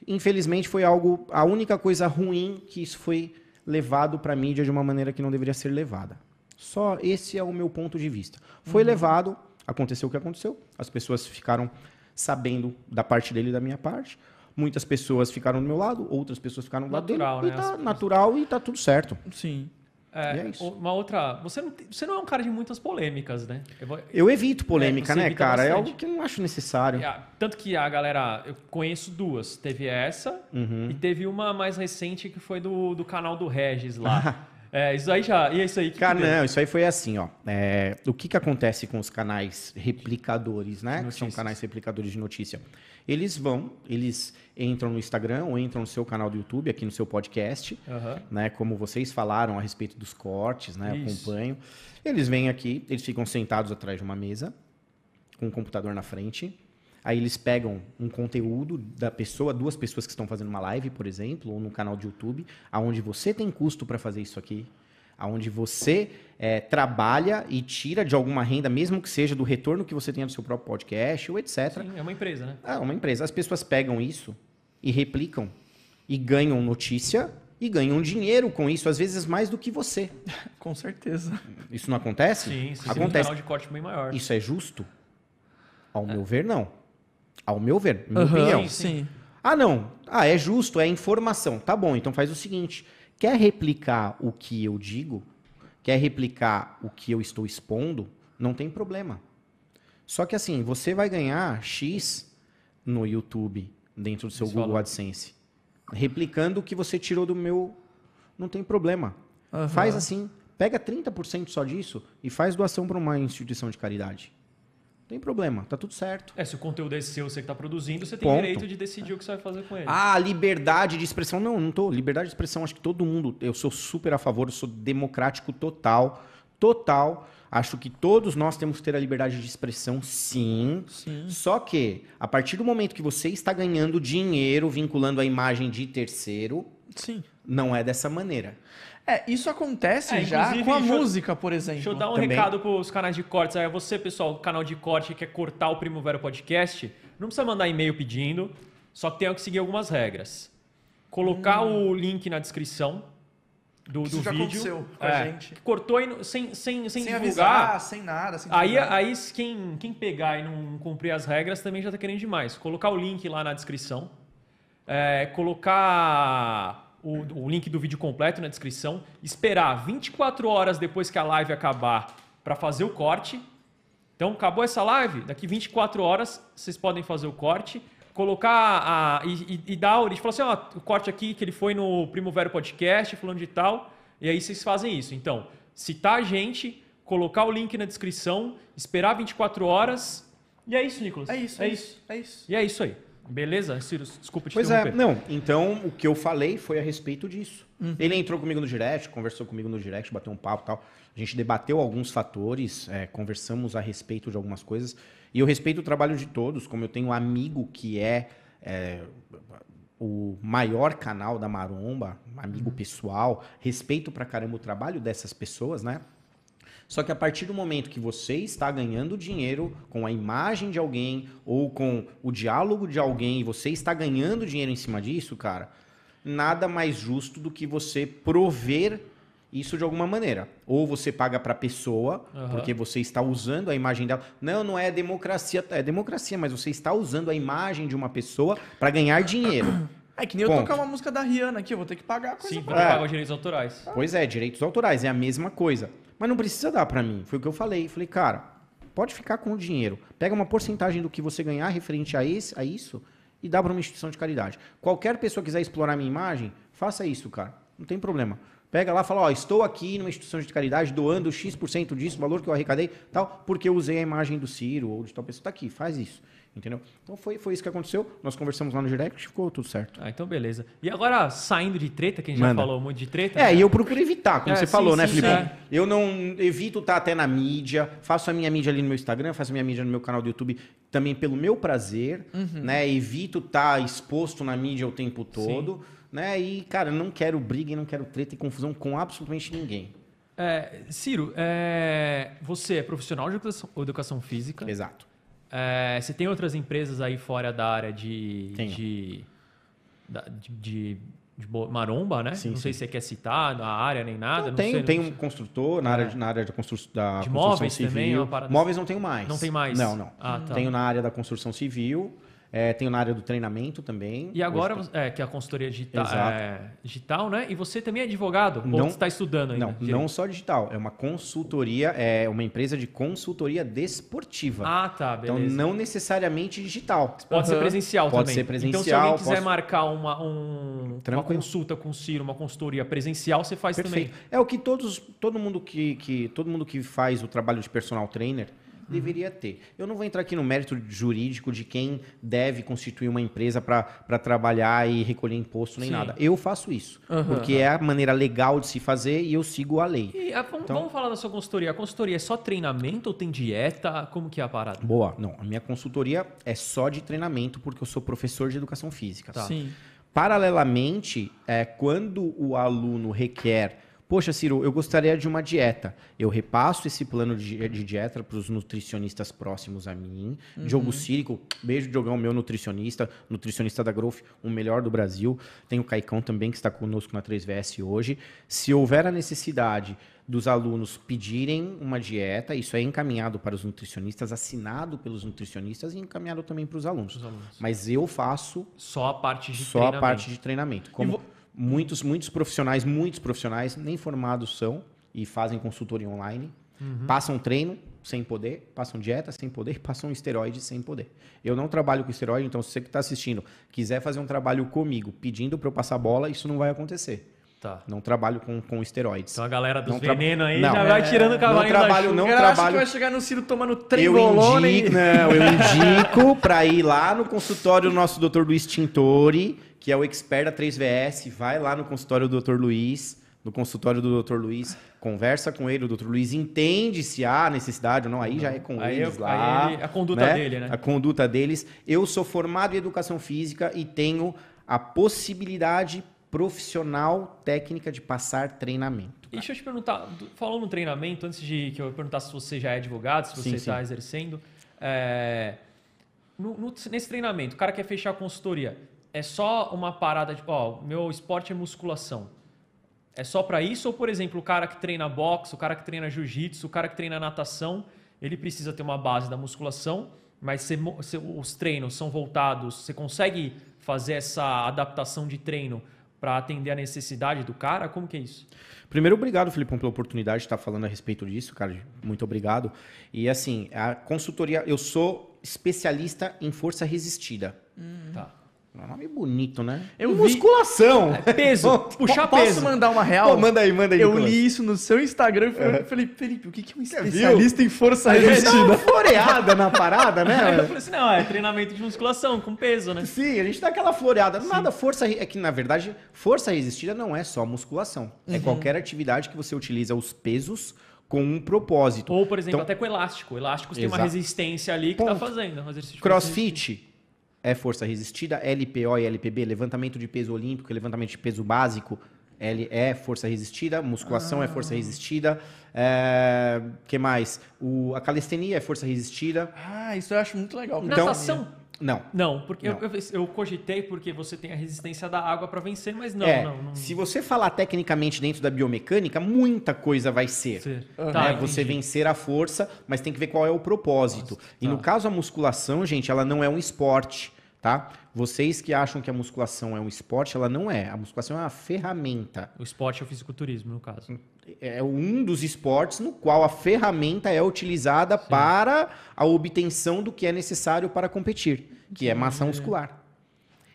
Infelizmente foi algo, a única coisa ruim que isso foi levado para a mídia de uma maneira que não deveria ser levada. Só esse é o meu ponto de vista. Foi levado, aconteceu o que aconteceu. As pessoas ficaram sabendo da parte dele e da minha parte. Muitas pessoas ficaram do meu lado, outras pessoas ficaram do lado dele. Natural, E né? tá As- natural e tá tudo certo. Sim. É, E é isso. Uma outra. Você não, você não é um cara de muitas polêmicas, né? Eu vou- Eu evito polêmica, É, né, cara? É bastante. algo que eu não acho necessário. É, tanto que a galera. Eu conheço duas. Teve essa Uhum. e teve uma mais recente que foi do, do canal do Regis lá. (laughs) é, isso aí já. E é isso aí que. Cara, que não, isso aí foi assim, ó. É, o que que acontece com os canais replicadores, né? Que são canais replicadores de notícia. Eles vão, eles entram no Instagram ou entram no seu canal do YouTube, aqui no seu podcast, Aham. né? Como vocês falaram a respeito dos cortes, né? Isso. acompanho. Eles vêm aqui, eles ficam sentados atrás de uma mesa, com um computador na frente. Aí eles pegam um conteúdo da pessoa, duas pessoas que estão fazendo uma live, por exemplo, ou no canal de YouTube, aonde você tem custo para fazer isso aqui, aonde você eh, trabalha e tira de alguma renda, mesmo que seja do retorno que você tenha do seu próprio podcast ou etc. Sim, é uma empresa, né? É uma empresa. As pessoas pegam isso e replicam e ganham notícia e ganham dinheiro com isso, às vezes mais do que você. (laughs) Com certeza. Isso não acontece? Sim, sim. Tem um Acontece. canal de corte bem maior. Isso é justo? Ao meu ver, não. Ao meu ver, minha Aham, opinião. Sim. Ah, não. Ah, é justo, é informação. Tá bom, então faz o seguinte: quer replicar o que eu digo? Quer replicar o que eu estou expondo? Não tem problema. Só que assim, você vai ganhar X no YouTube, dentro do seu Google. AdSense. Replicando o que você tirou do meu. Não tem problema. Aham. Faz assim. Pega 30% só disso e faz doação para uma instituição de caridade. Não tem problema, tá tudo certo. É, se o conteúdo é seu, você que tá produzindo, você tem Ponto. direito de decidir o que você vai fazer com ele. Ah, liberdade de expressão. Não, não tô. Liberdade de expressão, acho que todo mundo. Eu sou super a favor, eu sou democrático total. Total. Acho que todos nós temos que ter a liberdade de expressão, sim. Sim. Só que, a partir do momento que você está ganhando dinheiro vinculando a imagem de terceiro, Sim. não é dessa maneira. É, isso acontece É, já inclusive, com a eu- música, por exemplo. Deixa eu dar um Também. recado pros canais de cortes. Aí você, pessoal, canal de corte que quer cortar o Primavera Podcast, não precisa mandar e-mail pedindo, só que tem que seguir algumas regras. Colocar o link na descrição do, Hum. Isso do já vídeo. aconteceu com a É, gente. que Cortou e sem, sem, sem, Sem divulgar. avisar, sem nada. Sem Aí, divulgar. aí quem, quem pegar e não cumprir as regras também já tá querendo demais. Colocar o link lá na descrição. É, colocar o, o link do vídeo completo na descrição. Esperar 24 horas depois que a live acabar para fazer o corte. Então, acabou essa live, daqui 24 horas vocês podem fazer o corte. Colocar a, e, e, e dar a origem. Falar assim, ó, o corte aqui que ele foi no Primo Vero Podcast, falando de tal. E aí vocês fazem isso. Então, citar a gente, colocar o link na descrição, esperar 24 horas. E é isso, Nicolas. É isso, É isso. É isso. E é isso aí. Beleza? Ciro, desculpa te Pois é, interromper. não. Então, o que eu falei foi a respeito disso. Ele entrou comigo no direct, conversou comigo no direct, bateu um papo e tal. A gente debateu alguns fatores, é, conversamos a respeito de algumas coisas. E eu respeito o trabalho de todos, como eu tenho um amigo que é, é, o maior canal da Maromba, amigo pessoal, respeito pra caramba o trabalho dessas pessoas, né? Só que a partir do momento que você está ganhando dinheiro com a imagem de alguém ou com o diálogo de alguém e você está ganhando dinheiro em cima disso, cara, nada mais justo do que você prover isso de alguma maneira. Ou você paga para a pessoa, Aham. porque você está usando a imagem dela. Não, não é democracia, é democracia, mas você está usando a imagem de uma pessoa para ganhar dinheiro. (coughs) É que nem eu Ponto. tocar uma música da Rihanna aqui, eu vou ter que pagar a coisa Sim, pra para É. pagar os direitos autorais. Pois é, direitos autorais, é a mesma coisa. Mas não precisa dar pra mim. Foi o que eu falei. Falei, cara, pode ficar com o dinheiro. Pega uma porcentagem do que você ganhar referente a, esse, a isso e dá pra uma instituição de caridade. Qualquer pessoa quiser explorar minha imagem, faça isso, cara. Não tem problema. Pega lá e fala, ó, estou aqui numa instituição de caridade doando X% disso, valor que eu arrecadei, tal, porque eu usei a imagem do Ciro ou de tal pessoa. Tá aqui, faz isso. Entendeu? Então foi, foi isso que aconteceu. Nós conversamos lá no direct, ficou tudo certo. Ah, então beleza. E agora, saindo de treta, que a gente já Manda. falou muito de treta. É, né? e eu procuro evitar, como É, você sim, falou, né, sim, Filipão? é. Eu não evito estar até na mídia, faço a minha mídia ali no meu Instagram, faço a minha mídia no meu canal do YouTube também pelo meu prazer, Uhum. né? Evito estar exposto na mídia o tempo todo, né? E, cara, não quero briga e não quero treta e confusão com absolutamente ninguém. É, Ciro, é, você é profissional de educação, educação física. Exato. É, você tem outras empresas aí fora da área de. De, de, de- de maromba, né? Sim, não sei sim. se você quer citar a área nem nada. Não, não tenho, sei, tenho não um construtor na área, de- na área da, constru da De construção móveis civil. também, é móveis não tenho mais. Não tem mais? Não, não. Ah, tá. Tenho na área da construção civil. É, tenho na área do treinamento também. E agora, Hoje é, que é a consultoria digital, é, digital, né? E você também é advogado? Não- ou você está estudando ainda? Não, direito? não só digital. É uma consultoria, é uma empresa de consultoria desportiva. Ah, tá, então, beleza. não necessariamente digital. Pode ser Aham. presencial Pode também. ser Então, se presencial, alguém quiser posso- marcar uma, um- uma consulta com o Ciro, uma consultoria presencial, você faz Perfeito. também. É o que todos, todo mundo que, que todo mundo que faz o trabalho de personal trainer Uhum. Deveria ter. Eu não vou entrar aqui no mérito jurídico de quem deve constituir uma empresa para trabalhar e recolher imposto nem Sim. nada. Eu faço isso, Aham. porque é a maneira legal de se fazer e eu sigo a lei. E ah, vamos, Então- vamos falar da sua consultoria. A consultoria é só treinamento ou tem dieta? Como que é a parada? Boa. Não, a minha consultoria é só de treinamento porque eu sou professor de educação física. Tá. Sim. Paralelamente, é, quando o aluno requer, poxa, Ciro, eu gostaria de uma dieta, eu repasso esse plano de, de dieta para os nutricionistas próximos a mim. Diogo Círico, beijo, Diogão, meu nutricionista, nutricionista da Growth, o melhor do Brasil. Tem o Caicão também, que está conosco na 3VS hoje. Se houver a necessidade dos alunos pedirem uma dieta, isso é encaminhado para os nutricionistas, assinado pelos nutricionistas e encaminhado também para os alunos. Os alunos. Mas eu faço Só a parte de só a treinamento. parte de treinamento. Como muitos, muitos profissionais, muitos profissionais nem formados são e fazem consultoria online, Uhum. passam treino sem poder, passam dieta sem poder, (laughs) passam esteroide sem poder. Eu não trabalho com esteroide, então se você que está assistindo quiser fazer um trabalho comigo pedindo para eu passar bola, isso não vai acontecer. Tá. Não trabalho com, com esteroides. Então a galera dos venenos aí Não. já vai tirando o cavalinho Não trabalho- da não acha trabalho- que vai chegar no Ciro tomando Eu trembolona indico, e... não, eu indico para ir lá no consultório do nosso Dr. Luiz Tintori, que é o expert da 3VS, vai lá no consultório do Dr. Luiz, no consultório do Dr. Luiz, conversa com ele, o Dr. Luiz entende se há necessidade ou não, aí já é com Aí eles eu- lá. aí ele- a conduta dele, né? A conduta deles. Eu sou formado em educação física e tenho a possibilidade profissional técnica de passar treinamento. E deixa eu te perguntar, do- falando no treinamento, antes de que eu perguntar se você já é advogado, se você está exercendo, é, no- no- nesse treinamento, o cara quer fechar a consultoria, é só uma parada de, ó, meu esporte é musculação. É só para isso ou, por exemplo, o cara que treina boxe, o cara que treina jiu-jitsu, o cara que treina natação, ele precisa ter uma base da musculação, mas mo- você- os treinos são voltados, você consegue fazer essa adaptação de treino para atender a necessidade do cara? Como que é isso? Primeiro, obrigado, Filipão, pela oportunidade de estar falando a respeito disso, cara. Muito obrigado. E assim, a consultoria, eu sou especialista em força resistida. Tá. É um nome bonito, né? Eu E vi- Musculação! Peso, (laughs) puxar Posso peso. mandar uma real? Pô, manda aí, manda aí. Eu Nicolas. li isso no seu Instagram e falei, falei, Felipe, o que que é um viu? especialista em força Aí dá uma resistida? floreada na parada, (laughs) Aí eu né? falei assim, não, é treinamento de musculação, com peso, né? Sim, a gente dá aquela floreada. Nada, força. É que, na verdade, força resistida não é só musculação. É Uhum. qualquer atividade que você utiliza os pesos com um propósito. Ou, por exemplo, Então- até com elástico. Elástico tem uma resistência ali que tá Ponto. fazendo. um. Crossfit é força resistida, LPO e LPB, levantamento de peso olímpico, levantamento de peso básico, L é força resistida, musculação é força resistida, é, que mais? O, a calistenia é força resistida. Ah, isso eu acho muito legal. Então- Natação? Não. Não, porque Não. Eu, eu, eu cogitei porque você tem a resistência da água para vencer, mas não, é, não, não. Se você falar tecnicamente dentro da biomecânica, muita coisa vai ser. Ser. Aham. Tá, né? Você vencer a força, mas tem que ver qual é o propósito. E tá. no caso a musculação, gente, ela não é um esporte, tá? Vocês que acham que a musculação é um esporte, ela não é. A musculação é uma ferramenta. O esporte é o fisiculturismo, no caso. É um dos esportes no qual a ferramenta é utilizada para a obtenção do que é necessário para competir, que é massa muscular.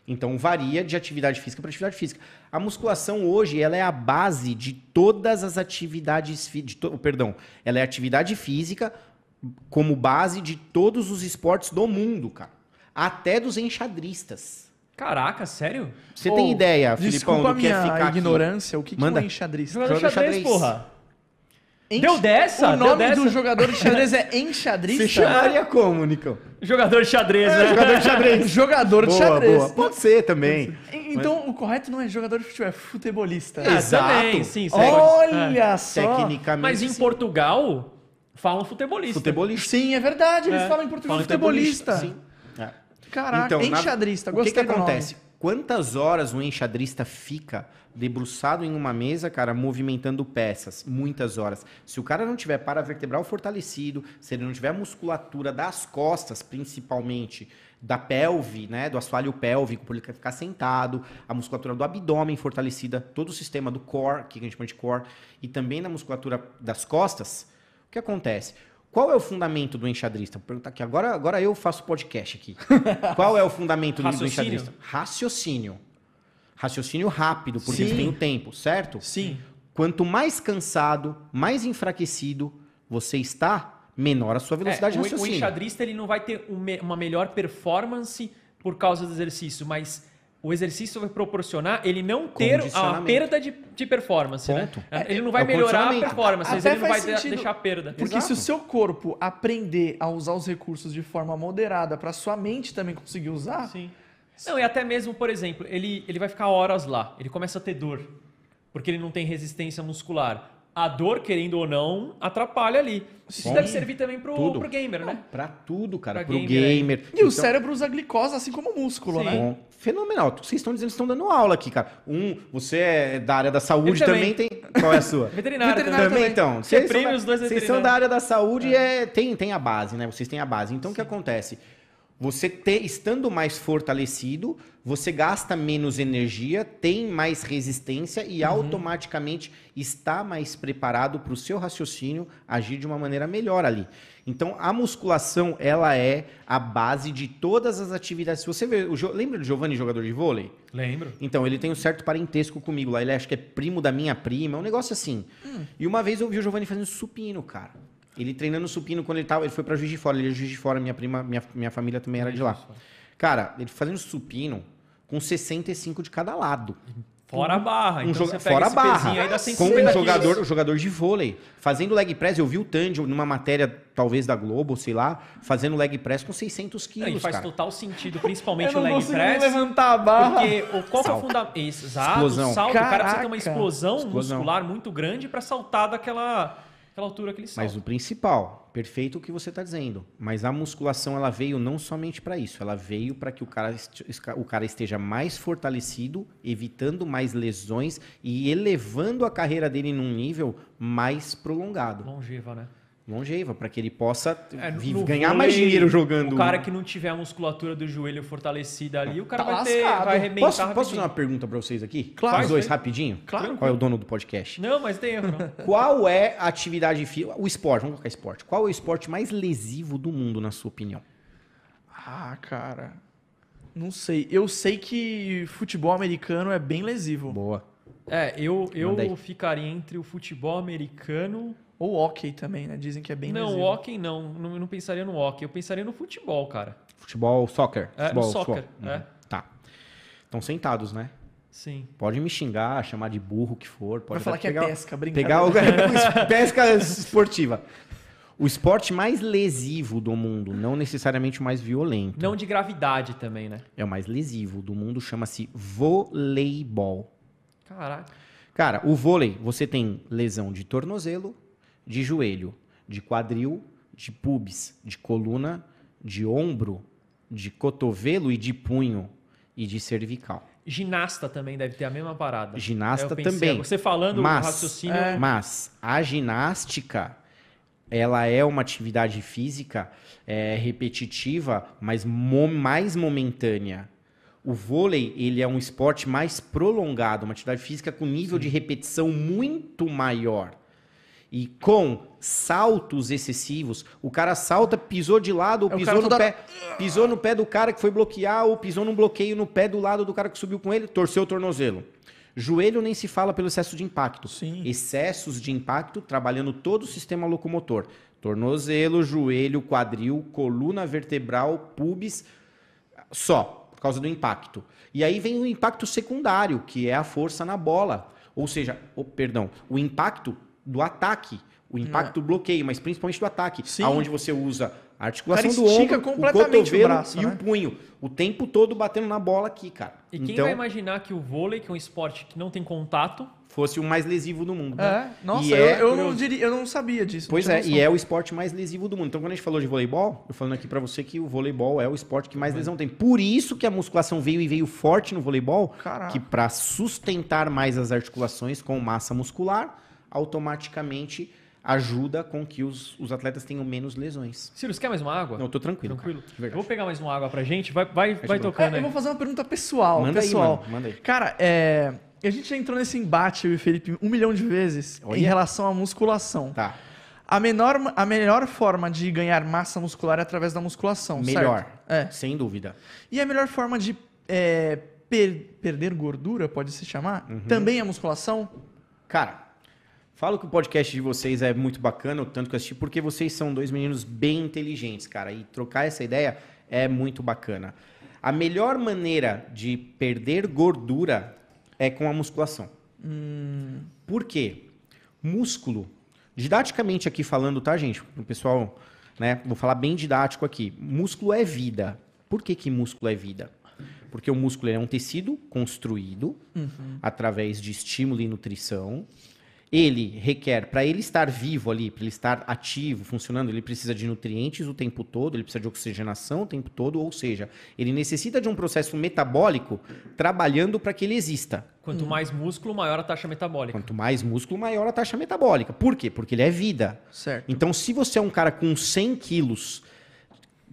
Então varia de atividade física para atividade física. A musculação hoje ela é a base de todas as atividades, de to- perdão, ela é atividade física como base de todos os esportes do mundo, cara. Até dos enxadristas. Caraca, sério? Você tem ideia, Filipão, Desculpa a do que é minha ficar aqui? ignorância. O que, que Manda. é um enxadrista? Jogador de de xadrez, xadrez. porra. Enx- Deu dessa? O Deu nome dessa? do jogador de xadrez é (laughs) enxadrista? Você chamaria como, Nicão? Jogador de xadrez, É, né? jogador de xadrez. (laughs) Jogador de boa, xadrez. boa. Pode ser também. E- Então, o correto não é jogador de futebol, é futebolista. Ah, Exato. também, sim, pode- Olha só. Tecnicamente. Mas em sim. Portugal, falam futebolista. Futebolista. Sim, é verdade. Eles É, falam em português falam em futebolista. Sim. Caraca, Então, na- enxadrista. O que, que do nome. acontece? Quantas horas um enxadrista fica debruçado em uma mesa, cara, movimentando peças? Muitas horas. Se o cara não tiver paravertebral fortalecido, se ele não tiver a musculatura das costas, principalmente, da pelve, né, do assoalho pélvico, por ele ficar sentado, a musculatura do abdômen fortalecida, todo o sistema do core, que a gente chama de core, e também na musculatura das costas, o que acontece? Qual é o fundamento do enxadrista? Vou perguntar aqui. Agora, agora eu faço podcast aqui. (laughs) Qual é o fundamento do enxadrista? Raciocínio. Raciocínio rápido, porque Sim. tem o tempo, certo? Sim. Quanto mais cansado, mais enfraquecido você está, menor a sua velocidade de É, o, o raciocínio. enxadrista ele não vai ter um uma melhor performance por causa do exercício, mas o exercício vai proporcionar ele não ter a perda de, de performance, Ponto. né? Ele não vai é melhorar a performance, mas Até ele não vai sentido. deixar perda. Porque se o seu corpo aprender a usar os recursos de forma moderada para sua mente também conseguir usar, Sim. Não, e até mesmo, por exemplo, ele, ele vai ficar horas lá, ele começa a ter dor, porque ele não tem resistência muscular. A dor, querendo ou não, atrapalha ali. Isso Sim. deve servir também pro, Tudo. pro gamer, né? Pra tudo, cara. Pra pro gamer gamer. e o Então- cérebro usa glicose assim como o músculo, Sim. né? Bom, fenomenal. Vocês estão dizendo que estão dando aula aqui, cara. Um, você é da área da saúde também. também. tem. Qual é a sua? Veterinário, (laughs) Veterinário também. também, então. Você são da- os dois Vocês são da área da saúde, é. tem, tem a base, né? Vocês têm a base. Então, o que acontece? Você te- estando mais fortalecido, você gasta menos energia, tem mais resistência e Uhum. automaticamente está mais preparado para o seu raciocínio agir de uma maneira melhor ali. Então, a musculação, ela é a base de todas as atividades. Se você vê, Jo- lembra do Giovanni, jogador de vôlei? Lembro. Então, ele tem um certo parentesco comigo lá. Ele acha que é primo da minha prima, é um negócio assim. E uma vez eu vi o Giovanni fazendo supino, cara. Ele treinando supino quando ele tava. Ele foi pra Juiz de Fora. Ele é de Juiz de Fora, minha prima, minha, minha família também era de lá. Cara, ele fazendo supino com 65 de cada lado. Fora a barra. Um então joga- você pega fora a esse barra. aí Com 150 um jogador, o jogador de vôlei. Fazendo leg press. Eu vi o Tandy numa matéria, talvez da Globo, sei lá, fazendo leg press com 600 Não, quilos, e faz cara. total sentido, principalmente Eu o leg press. levantar a barra. Porque o, qual que é o fundamento? Exato, Explosão. o salto. O cara precisa ter Caraca. uma explosão, Explosão. muscular muito grande pra saltar daquela aquela altura que ele salta. Mas o principal, perfeito o que você está dizendo. Mas a musculação ela veio não somente para isso, ela veio para que o cara, o cara esteja mais fortalecido, evitando mais lesões e elevando a carreira dele num nível mais prolongado, Longeva, né? Longeva, para que ele possa É, ganhar vôlei, mais dinheiro jogando. O cara que não tiver a musculatura do joelho fortalecida ali, o cara Tá vai ter, vai arrebentar Posso, posso fazer uma pergunta para vocês aqui? Claro. Os dois, rapidinho? Claro. Qual é o dono do podcast? Não, mas tem erro, não. (laughs) Qual é a atividade física? O esporte, vamos colocar esporte. Qual é o esporte mais lesivo do mundo, na sua opinião? Ah, cara. Não sei. Eu sei que futebol americano é bem lesivo. Boa. É, eu, eu ficaria entre o futebol americano. Ou hockey também, né? Dizem que é bem não, lesivo. hockey não. não. Não pensaria no hockey. Eu pensaria no futebol, cara. Futebol, soccer. É, futebol, no soccer, futebol. é. Uhum. Tá. Estão sentados, né? Sim. Pode me xingar, chamar de burro o que for. Pode Vai falar que é pegar, pesca, brincadeira. pegar o (laughs) pesca esportiva. O esporte mais lesivo do mundo, não necessariamente o mais violento. Não de gravidade também, né? É o mais lesivo do mundo, chama-se voleibol. Caraca. Cara, o vôlei, você tem lesão de tornozelo, de joelho, de quadril, de pubis, de coluna, de ombro, de cotovelo e de punho e de cervical. Ginasta também deve ter a mesma parada. Ginasta Eu pensei, também. Você falando Mas- o raciocínio. É. Mas a ginástica, ela é uma atividade física é, repetitiva, mas mo- mais momentânea. O vôlei, ele é um esporte mais prolongado, uma atividade física com nível de repetição muito maior. E com saltos excessivos, o cara salta, pisou de lado, ou É o pisou no toda- pé, pisou no pé do cara que foi bloquear, ou pisou num bloqueio no pé do lado do cara que subiu com ele, torceu o tornozelo. Joelho nem se fala pelo excesso de impacto. Sim. Excessos de impacto trabalhando todo o sistema locomotor. Tornozelo, joelho, quadril, coluna vertebral, pubis, só, por causa do impacto. E aí vem o impacto secundário, que é a força na bola. Ou seja, o, perdão, o impacto do ataque. O impacto do bloqueio, mas principalmente do ataque. Sim. Aonde você usa a articulação O do ombro, o completamente o cotovelo braço, e né? o punho. O tempo todo batendo na bola aqui, cara. E quem então, vai imaginar que o vôlei, que é um esporte que não tem contato, fosse o mais lesivo do mundo. É, nossa, E eu, é eu não diria, eu não sabia disso. Pois não é, e é o esporte mais lesivo do mundo. Então, quando a gente falou de voleibol, eu falando aqui pra você que o voleibol é o esporte que mais lesão tem. Por isso que a musculação veio e veio forte no voleibol, Caraca. que pra sustentar mais as articulações com massa muscular, automaticamente ajuda com que os, os atletas tenham menos lesões. Ciro, você quer mais uma água? Não, eu tô tranquilo. Tranquilo? Eu vou pegar mais uma água pra gente. Vai, vai, vai tocando É, aí. eu vou fazer uma pergunta pessoal. Manda aí, pessoal. mano, manda aí. Cara, é, a gente já entrou nesse embate, eu e o Felipe, um milhão de vezes Olha. em relação à musculação. Tá. A, menor, a melhor forma de ganhar massa muscular é através da musculação, Melhor. certo? É. Sem dúvida. E a melhor forma de é, per- perder gordura, pode se chamar, Uhum. também é a musculação? Cara, falo que o podcast de vocês é muito bacana, o tanto que eu assisti, porque vocês são dois meninos bem inteligentes, cara. E trocar essa ideia é muito bacana. A melhor maneira de perder gordura é com a musculação. Por quê? Músculo, didaticamente aqui falando, tá, gente? O pessoal, né? Vou falar bem didático aqui. Músculo é vida. Por que, que músculo é vida? Porque o músculo é um tecido construído através de estímulo e nutrição. Ele requer, para ele estar vivo ali, para ele estar ativo, funcionando, ele precisa de nutrientes o tempo todo, ele precisa de oxigenação o tempo todo, ou seja, ele necessita de um processo metabólico trabalhando para que ele exista. Quanto mais músculo, maior a taxa metabólica. Quanto mais músculo, maior a taxa metabólica. Por quê? Porque ele é vida. Certo. Então, se você é um cara com 100 quilos,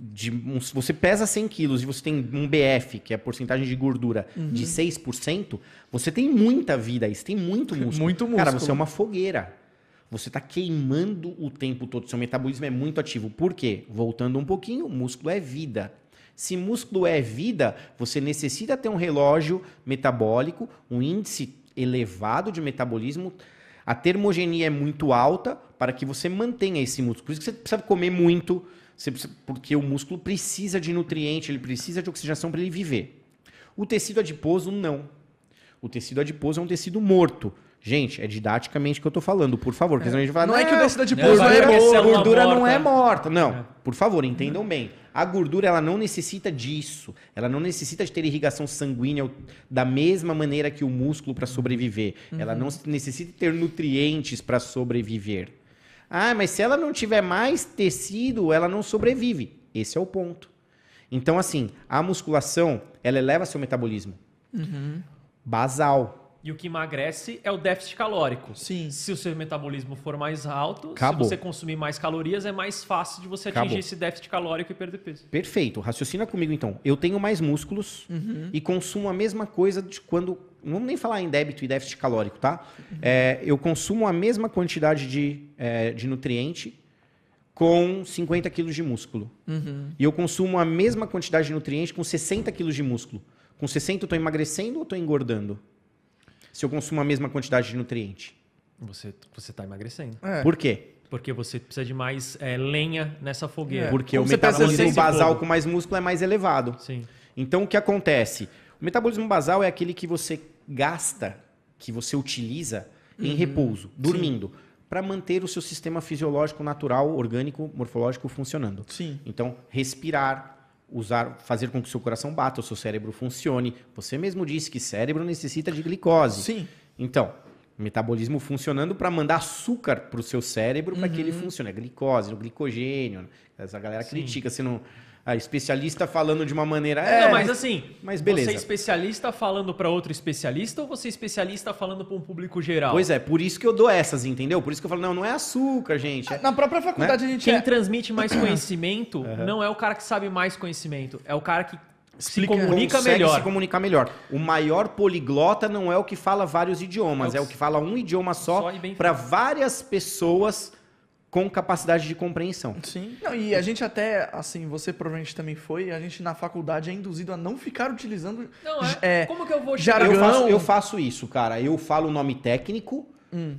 de, um- se você pesa 100 quilos e você tem um BF, que é a porcentagem de gordura, de 6%, você tem muita vida aí, você tem muito (laughs) músculo. Muito Cara, músculo. você é uma fogueira. Você está queimando o tempo todo, seu metabolismo é muito ativo. Por quê? Voltando um pouquinho, músculo é vida. Se músculo é vida, você necessita ter um relógio metabólico, um índice elevado de metabolismo. A termogenia é muito alta para que você mantenha esse músculo. Por isso que você precisa comer muito, precisa- porque o músculo precisa de nutriente, ele precisa de oxigenação para ele viver. O tecido adiposo não. O tecido adiposo é um tecido morto. Gente, é didaticamente que eu tô falando, por favor. A gente vai Não é que o tecido Não, adiposo vai é morto. célula gordura não é morta. Não, É. por favor, entendam bem. A gordura ela não necessita disso. Ela não necessita de ter irrigação sanguínea da mesma maneira que o músculo para sobreviver. Ela não necessita ter nutrientes para sobreviver. Ah, mas se ela não tiver mais tecido, ela não sobrevive. Esse é o ponto. Então, assim, a musculação, ela eleva seu metabolismo. Basal. E o que emagrece é o déficit calórico. Sim. Se o seu metabolismo for mais alto, Acabou. se você consumir mais calorias, é mais fácil de você Acabou. atingir esse déficit calórico e perder peso. Perfeito. Raciocina comigo então. Eu tenho mais músculos e consumo a mesma coisa de quando. Não vamos nem falar em débito e déficit calórico, tá? É, eu consumo a mesma quantidade de, é, de nutriente com 50 quilos de músculo. E eu consumo a mesma quantidade de nutriente com 60 quilos de músculo. Com 60 eu estou emagrecendo ou estou engordando? Se eu consumo a mesma quantidade de nutriente. Você você está emagrecendo. É. Por quê? Porque você precisa de mais é, lenha nessa fogueira. É. Porque Como o metabolismo basal fogo? com mais músculo é mais elevado. Sim. Então, o que acontece? O metabolismo basal é aquele que você gasta, que você utiliza em repouso, dormindo, para manter o seu sistema fisiológico natural, orgânico, morfológico funcionando. Sim. Então, respirar, usar, fazer com que o seu coração bata, o seu cérebro funcione. Você mesmo disse que cérebro necessita de glicose. Sim. Então, metabolismo funcionando para mandar açúcar para o seu cérebro para que ele funcione. A glicose, o glicogênio. Essa galera Sim. critica se não. A especialista falando de uma maneira. não, É, mas assim, mas beleza. você é especialista falando para outro especialista ou você é especialista falando para um público geral? Pois é, por isso que eu dou essas, entendeu? Por isso que eu falo, não, não é açúcar, gente. É- Na própria faculdade a gente Quem é... transmite mais (coughs) conhecimento não é o cara que sabe mais conhecimento, é o cara que Explica- se comunica melhor. se comunicar melhor. O maior poliglota não é o que fala vários idiomas, É é o o que fala um idioma só, Só para várias pessoas com capacidade de compreensão. Sim. Não, e a gente até, assim, você provavelmente também foi, a gente na faculdade é induzido a não ficar utilizando... Não, é, É, como que eu vou jargão- chegar? Eu faço, eu faço isso, cara. Eu falo o nome técnico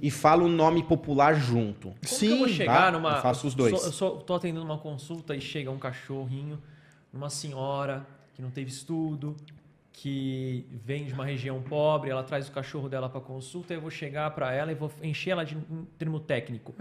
e falo o nome popular junto. Como que eu Sim, vou chegar tá? numa. Eu faço os dois. sou- eu sou- tô atendendo uma consulta e chega um cachorrinho, uma senhora que não teve estudo, que vem de uma região pobre, ela traz o cachorro dela para consulta, eu vou chegar para ela e vou encher ela de um termo técnico.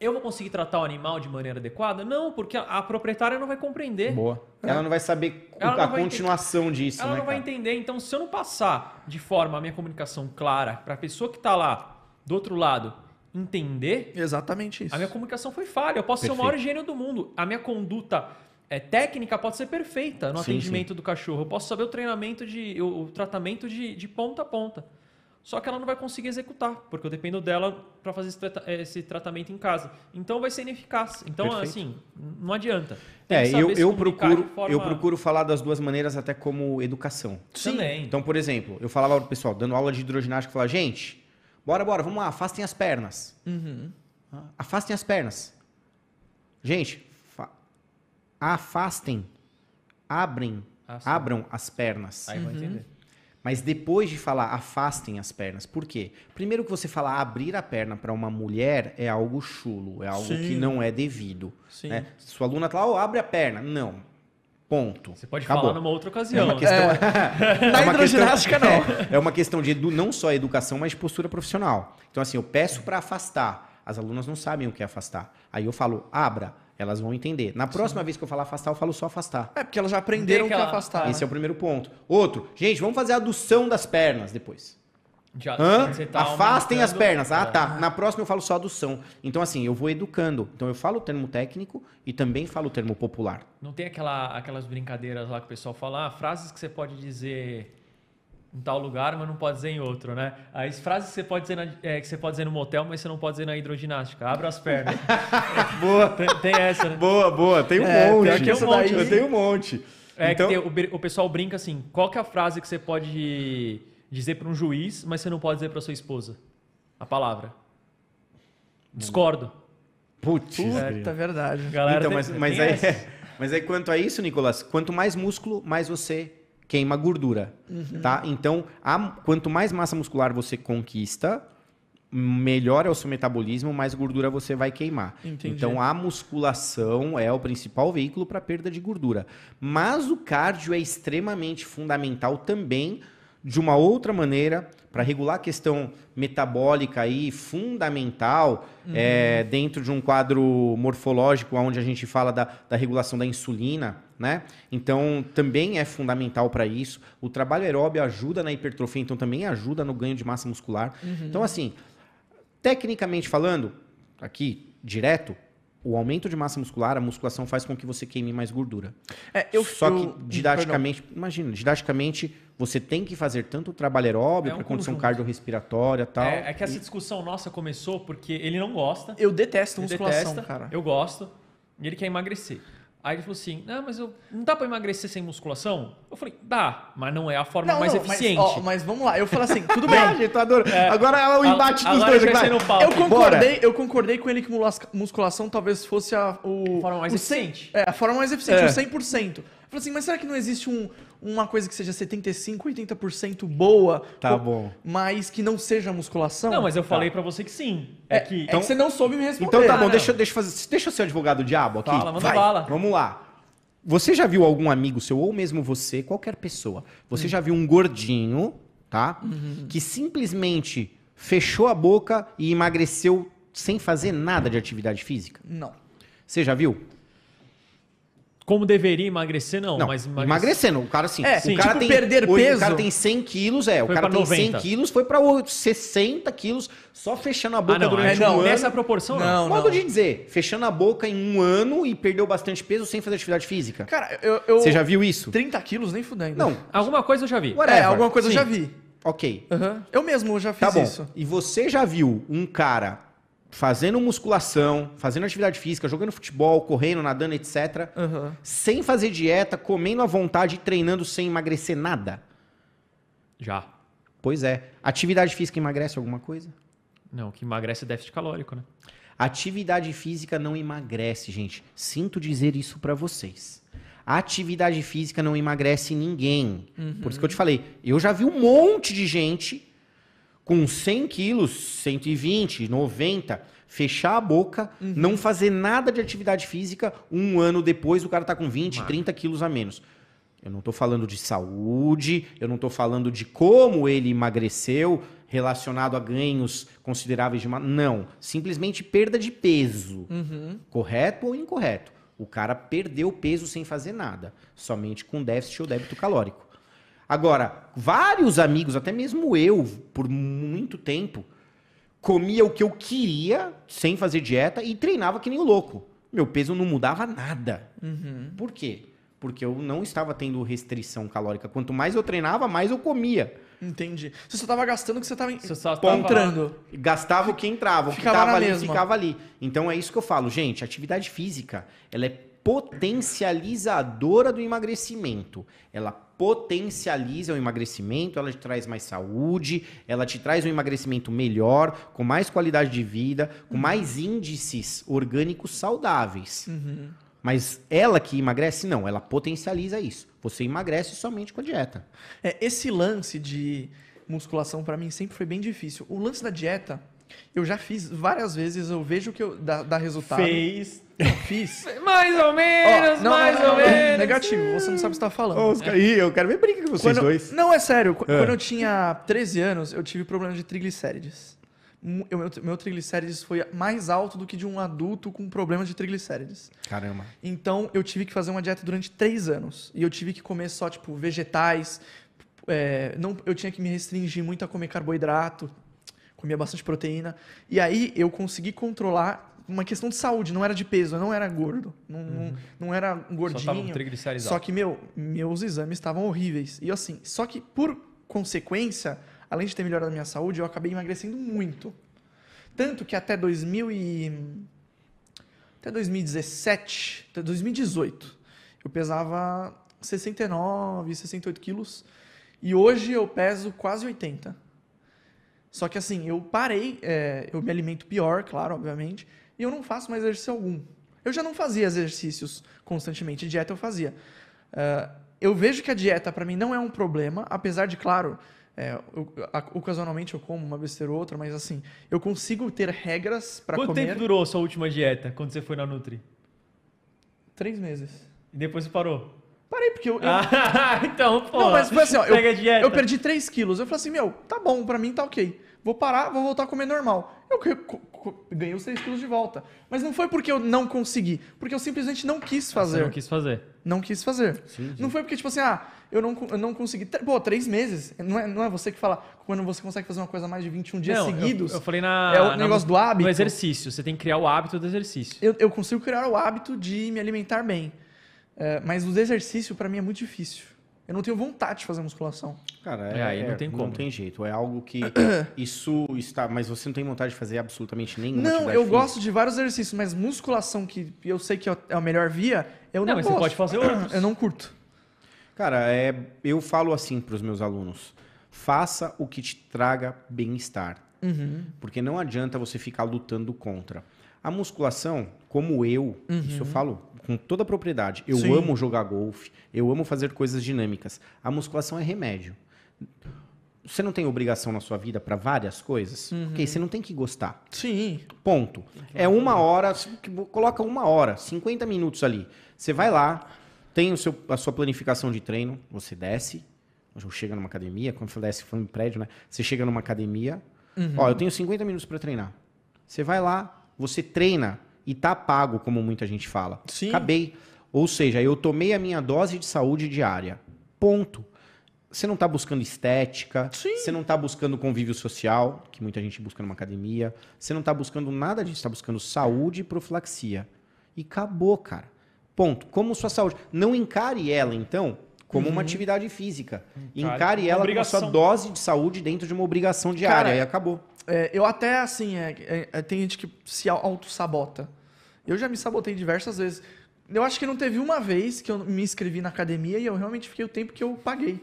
Eu vou conseguir tratar o animal de maneira adequada? Não, porque a, a proprietária não vai compreender. Boa. Ela não vai saber Ela a não vai continuação disso, Ela né, não vai cara? entender. Então, se eu não passar de forma a minha comunicação clara para a pessoa que está lá do outro lado entender, Exatamente isso. a minha comunicação foi falha. Eu posso ser o Perfeito. maior gênio do mundo. A minha conduta é, técnica pode ser perfeita no Sim, atendimento do cachorro. Eu posso saber o treinamento de. o, o tratamento de, de ponta a ponta. Só que ela não vai conseguir executar, porque eu dependo dela para fazer esse, trata- esse tratamento em casa. Então vai ser ineficaz. Então, Perfeito. assim, não adianta. Tem É, eu, eu procuro, forma- eu procuro falar das duas maneiras até como educação. Também. Então, por exemplo, eu falava pro pessoal, dando aula de hidroginástica, eu falava, gente, bora, bora, vamos lá, afastem as pernas. Uhum. Afastem as pernas. Gente, fa- afastem, abrem, Ah, sim. abram as pernas. Aí vai entender. Mas depois de falar afastem as pernas, por quê? Primeiro que você falar abrir a perna para uma mulher é algo chulo, é algo Sim. que não é devido. Sim. né? Sua aluna tá lá, ó, abre a perna. Não. Ponto. Você pode Acabou. falar numa outra É ocasião. uma questão, Na (laughs) é uma (laughs) hidroginástica, questão- não. É, (laughs) é uma questão de edu- não só educação, mas de postura profissional. Então, assim, eu peço para afastar. As alunas não sabem o que é afastar. Aí eu falo, abra, elas vão entender. Na próxima vez que eu falar afastar, eu falo só afastar. É, porque elas já aprenderam que é aquela- afastar. Esse é o primeiro ponto. Outro, gente, vamos fazer a adução das pernas depois. Já- Hã? você tá Afastem as pernas. Ah, É. tá. Na próxima eu falo só adução. Então, assim, eu vou educando. Então, eu falo o termo técnico e também falo o termo popular. Não tem aquela, aquelas brincadeiras lá que o pessoal fala, ah, frases que você pode dizer em tal lugar, mas não pode dizer em outro, né? As frases que você pode dizer, na- é, que você pode dizer no motel, mas você não pode dizer na hidroginástica. Abra as pernas. (laughs) Boa. tem, tem essa, né? Boa, boa. Tem um É, monte. que essa daí- Eu tenho um monte. É então, que tem- o, o pessoal brinca assim, qual que é a frase que você pode dizer para um juiz, mas você não pode dizer para sua esposa? A palavra. Discordo. Putz. Puta, verdade. Galera, então, tem- mas, tem mas, aí, (laughs) mas aí, quanto a isso, Nicolas, quanto mais músculo, mais você queima gordura, Uhum. tá? Então, a- quanto mais massa muscular você conquista, melhor é o seu metabolismo, mais gordura você vai queimar. Entendi. Então, a musculação é o principal veículo para perda de gordura. Mas o cardio é extremamente fundamental também de uma outra maneira para regular a questão metabólica aí fundamental é, dentro de um quadro morfológico onde a gente fala da, da regulação da insulina, né? Então também é fundamental para isso. O trabalho aeróbio ajuda na hipertrofia, então também ajuda no ganho de massa muscular. Então assim, tecnicamente falando, aqui direto, o aumento de massa muscular, a musculação faz com que você queime mais gordura. É, eu, Só eu- que didaticamente, imagina, didaticamente você tem que fazer tanto o trabalho aeróbio É um para condição conjunto. cardiorrespiratória e tal. É, é que essa discussão nossa começou porque ele não gosta. Eu detesto Ele musculação, detesta, cara. Eu gosto. E ele quer emagrecer. Aí ele falou assim: Não, mas eu, não dá pra emagrecer sem musculação? Eu falei: Dá, mas não é a forma mais eficiente. Mas, ó, mas vamos lá, eu falo assim, (laughs) tudo bem. Gente, eu adoro. Agora é o embate A- dos dois. a gente vai. palco. Eu Bora. concordei, eu concordei com ele que musculação talvez fosse a, o, A forma mais o eficiente. é, a forma mais eficiente, É. o 100%. Eu falei assim, mas será que não existe um- uma coisa que seja 75, 80% boa, Tá bom. mas que não seja musculação? Não, mas eu falei pra você que sim. É, é, que. é que você não soube me responder. Então tá bom, deixa, eu- deixa, eu fazer, deixa eu ser o advogado diabo aqui. Fala, manda Vai. bala. Vamos lá. Você já viu algum amigo seu, ou mesmo você, qualquer pessoa, você Hum. já viu um gordinho, tá? Uhum. Que simplesmente fechou a boca e emagreceu sem fazer nada de atividade física? Não. Você já viu? Como deveria emagrecer, não, Não, mas emagrecer. emagrecendo. O cara assim, É, o sim, cara tipo, tem, perder hoje peso. O cara tem 100 quilos, é. O Foi cara tem 100 90. quilos, foi pra 60 quilos, só fechando a boca Ah, não, durante é, um não, ano. nessa proporção não. Não, Modo de dizer, fechando a boca em um ano e perdeu bastante peso sem fazer atividade física. Cara, eu... eu Você já viu isso? 30 quilos nem fudendo. Não, Alguma coisa eu já vi. Whatever. É, alguma coisa Sim. eu já vi. ok. Aham. Eu mesmo já fiz Tá bom. isso. E você já viu um cara fazendo musculação, fazendo atividade física, jogando futebol, correndo, nadando, etc., Aham. sem fazer dieta, comendo à vontade e treinando sem emagrecer nada? Já. Pois é. Atividade física emagrece alguma coisa? Não, que emagrece é déficit calórico, né? Atividade física não emagrece, gente. Sinto dizer isso pra vocês. Atividade física não emagrece ninguém. Por isso que eu te falei. Eu já vi um monte de gente com 100 quilos, 120, 90, fechar a boca, não fazer nada de atividade física, um ano depois o cara tá com 20, 30 quilos a menos. Eu não tô falando de saúde, eu não tô falando de como ele emagreceu, relacionado a ganhos consideráveis de uma. Não. Simplesmente perda de peso. Uhum. Correto ou incorreto? O cara perdeu peso sem fazer nada, somente com déficit ou débito calórico. Agora, vários amigos, até mesmo eu, por muito tempo, comia o que eu queria sem fazer dieta e treinava que nem o louco. Meu peso não mudava nada. Uhum. Por quê? Porque eu não estava tendo restrição calórica. Quanto mais eu treinava, mais eu comia. Entendi. Você só tava gastando o que você tava Você só tava- entrando. Gastava o que entrava, o que Ficava estava ali mesma. ficava ali. Então é isso que eu falo, gente. Atividade física, ela é potencializadora do emagrecimento. Ela potencializa o emagrecimento, ela te traz mais saúde, ela te traz um emagrecimento melhor, com mais qualidade de vida, com mais índices orgânicos saudáveis. Uhum. Mas ela que emagrece, não, ela potencializa isso. Você emagrece somente com a dieta. É, esse lance de musculação pra mim sempre foi bem difícil. O lance da dieta, eu já fiz várias vezes, eu vejo que eu, dá, dá resultado. Fez. Eu fiz. (laughs) Mais ou Ó, menos, não, mais não, não, ou não, menos. Negativo, você não sabe o que você tá falando. Oscar, Ih, eu quero ver briga com vocês Quando- dois. Não, é sério. É. Quando eu tinha 13 anos, eu tive problema de triglicérides. Eu- Meu, meu triglicérides foi mais alto do que de um adulto com problemas de triglicérides. Caramba. Então, eu tive que fazer uma dieta durante três anos. E eu tive que comer só, tipo, vegetais. é, não, eu tinha que me restringir muito a comer carboidrato. Comia bastante proteína. E aí, eu consegui controlar uma questão de saúde. Não era de peso, eu não era gordo. Não, não, não era Uhum. Só gordinho. Só altos. que, meu, meus exames estavam horríveis. E assim, só que por consequência, além de ter melhorado a minha saúde, eu acabei emagrecendo muito. Tanto que até 2000 e... até 2017, até 2018, eu pesava 69, 68 quilos. E hoje eu peso quase 80. Só que assim, eu parei, é, eu me alimento pior, claro, obviamente, e eu não faço mais exercício algum. Eu já não fazia exercícios constantemente, dieta eu fazia. Ah, eu vejo que a dieta para mim não é um problema, apesar de, claro, é, eu- a- ocasionalmente eu como uma besteira ou outra, mas assim, eu consigo ter regras para Quanto comer. tempo durou a sua última dieta, quando você foi na Nutri? Três meses. E depois você parou? Parei, porque eu. eu- Ah, (laughs) então, pô. não, mas foi assim, ó, eu, eu perdi 3 quilos. Eu falei assim, meu, tá bom, pra mim tá ok. Vou parar, vou voltar a comer normal. Eu ganhei os 3 quilos de volta. Mas não foi porque eu não consegui, porque eu simplesmente não quis fazer. Você não quis fazer. Não quis fazer. Sim, sim. Não foi porque, tipo assim, ah, eu não, eu não consegui. Pô, três meses. Não é, não é você que fala quando você consegue fazer uma coisa mais de 21 dias Não, eu- seguidos. Eu, falei na. É o na- negócio do hábito. No exercício. Você tem que criar o hábito do exercício. eu, eu consigo criar o hábito de me alimentar bem. É, mas o exercício, pra mim, é muito difícil. Eu não tenho vontade de fazer musculação. Cara, É, é, aí não é, tem Não como. tem jeito. É algo que (coughs) isso está. Mas você não tem vontade de fazer absolutamente nenhuma Não, eu física? gosto de vários exercícios, mas musculação, que eu sei que é a melhor via, eu Não, não, mas você gosto. pode fazer (coughs) outros. Eu não curto. Cara, é, eu falo assim para os meus alunos: faça o que te traga bem-estar. Uhum. Porque não adianta você ficar lutando contra. A musculação, como eu, isso eu falo com toda a propriedade. Eu Uhum. Sim. amo jogar golfe, eu amo fazer coisas dinâmicas. A musculação é remédio. Você não tem obrigação na sua vida para várias coisas? Uhum. Ok, você não tem que gostar. Sim. Ponto. É uma hora, coloca uma hora, 50 minutos ali. Você vai lá, tem o seu, a sua planificação de treino, você desce, chega numa academia, quando você desce falando em prédio, né? Você chega numa academia, ó, eu tenho 50 minutos para treinar. Você vai lá, você treina e tá pago, como muita gente fala. Sim. Acabei. Ou seja, eu tomei a minha dose de saúde diária. Ponto. Você não está buscando estética, Sim. você não está buscando convívio social, que muita gente busca numa academia, você não está buscando nada disso, está buscando saúde e profilaxia. E acabou, cara. Ponto. Como sua saúde. Não encare ela, então, como uma atividade física. Encare Encare ela como a sua dose de saúde dentro de uma obrigação diária. Cara, e acabou. É, eu até, assim, é, é, é, tem gente que se au- auto-sabota. Eu já me sabotei diversas vezes. Eu acho que não teve uma vez que eu me inscrevi na academia e eu realmente fiquei o tempo que eu paguei.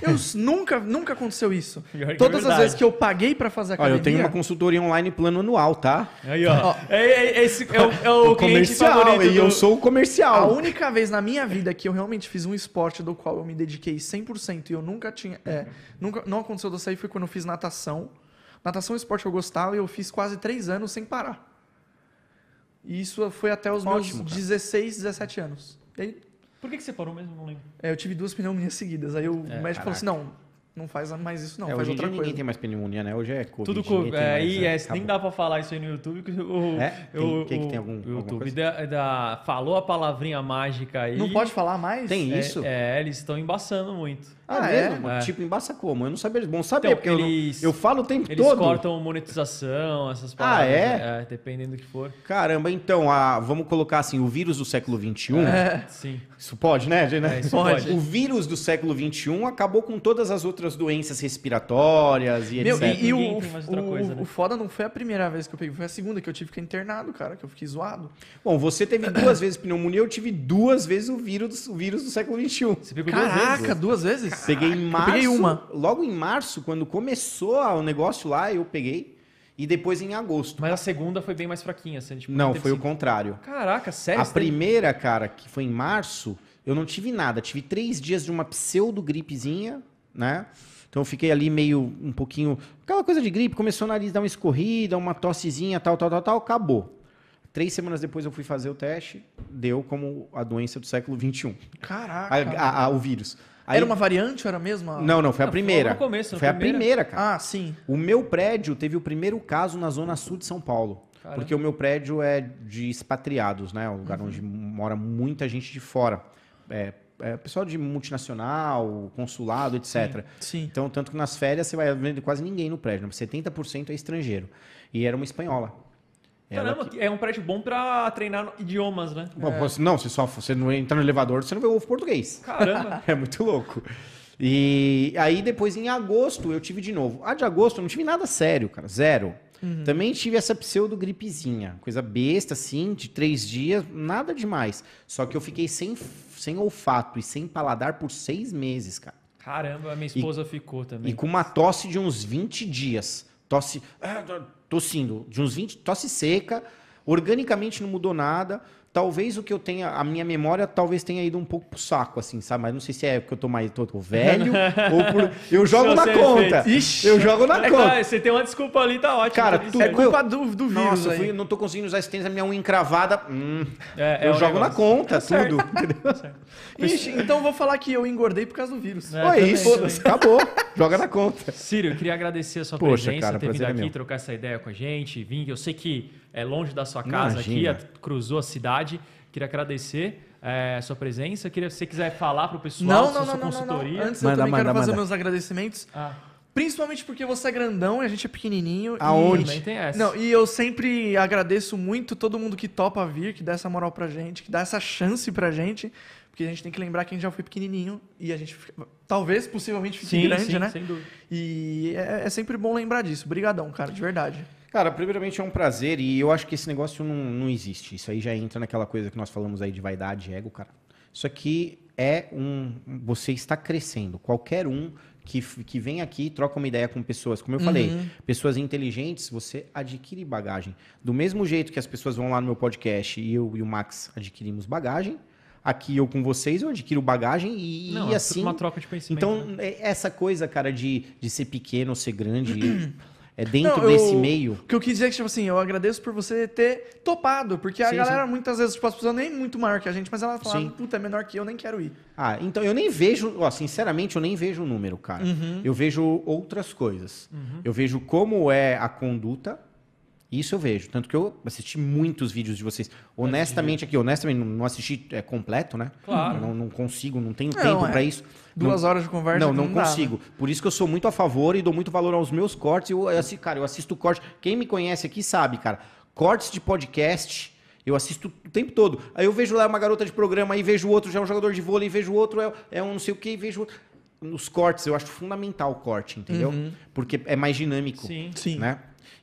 Eu (laughs) nunca, nunca aconteceu isso. É Todas as vezes que eu paguei pra fazer Olha, academia... eu tenho uma consultoria online plano anual, tá? Aí, ó. Ó. É, é- esse é o, (laughs) é o, cliente favorito e eu do- sou o A comercial. única vez na minha vida que eu realmente fiz um esporte do qual eu me dediquei 100% e eu nunca tinha. É, nunca, não aconteceu disso aí foi quando eu fiz natação. Natação é um esporte que eu gostava e eu fiz quase três anos sem parar. E isso foi até os Ótimo, meus cara. 16, 17 anos. E aí, Por que, que você parou mesmo? Não lembro. é, eu tive duas pneumonias seguidas. Aí o É, médico falou assim: não, não faz mais isso, não. é, faz outra dia ninguém coisa. tem mais pneumonia, né? Hoje é Covid. Tudo tem É, mais, e né? é, nem dá pra falar isso aí no YouTube. que O, É? Tem- o, que que tem algum- o YouTube coisa? da- da- falou a palavrinha mágica aí. Não pode falar mais? Tem É, isso? É, eles estão embaçando muito. Ah, Ah, é? mesmo? é? Tipo, embaça como? Eu não sabia. Bom saber, Então, porque eu, não- eles- eu falo o tempo Eles todo. cortam monetização, essas Ah, palavras. é? né? Dependendo do que for. Caramba, então, a- vamos colocar assim, o vírus do século XXI. É. Sim. Isso pode, né, gente? É, isso pode. O vírus do século XXI acabou com todas as outras doenças respiratórias e Meu, etc. e, e o, tem mais outra o- coisa, né? o foda não foi a primeira vez que eu peguei, foi a segunda que eu tive que ficar internado, cara, que eu fiquei zoado. Bom, você teve (clears throat) duas vezes pneumonia, eu tive duas vezes o vírus, o vírus do século XXI. Você pegou duas Caraca, vezes? duas vezes? Peguei em março. peguei uma. Logo em março, quando começou o negócio lá, eu peguei. E depois em agosto. Mas a segunda foi bem mais fraquinha. Assim, tipo, não, foi o sim- contrário. Caraca, sério? A primeira, cara, que foi em março, eu não tive nada. Tive três dias de uma pseudo gripezinha, né? Então eu fiquei ali meio um pouquinho. Aquela coisa de gripe, começou o nariz dar uma escorrida, uma tossezinha, tal, tal, tal, tal, acabou. Três semanas depois eu fui fazer o teste, deu como a doença do século XXI. Caraca. A- a- a- o vírus. Aí- Era uma variante ou era a mesma? Não, não, foi a Não, foi primeira. no começo, foi a primeira. cara. Ah, sim. O meu prédio teve o primeiro caso na zona sul de São Paulo. Caramba. Porque o meu prédio é de expatriados, né? Um lugar onde mora muita gente de fora. É, é pessoal de multinacional, consulado, etc. Sim. Então, tanto que nas férias você vai vendo quase ninguém no prédio. né? 70% é estrangeiro. E era uma espanhola. Caramba, é um prédio bom pra treinar idiomas, né? Bom, você- Não, você só você não entra no elevador, você não vê o ovo português. Caramba. (laughs) É muito louco. E aí depois em agosto eu tive de novo. A de agosto eu não tive nada sério, cara, zero. Também tive essa pseudo gripezinha, coisa besta assim, de três dias, nada demais. Só que eu fiquei sem, sem olfato e sem paladar por seis meses, cara. Caramba, minha esposa ficou também. E com uma tosse de uns 20 dias. Tosse, ah, tossindo, de uns 20, tosse seca, organicamente não mudou nada. Talvez o que eu tenha, a minha memória talvez tenha ido um pouco pro saco, assim, sabe? Mas não sei se é porque eu tô mais tô, tô velho (laughs) ou por. Eu jogo na conta. Ixi. eu jogo na É, conta. você tem uma desculpa ali, tá ótimo. Cara, tá tu- tudo É certo. culpa do, do vírus Nossa, fui- não tô conseguindo usar esse tênis, a minha unha encravada. Hum, É, é eu jogo na negócio. conta, certo. tudo. Entendeu? Ixi, então eu vou falar que eu engordei por causa do vírus. É, Pô, é também, isso, também. acabou. Joga na conta. Sírio, eu queria agradecer a sua Poxa, presença, cara, ter vindo é aqui meu. trocar essa ideia com a gente, vir. Eu sei que é longe da sua casa Imagina. aqui, a- cruzou a cidade. Queria agradecer é, a sua presença. Queria, se você quiser falar para o pessoal Não, da não, sua não, não, não, não. consultoria. Antes eu Manda, também quero manda, fazer manda. meus agradecimentos. Ah, Principalmente porque você é grandão e a gente é pequenininho. e- Aonde? também tem essa. Não, e eu sempre agradeço muito todo mundo que topa vir, que dá essa moral pra gente, que dá essa chance pra gente. Porque a gente tem que lembrar que a gente já foi pequenininho e a gente fica- talvez, possivelmente, fique sim, grande, sim, né? sem dúvida. E é, é sempre bom lembrar disso. Obrigadão, cara, de verdade. Cara, primeiramente é um prazer e eu acho que esse negócio não, não existe. Isso aí já entra naquela coisa que nós falamos aí de vaidade e ego, cara. Isso aqui é um. Você está crescendo. Qualquer um que, que vem aqui troca uma ideia com pessoas, como eu falei, pessoas inteligentes, você adquire bagagem. Do mesmo jeito que as pessoas vão lá no meu podcast e eu e o Max adquirimos bagagem, aqui eu com vocês eu adquiro bagagem e, Não, e é assim. uma troca de conhecimento. Então, né? é- essa coisa, cara, de, de ser pequeno ou ser grande, (clears throat) é dentro Não, eu- desse meio. O que eu quis dizer é que, tipo assim, eu agradeço por você ter topado, porque a Sim, galera, muitas vezes, tipo, as pessoas nem muito maior que a gente, mas ela fala, Sim. puta, é menor que eu, nem quero ir. Ah, então eu nem vejo, ó, sinceramente, eu nem vejo o número, cara. Eu vejo outras coisas. Eu vejo como é a conduta. Isso eu vejo. Tanto que eu assisti muitos vídeos de vocês. Honestamente, aqui, honestamente, não- não assisti é, completo, né? Claro. Não, não consigo, não tenho Não, tempo é. pra isso. Duas horas de conversa. Não, não dá, né? consigo. Por isso que eu sou muito a favor e dou muito valor aos meus cortes. Eu, eu, cara, eu assisto corte. Quem me conhece aqui sabe, cara. Cortes de podcast, eu assisto o tempo todo. Aí eu vejo lá uma garota de programa, aí vejo outro, já é um jogador de vôlei, vejo outro, é, é um não sei o que, vejo outro. Nos cortes, eu acho fundamental o corte, entendeu? Porque é mais dinâmico. Sim. Sim. Né?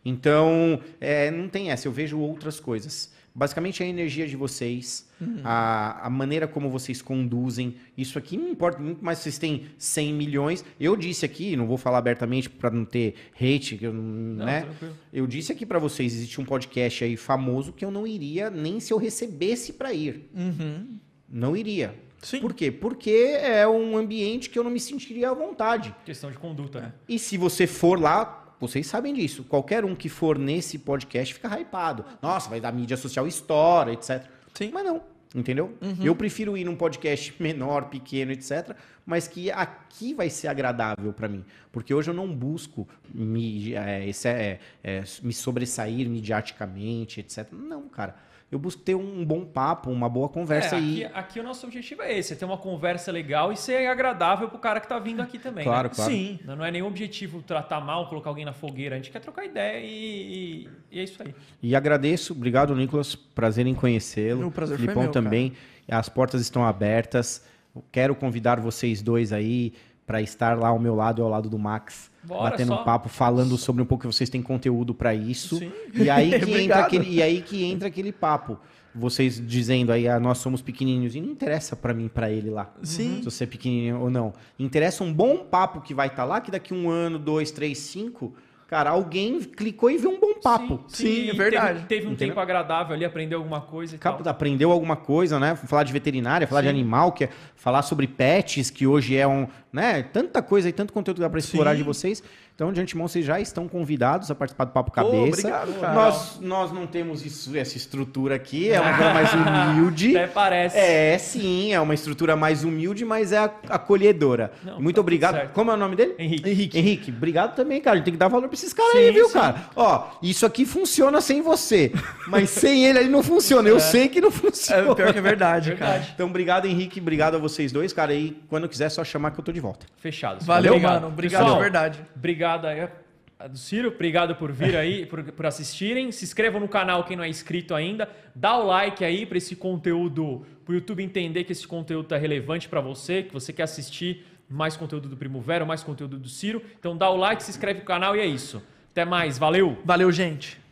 Então, é, não tem essa, eu vejo outras coisas. Basicamente a energia de vocês, a, a maneira como vocês conduzem. Isso aqui não importa muito mais se vocês têm 100 milhões. Eu disse aqui, não vou falar abertamente para não ter hate, eu, Não, né? tranquilo. Eu disse aqui para vocês, existe um podcast aí famoso que eu não iria nem se eu recebesse para ir. Uhum. Não iria. Sim. Por quê? Porque é um ambiente que eu não me sentiria à vontade. Questão de conduta, né? E se você for lá, vocês sabem disso. Qualquer um que for nesse podcast fica hypado. Nossa, vai dar mídia social estoura, etc. Sim. Mas não. Entendeu? Eu prefiro ir num podcast (laughs) menor, pequeno, etc. Mas que aqui vai ser agradável para mim. Porque hoje eu não busco me, é, esse é, é, me sobressair midiaticamente, etc. Não, cara. Eu busco ter um bom papo, uma boa conversa É, aí. aqui, aqui o nosso objetivo é esse, é ter uma conversa legal e ser agradável pro cara que tá vindo aqui também. Claro, né? claro. Sim. Não não é nenhum objetivo tratar mal, colocar alguém na fogueira. A gente quer trocar ideia e, e- e é isso aí. E agradeço, obrigado, Nicolas. Prazer em conhecê-lo. O prazer foi Filipão meu, também. As portas estão abertas. Quero convidar vocês dois aí para estar lá ao meu lado e ao lado do Max, Bora, batendo só- um papo, falando sobre um pouco que vocês têm conteúdo para isso. Sim. E aí (laughs) que entra aquele, e aí que entra aquele papo. Vocês dizendo aí, ah, nós somos pequenininhos. E não interessa para mim, para ele lá. Sim. Se você é pequenininho ou não. Interessa um bom papo que vai estar lá, que daqui um ano, dois, três, cinco, cara, alguém clicou e viu um bom papo. Sim, é e verdade. Teve, teve um Entendeu? tempo agradável ali, aprendeu alguma coisa e Cap- tal. aprendeu alguma coisa, né? Falar de veterinária, falar de Sim. animal, que é falar sobre pets, que hoje é um, né? Tanta coisa e tanto conteúdo que dá para explorar Sim. de vocês. Então, de antemão, vocês já estão convidados a participar do Papo Cabeça. obrigado, cara. Nós, nós não temos isso, essa estrutura aqui, é uma (laughs) coisa mais humilde. Até parece. É, sim, é uma estrutura mais humilde, mas é ac- acolhedora. Não, Muito tá obrigado. certo. Como é o nome dele? Henrique. Henrique. Henrique, obrigado também, cara. A gente tem que dar valor pra esses caras Sim, aí, viu, sim. cara? Ó, isso aqui funciona sem você, mas sem ele aí não funciona. Eu sei que não funciona. É pior que é verdade, cara. Verdade. Então, obrigado, Henrique. Obrigado a vocês dois, cara. E quando quiser, é só chamar que eu tô de volta. Fechado. Valeu, mano. Obrigado Pessoal, de verdade. Obrigado aí a do Ciro, obrigado por vir aí, (laughs) por, por assistirem. Se inscrevam no canal quem não é inscrito ainda. Dá o like aí para esse conteúdo, pro YouTube entender que esse conteúdo tá relevante para você, que você quer assistir mais conteúdo do Primo Vero, mais conteúdo do Ciro. Então dá o like, se inscreve no canal e é isso. Até mais, valeu! Valeu, gente.